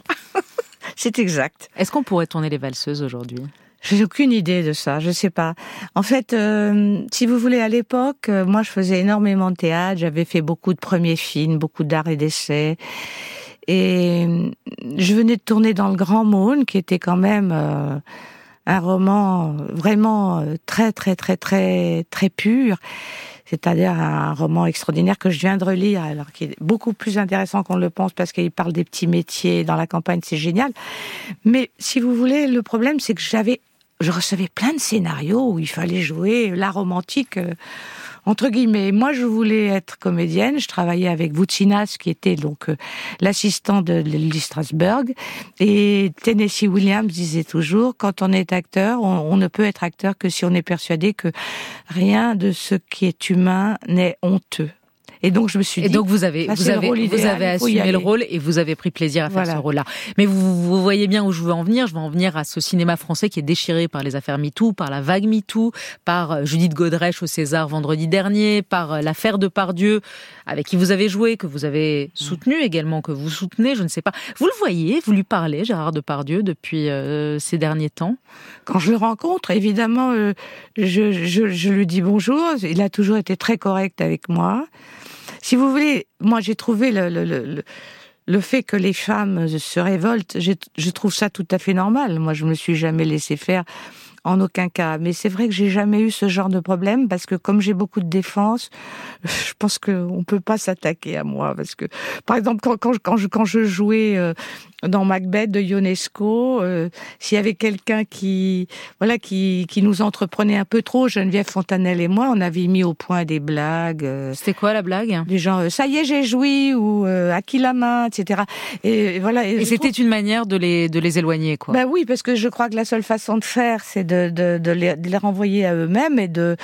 C'est exact. Est-ce qu'on pourrait tourner les valseuses aujourd'hui? J'ai aucune idée de ça, je sais pas. En fait, euh, si vous voulez, à l'époque, euh, moi, je faisais énormément de théâtre. J'avais fait beaucoup de premiers films, beaucoup d'art et d'essais. Et je venais de tourner dans Le Grand Mône, qui était quand même euh, un roman vraiment euh, très, très, très, très, très pur. C'est-à-dire un roman extraordinaire que je viens de relire, alors qui est beaucoup plus intéressant qu'on le pense parce qu'il parle des petits métiers dans la campagne, c'est génial. Mais si vous voulez, le problème, c'est que j'avais, je recevais plein de scénarios où il fallait jouer la romantique. Entre guillemets, moi je voulais être comédienne. Je travaillais avec Voutsinas, qui était donc euh, l'assistant de Lily Strasberg, et Tennessee Williams disait toujours quand on est acteur, on ne peut être acteur que si on est persuadé que rien de ce qui est humain n'est honteux. Et donc je me suis Et dit. donc vous avez vous avez vous idéal, avez assumé le rôle et vous avez pris plaisir à faire Voilà. ce rôle-là. Mais vous, vous voyez bien où je veux en venir. Je veux en venir à ce cinéma français qui est déchiré par les affaires MeToo, par la vague MeToo, par euh, Judith Godrèche au César vendredi dernier, par euh, l'affaire de Pardieu avec qui vous avez joué, que vous avez soutenu également, que vous soutenez, je ne sais pas. Vous le voyez, vous lui parlez, Gérard Depardieu, depuis euh, ces derniers temps? Quand je le rencontre, évidemment, euh, je, je, je lui dis bonjour. Il a toujours été très correct avec moi. Si vous voulez, moi j'ai trouvé le, le, le, le- fait que les femmes se révoltent, je trouve ça tout à fait normal. Moi, je me suis jamais laissé faire en aucun cas. Mais c'est vrai que j'ai jamais eu ce genre de problème parce que comme j'ai beaucoup de défense, je pense qu'on peut pas s'attaquer à moi parce que, par exemple, quand, quand, quand, je, quand je jouais euh, dans Macbeth de Ionesco, euh, s'il y avait quelqu'un qui, voilà, qui, qui nous entreprenait un peu trop, Geneviève Fontanelle et moi, on avait mis au point des blagues. C'était quoi la blague? Des gens, euh, ça y est, j'ai joui ou euh, à qui la main, etc. Et, voilà. Et c'était trouve- une manière de les de les éloigner, quoi. bah oui, parce que je crois que la seule façon de faire, c'est de, de, de, les, de les renvoyer à eux-mêmes et de,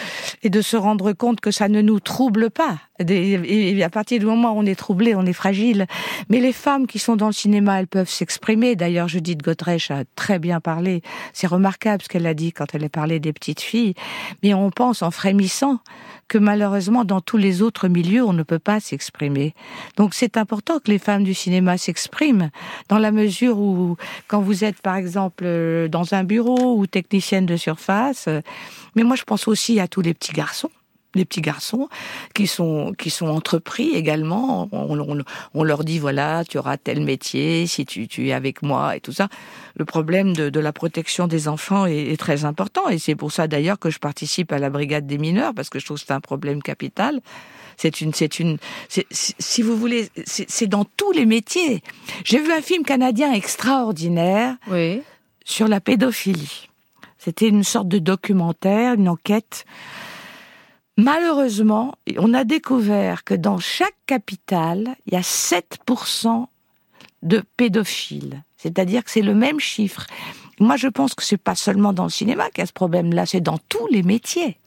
et de se rendre compte que ça ne nous trouble pas. Et à partir du moment où on est troublé, on est fragile. Mais les femmes qui sont dans le cinéma, elles peuvent s'exprimer. D'ailleurs, Judith Godrèche a très bien parlé. C'est remarquable ce qu'elle a dit quand elle a parlé des petites filles. Mais on pense en frémissant que malheureusement, dans tous les autres milieux, on ne peut pas s'exprimer. Donc c'est important que les femmes du cinéma s'expriment, dans la mesure où, quand vous êtes par exemple euh, dans un bureau ou technicienne de surface, euh, mais moi je pense aussi à tous les petits garçons les petits garçons qui sont qui sont entrepris également. On, on- on leur dit voilà, tu auras tel métier si tu, tu es avec moi et tout ça. Le problème de, de la protection des enfants est, est très important et c'est pour ça d'ailleurs que je participe à la brigade des mineurs parce que je trouve que c'est un problème capital. C'est une, c'est une, si vous voulez, c'est c'est dans tous les métiers. J'ai vu un film canadien extraordinaire sur la pédophilie. C'était une sorte de documentaire, une enquête. Malheureusement, on a découvert que dans chaque capitale, il y a 7% de pédophiles. C'est-à-dire que c'est le même chiffre. Moi, je pense que c'est pas seulement dans le cinéma qu'il y a ce problème-là, c'est dans tous les métiers.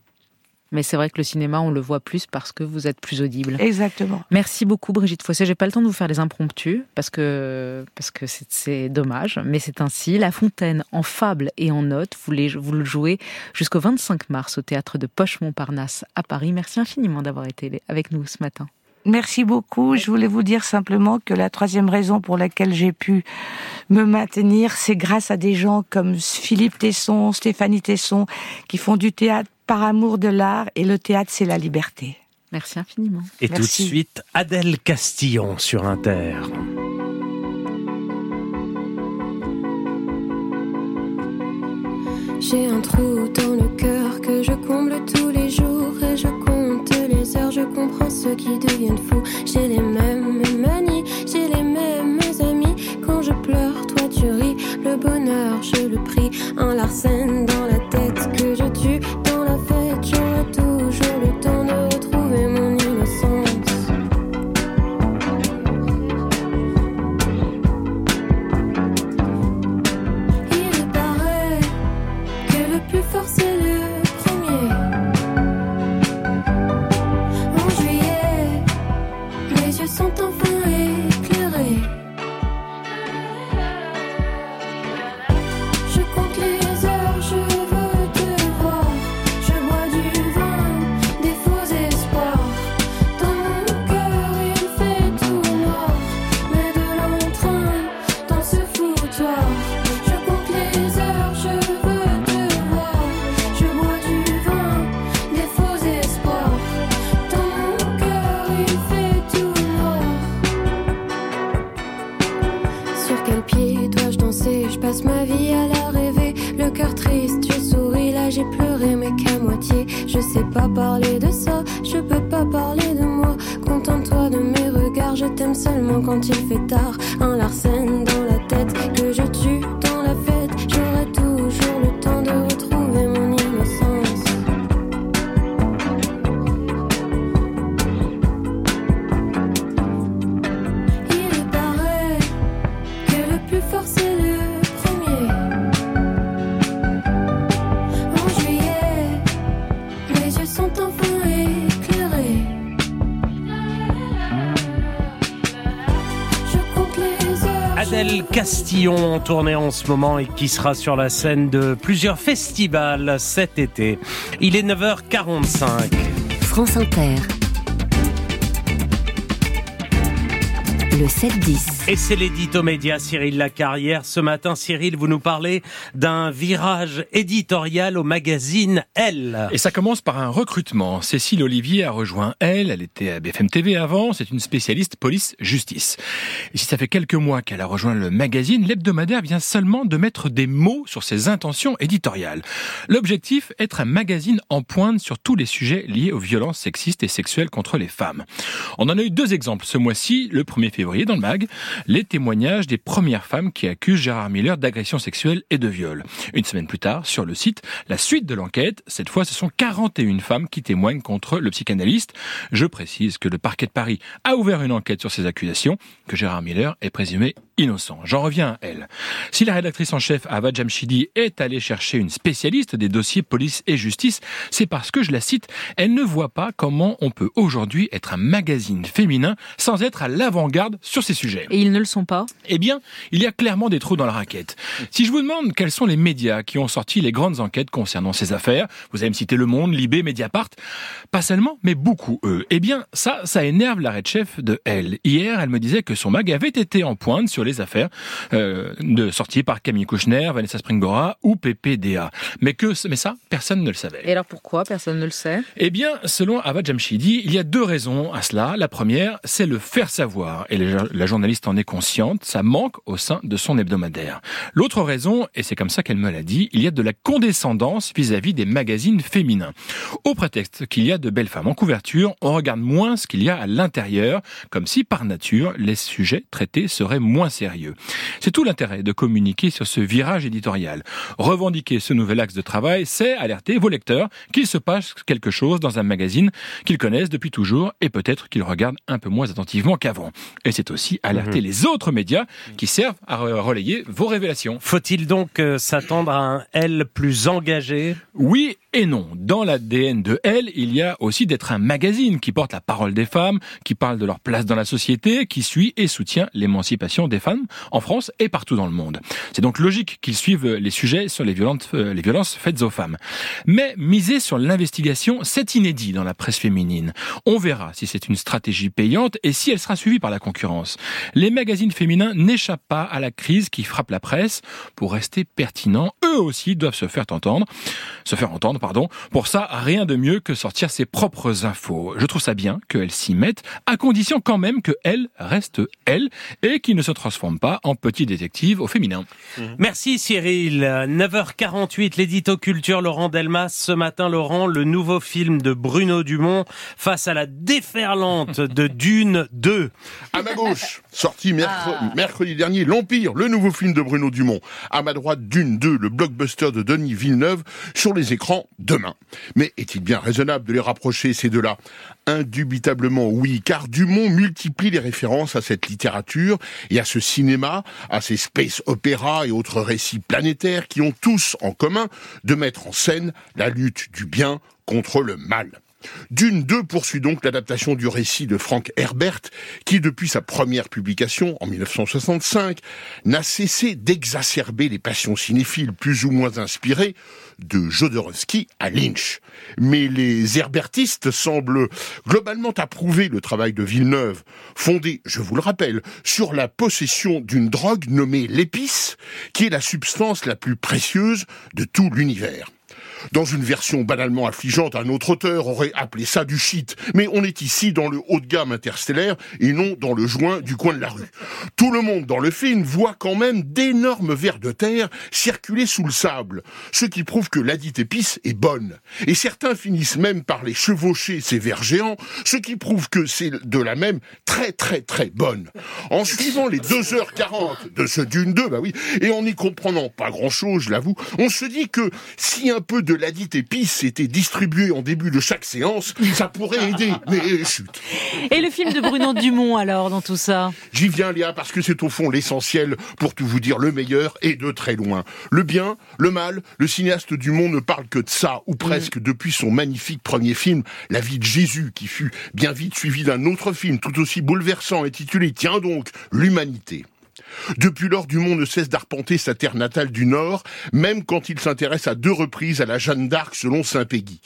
Mais c'est vrai que le cinéma, on le voit plus parce que vous êtes plus audible. Exactement. Merci beaucoup, Brigitte Fossé. J'ai pas le temps de vous faire les impromptus parce que parce que c'est- dommage, mais c'est ainsi. La Fontaine en fable et en notes, vous, les, vous le jouez jusqu'au 25 mars au théâtre de Poche-Montparnasse à Paris. Merci infiniment d'avoir été avec nous ce matin. Merci beaucoup. Je voulais vous dire simplement que la troisième raison pour laquelle j'ai pu me maintenir, c'est grâce à des gens comme Philippe Tesson, Stéphanie Tesson, qui font du théâtre par amour de l'art, et le théâtre, c'est la liberté. Merci infiniment. Et tout de suite, Adèle Castillon sur Inter. J'ai un trou dans le cœur que je comble tous les jours et je compte les heures, je comprends ceux qui deviennent fous. J'ai les mêmes manies, j'ai les mêmes amis. Quand je pleure, toi tu ris, le bonheur je le prie. Un larcène dans la tête que je tue Je sais pas parler de ça, je peux pas parler de moi. Contente-toi de mes regards, je t'aime seulement quand il fait tard. Un Larsen dans la tête que je tue Castillon en tournée en ce moment et qui sera sur la scène de plusieurs festivals cet été. Il est 9h45. France Inter. Le 7-10. Et c'est l'édito média Cyril Lacarrière. Ce matin, Cyril, vous nous parlez d'un virage éditorial au magazine Elle. Et ça commence par un recrutement. Cécile Olivier a rejoint Elle. Elle était à BFM TV avant. C'est une spécialiste police-justice. Et si ça fait quelques mois qu'elle a rejoint le magazine, l'hebdomadaire vient seulement de mettre des mots sur ses intentions éditoriales. L'objectif, être un magazine en pointe sur tous les sujets liés aux violences sexistes et sexuelles contre les femmes. On en a eu deux exemples ce mois-ci, le 1er février dans le mag, les témoignages des premières femmes qui accusent Gérard Miller d'agression sexuelle et de viol. Une semaine plus tard, sur le site, la suite de l'enquête, cette fois ce sont 41 femmes qui témoignent contre le psychanalyste. Je précise que le parquet de Paris a ouvert une enquête sur ces accusations, que Gérard Miller est présumé innocent. J'en reviens à elle. Si la rédactrice en chef Ava Jamshidi est allée chercher une spécialiste des dossiers police et justice, c'est parce que, je la cite, elle ne voit pas comment on peut aujourd'hui être un magazine féminin sans être à l'avant-garde sur ces sujets. Et ils ne le sont pas Eh bien, il y a clairement des trous dans la raquette. Si je vous demande quels sont les médias qui ont sorti les grandes enquêtes concernant ces affaires, vous allez me citer Le Monde, Libé, Mediapart, pas seulement, mais beaucoup eux. Eh bien, ça, ça énerve la chef de Elle. Hier, elle me disait que son mag avait été en pointe sur les affaires euh, de sorties par Camille Kouchner, Vanessa Springora ou PPDA. Mais que, mais ça, personne ne le savait. Et alors pourquoi Personne ne le sait? Eh bien, selon Ava Jamshidi, il y a deux raisons à cela. La première, c'est le faire savoir. Et la journaliste en est consciente, ça manque au sein de son hebdomadaire. L'autre raison, et c'est comme ça qu'elle me l'a dit, il y a de la condescendance vis-à-vis des magazines féminins. Au prétexte qu'il y a de belles femmes en couverture, on regarde moins ce qu'il y a à l'intérieur, comme si par nature, les sujets traités seraient moins sérieux. C'est tout l'intérêt de communiquer sur ce virage éditorial. Revendiquer ce nouvel axe de travail, c'est alerter vos lecteurs qu'il se passe quelque chose dans un magazine qu'ils connaissent depuis toujours et peut-être qu'ils regardent un peu moins attentivement qu'avant. Et c'est aussi alerter Mhm. les autres médias qui servent à re- relayer vos révélations. Faut-il donc euh, s'attendre à un Elle plus engagé? Oui et non. Dans l'ADN de Elle, il y a aussi d'être un magazine qui porte la parole des femmes, qui parle de leur place dans la société, qui suit et soutient l'émancipation des femmes en France et partout dans le monde. C'est donc logique qu'ils suivent les sujets sur les euh, les violences faites aux femmes. Mais miser sur l'investigation, c'est inédit dans la presse féminine. On verra si c'est une stratégie payante et si elle sera suivie par la concurrence. Les magazines féminins n'échappent pas à la crise qui frappe la presse. Pour rester pertinents, eux aussi doivent se faire entendre, se faire entendre, pardon. Pour ça, rien de mieux que sortir ses propres infos. Je trouve ça bien qu'elles s'y mettent, à condition quand même que elle reste elle et qu'il ne se transforme pas en petit détective au féminin. Merci Cyril. 9h48, l'édito culture Laurent Delmas. Ce matin, Laurent, le nouveau film de Bruno Dumont face à la déferlante de Dune 2. À ma gauche, sorti mercredi, mercredi dernier, L'Empire, le nouveau film de Bruno Dumont. À ma droite, Dune 2, le blockbuster de Denis Villeneuve, sur les écrans demain. Mais est-il bien raisonnable de les rapprocher, ces deux-là? Indubitablement oui, car Dumont multiplie les références à cette littérature et à ce cinéma, à ces space opéras et autres récits planétaires qui ont tous en commun de mettre en scène la lutte du bien contre le mal. Dune 2 poursuit donc l'adaptation du récit de Frank Herbert, qui depuis sa première publication en 1965 n'a cessé d'exacerber les passions cinéphiles plus ou moins inspirées de Jodorowsky à Lynch. Mais les herbertistes semblent globalement approuver le travail de Villeneuve, fondé, je vous le rappelle, sur la possession d'une drogue nommée l'épice, qui est la substance la plus précieuse de tout l'univers. Dans une version banalement affligeante, un autre auteur aurait appelé ça du shit. Mais on est ici dans le haut de gamme interstellaire et non dans le joint du coin de la rue. Tout le monde dans le film voit quand même d'énormes vers de terre circuler sous le sable, ce qui prouve que ladite épice est bonne. Et certains finissent même par les chevaucher ces vers géants, ce qui prouve que c'est de la même très très très bonne. En suivant les 2h40 de ce Dune 2, bah oui, et en n'y comprenant pas grand chose, je l'avoue, on se dit que si un peu de ladite épice était distribué en début de chaque séance, ça pourrait aider. Mais chut. Et le film de Bruno Dumont, alors, dans tout ça? J'y viens, Léa, parce que c'est au fond l'essentiel pour tout vous dire le meilleur et de très loin. Le bien, le mal, le cinéaste Dumont ne parle que de ça, ou presque, depuis son magnifique premier film, La vie de Jésus, qui fut bien vite suivi d'un autre film tout aussi bouleversant intitulé Tiens donc, l'humanité. Depuis lors, Dumont ne cesse d'arpenter sa terre natale du Nord, même quand il s'intéresse à deux reprises à la Jeanne d'Arc selon Saint-Péguy.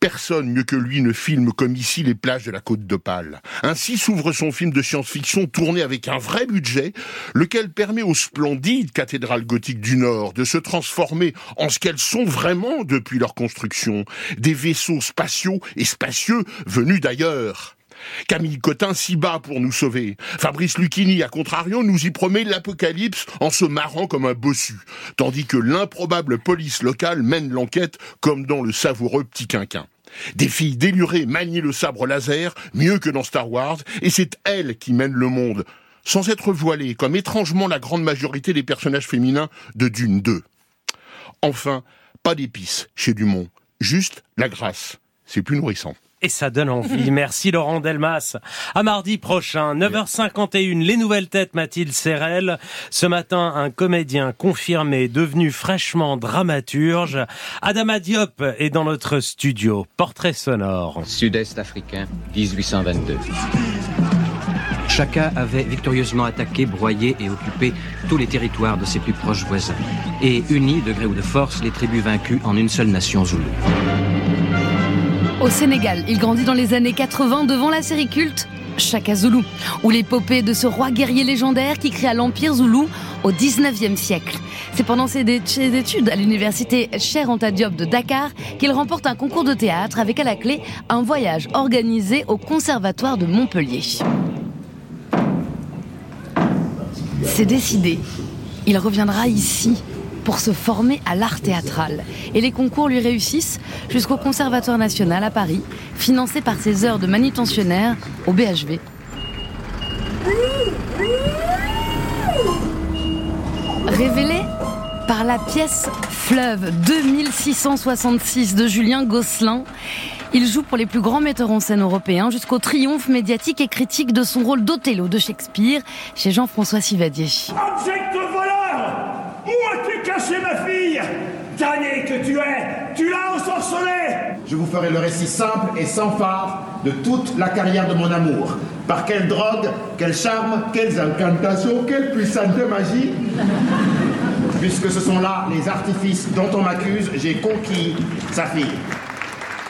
Personne mieux que lui ne filme comme ici les plages de la côte d'Opale. Ainsi s'ouvre son film de science-fiction tourné avec un vrai budget, lequel permet aux splendides cathédrales gothiques du Nord de se transformer en ce qu'elles sont vraiment depuis leur construction, des vaisseaux spatiaux et spacieux venus d'ailleurs. Camille Cotin s'y bat pour nous sauver. Fabrice Lucchini, à contrario, nous y promet l'apocalypse en se marrant comme un bossu, tandis que l'improbable police locale mène l'enquête comme dans le savoureux petit quinquin. Des filles délurées manient le sabre laser mieux que dans Star Wars, et c'est elles qui mènent le monde, sans être voilées, comme étrangement la grande majorité des personnages féminins de Dune 2. Enfin, pas d'épices chez Dumont, juste la grâce. C'est plus nourrissant. Et ça donne envie. Merci Laurent Delmas. À mardi prochain, 9h51, les nouvelles têtes Mathilde Serrel. Ce matin, un comédien confirmé, devenu fraîchement dramaturge. Adama Diop est dans notre studio. Portrait sonore. Sud-Est africain, 1822. Chacun avait victorieusement attaqué, broyé et occupé tous les territoires de ses plus proches voisins, et uni, de gré ou de force, les tribus vaincues en une seule nation zoulou. Au Sénégal, il grandit dans les années 80 devant la série culte Chaka Zulu, ou l'épopée de ce roi guerrier légendaire qui créa l'Empire Zoulou au 19e siècle. C'est pendant ses études à l'université Cheikh Anta Diop de Dakar qu'il remporte un concours de théâtre avec à la clé un voyage organisé au Conservatoire de Montpellier. C'est décidé. Il reviendra ici pour se former à l'art théâtral. Et les concours lui réussissent jusqu'au Conservatoire national à Paris, financé par ses heures de manutentionnaire au BHV. Révélé par la pièce Fleuve 2666 de Julien Gosselin, il joue pour les plus grands metteurs en scène européens jusqu'au triomphe médiatique et critique de son rôle d'Othello de Shakespeare chez Jean-François Sivadier. Où as-tu caché ma fille? Damné que tu es Tu l'as ensorcelée Je vous ferai le récit simple et sans phare de toute la carrière de mon amour. Par quelle drogue, quel charme, quelles incantations, quelle puissante magie Puisque ce sont là les artifices dont on m'accuse, j'ai conquis sa fille.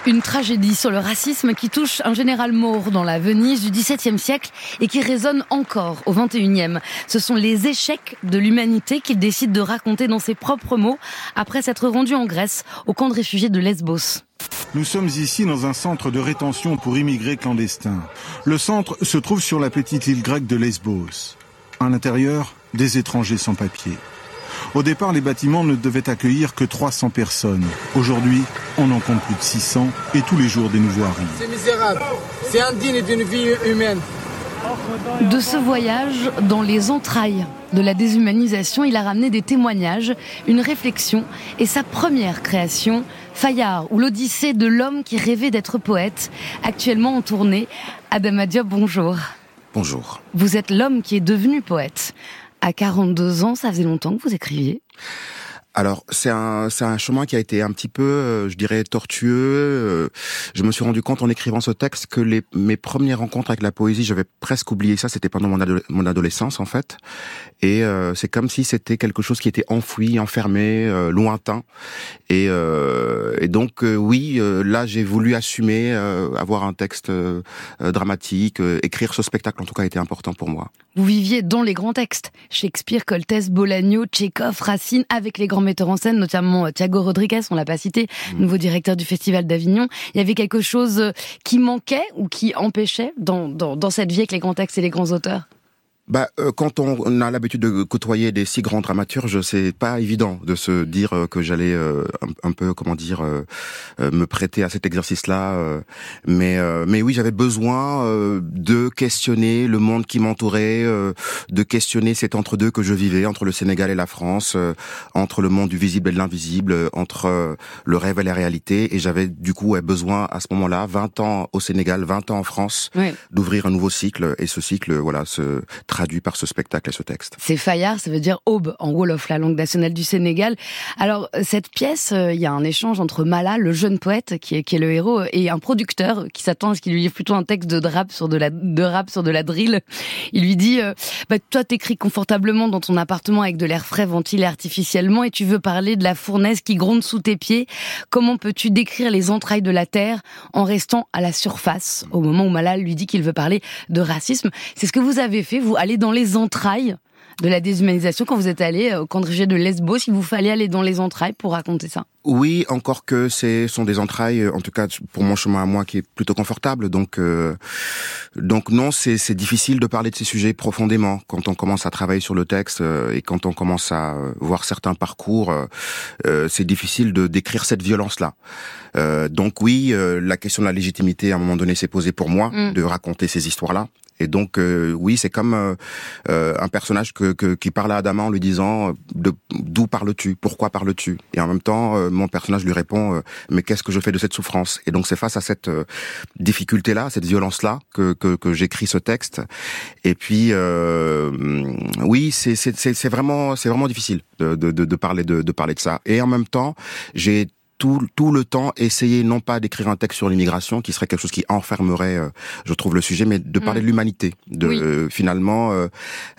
Une tragédie sur le racisme qui touche un général mort dans la Venise du XVIIe siècle et qui résonne encore au XXIe. Ce sont les échecs de l'humanité qu'il décide de raconter dans ses propres mots après s'être rendu en Grèce au camp de réfugiés de Lesbos. Nous sommes ici dans un centre de rétention pour immigrés clandestins. Le centre se trouve sur la petite île grecque de Lesbos. À l'intérieur, des étrangers sans papier. Au départ, les bâtiments ne devaient accueillir que 300 personnes. Aujourd'hui, on en compte plus de 600 et tous les jours des nouveaux arrivent. C'est misérable. C'est indigne d'une vie humaine. De ce voyage dans les entrailles de la déshumanisation, il a ramené des témoignages, une réflexion et sa première création, Fayard ou l'Odyssée de l'homme qui rêvait d'être poète, actuellement en tournée. Adama Diop, bonjour. Bonjour. Vous êtes l'homme qui est devenu poète. À 42 ans, ça faisait longtemps que vous écriviez? Alors c'est un c'est un chemin qui a été un petit peu euh, je dirais tortueux. Euh, je me suis rendu compte en écrivant ce texte que les mes premières rencontres avec la poésie, j'avais presque oublié ça, c'était pendant mon, ado- mon adolescence en fait. Et euh, c'est comme si c'était quelque chose qui était enfoui, enfermé, euh, lointain. Et, euh, et donc oui, là j'ai voulu assumer avoir un texte dramatique, écrire ce spectacle en tout cas été important pour moi. Vous viviez dans les grands textes. Shakespeare, Coltès, Bolagno, Tchekhov, Racine, avec les grands metteurs en scène, notamment euh, Thiago Rodriguez, on l'a pas cité, nouveau directeur du Festival d'Avignon. Il y avait quelque chose euh, qui manquait ou qui empêchait dans, dans, dans cette vie avec les grands textes et les grands auteurs? Bah, euh, quand on, on a l'habitude de côtoyer des si grands dramaturges, c'est pas évident de se dire euh, que j'allais euh, un, un peu, comment dire, euh, euh, me prêter à cet exercice-là. euh, mais, euh, mais oui, j'avais besoin euh, de questionner le monde qui m'entourait, euh, de questionner cet entre-deux que je vivais entre le Sénégal et la France, euh, entre le monde du visible et de l'invisible, entre le rêve et la réalité. Et j'avais du coup besoin à ce moment-là, 20 ans au Sénégal, 20 ans en France, Oui. d'ouvrir un nouveau cycle. Et ce cycle, voilà, se traduit par ce spectacle et ce texte. C'est Fayard, ça veut dire aube en Wolof, la langue nationale du Sénégal. Alors, cette pièce, euh, il y a un échange entre Mala, le jeune poète, qui est, qui est le héros, et un producteur qui s'attend à ce qu'il lui livre plutôt un texte de rap sur de la, de rap sur de la drill. Il lui dit, euh, bah, toi, t'écris confortablement dans ton appartement avec de l'air frais ventilé artificiellement et tu veux parler de la fournaise qui gronde sous tes pieds. Comment peux-tu décrire les entrailles de la terre en restant à la surface au moment où Mala lui dit qu'il veut parler de racisme? C'est ce que vous avez fait, vous allez dans les entrailles de la déshumanisation quand vous êtes allé euh, au camp de réfugiés de Lesbos, il vous fallait aller dans les entrailles pour raconter ça. Oui, encore que ce sont des entrailles, euh, en tout cas pour mon chemin à moi, qui est plutôt confortable. Donc, euh, donc non, c'est difficile de parler de ces sujets profondément quand on commence à travailler sur le texte euh, et quand on commence à euh, voir certains parcours. euh, c'est difficile de décrire cette violence-là. Euh, donc oui, euh, la question de la légitimité à un moment donné s'est posée pour moi Mm. de raconter ces histoires-là. Et donc euh, oui, c'est comme euh, euh, un personnage que, que- qui parle à Adama en lui disant euh, d'où parles-tu, pourquoi parles-tu, et en même temps euh, mon personnage lui répond mais qu'est-ce que je fais de cette souffrance? Et donc c'est face à cette difficulté-là, cette violence-là que, que, que j'écris ce texte. Et puis euh, oui, c'est vraiment c'est vraiment difficile de, de, de, de parler de, de parler de ça. Et en même temps, j'ai tout, tout le temps essayé non pas d'écrire un texte sur l'immigration qui serait quelque chose qui enfermerait, euh, je trouve, le sujet, mais de parler Mm. de l'humanité, de Oui. euh, finalement. euh,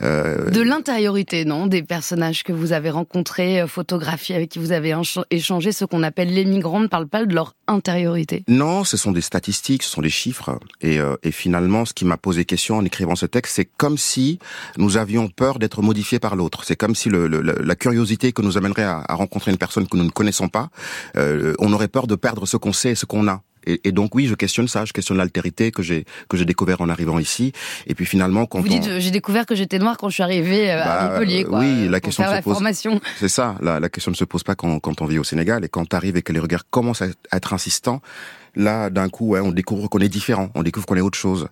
euh, De l'intériorité, non Des personnages que vous avez rencontrés, euh, photographiés, avec qui vous avez écha- échangé, ce qu'on appelle les migrants, ne parlent pas de leur intériorité. Non, ce sont des statistiques, ce sont des chiffres. Et, euh, et finalement, ce qui m'a posé question en écrivant ce texte, c'est comme si nous avions peur d'être modifiés par l'autre. C'est comme si le, le- le- la curiosité que nous amènerait à, à rencontrer une personne que nous ne connaissons pas, euh, on aurait peur de perdre ce qu'on sait et ce qu'on a. Et, et donc oui, je questionne ça, je questionne l'altérité que j'ai que j'ai découvert en arrivant ici. Et puis finalement, quand Vous on... dites, euh, j'ai découvert que j'étais noire quand je suis arrivée euh, à Bah, Montpellier, quoi. Oui, la question se la pose. formation. C'est ça, la, la question ne se pose pas quand, quand on vit au Sénégal et quand tu arrives et que les regards commencent à être insistants. Là, d'un coup, on découvre qu'on est différent, on découvre qu'on est autre chose.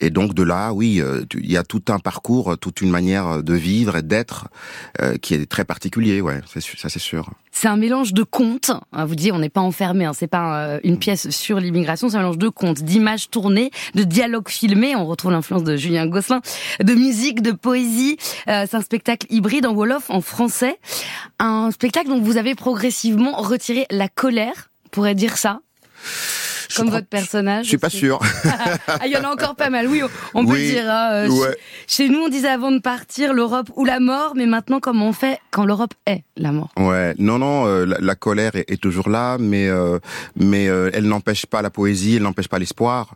Et donc de là, oui, euh, il y a tout un parcours, toute une manière de vivre et d'être euh, qui est très particulier, ouais, ça c'est sûr. C'est un mélange de contes. hein, Vous disiez, on n'est pas enfermé. Hein, c'est pas euh, une pièce sur l'immigration. C'est un mélange de contes, d'images tournées, de dialogues filmés. On retrouve l'influence de Julien Gosselin, de musique, de poésie. Euh, c'est un spectacle hybride en wolof, en français. Un spectacle dont vous avez progressivement retiré la colère. On pourrait dire ça? Comme votre personnage. Je suis pas sûr. Ah, il y en a encore pas mal, oui, on peut Oui, le dire. hein, euh, ouais. Chez nous, on disait avant de partir l'Europe ou la mort, mais maintenant, comment on fait quand l'Europe est la mort? Ouais, non, non, euh, la, la colère est, est toujours là, mais euh, mais euh, elle n'empêche pas la poésie, elle n'empêche pas l'espoir.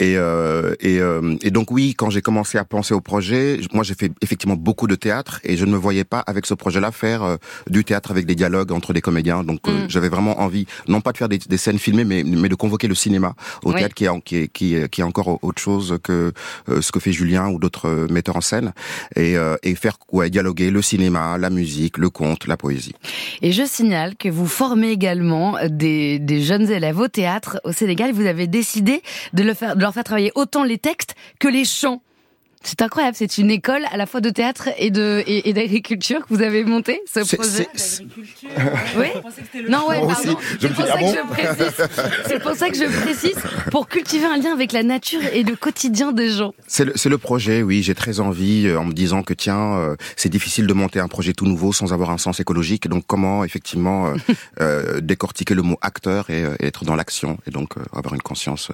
Et et, et donc oui, quand j'ai commencé à penser au projet, moi j'ai fait effectivement beaucoup de théâtre et je ne me voyais pas avec ce projet-là faire du théâtre avec des dialogues entre des comédiens. Donc euh, j'avais vraiment envie, non pas de faire des, des scènes filmées, mais mais de convoquer le cinéma au Oui. théâtre qui est en- qui est qui est, qui est encore autre chose que euh, ce que fait Julien ou d'autres euh, metteurs en scène et euh, et faire ouais dialoguer le cinéma, la musique, le conte, la poésie. Et je signale que vous formez également des, des jeunes élèves au théâtre au Sénégal. Vous avez décidé de, le faire, de leur faire travailler autant les textes que les chants. C'est incroyable, c'est une école à la fois de théâtre et de et, et d'agriculture que vous avez monté ce C'est- projet. c'est- Oui. Non ouais, pardon. aussi, je C'est pour ça ah que je précise. C'est pour ça que je précise pour cultiver un lien avec la nature et le quotidien des gens. C'est le, c'est le projet, oui. J'ai très envie, euh, en me disant que tiens, euh, c'est difficile de monter un projet tout nouveau sans avoir un sens écologique. Donc comment effectivement euh, euh, décortiquer le mot acteur et, euh, et être dans l'action et donc euh, avoir une conscience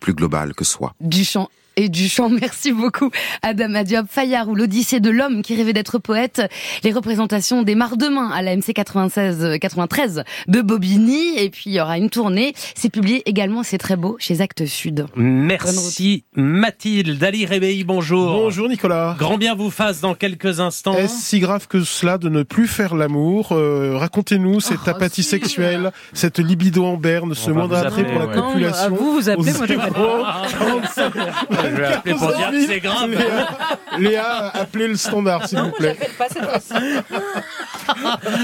plus globale que soi. Du chant et du chant. Merci beaucoup, Adam Diop, Fayard ou l'Odyssée de l'homme qui rêvait d'être poète. Les représentations des Demain à la MC 96, 93 de Bobigny. Et puis, il y aura une tournée. C'est publié également, c'est très beau, chez Actes Sud. Merci Mathilde. Ali Réveil, bonjour. Bonjour Nicolas. Grand bien vous fasse dans quelques instants. Est-ce si grave que cela de ne plus faire l'amour? Euh, Racontez-nous cette Oh, apathie sexuelle, cette libido en berne, ce On attrait appeler, pour la ouais. copulation. Non, vous, vous appelez, au moi, j'appelle 0 45 Je vais appeler pour dire que c'est grave. Léa, Léa, appelez le standard, s'il vous plaît. pas cette fois-ci.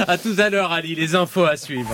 À tout à l'heure, Ali. Les infos à suivre.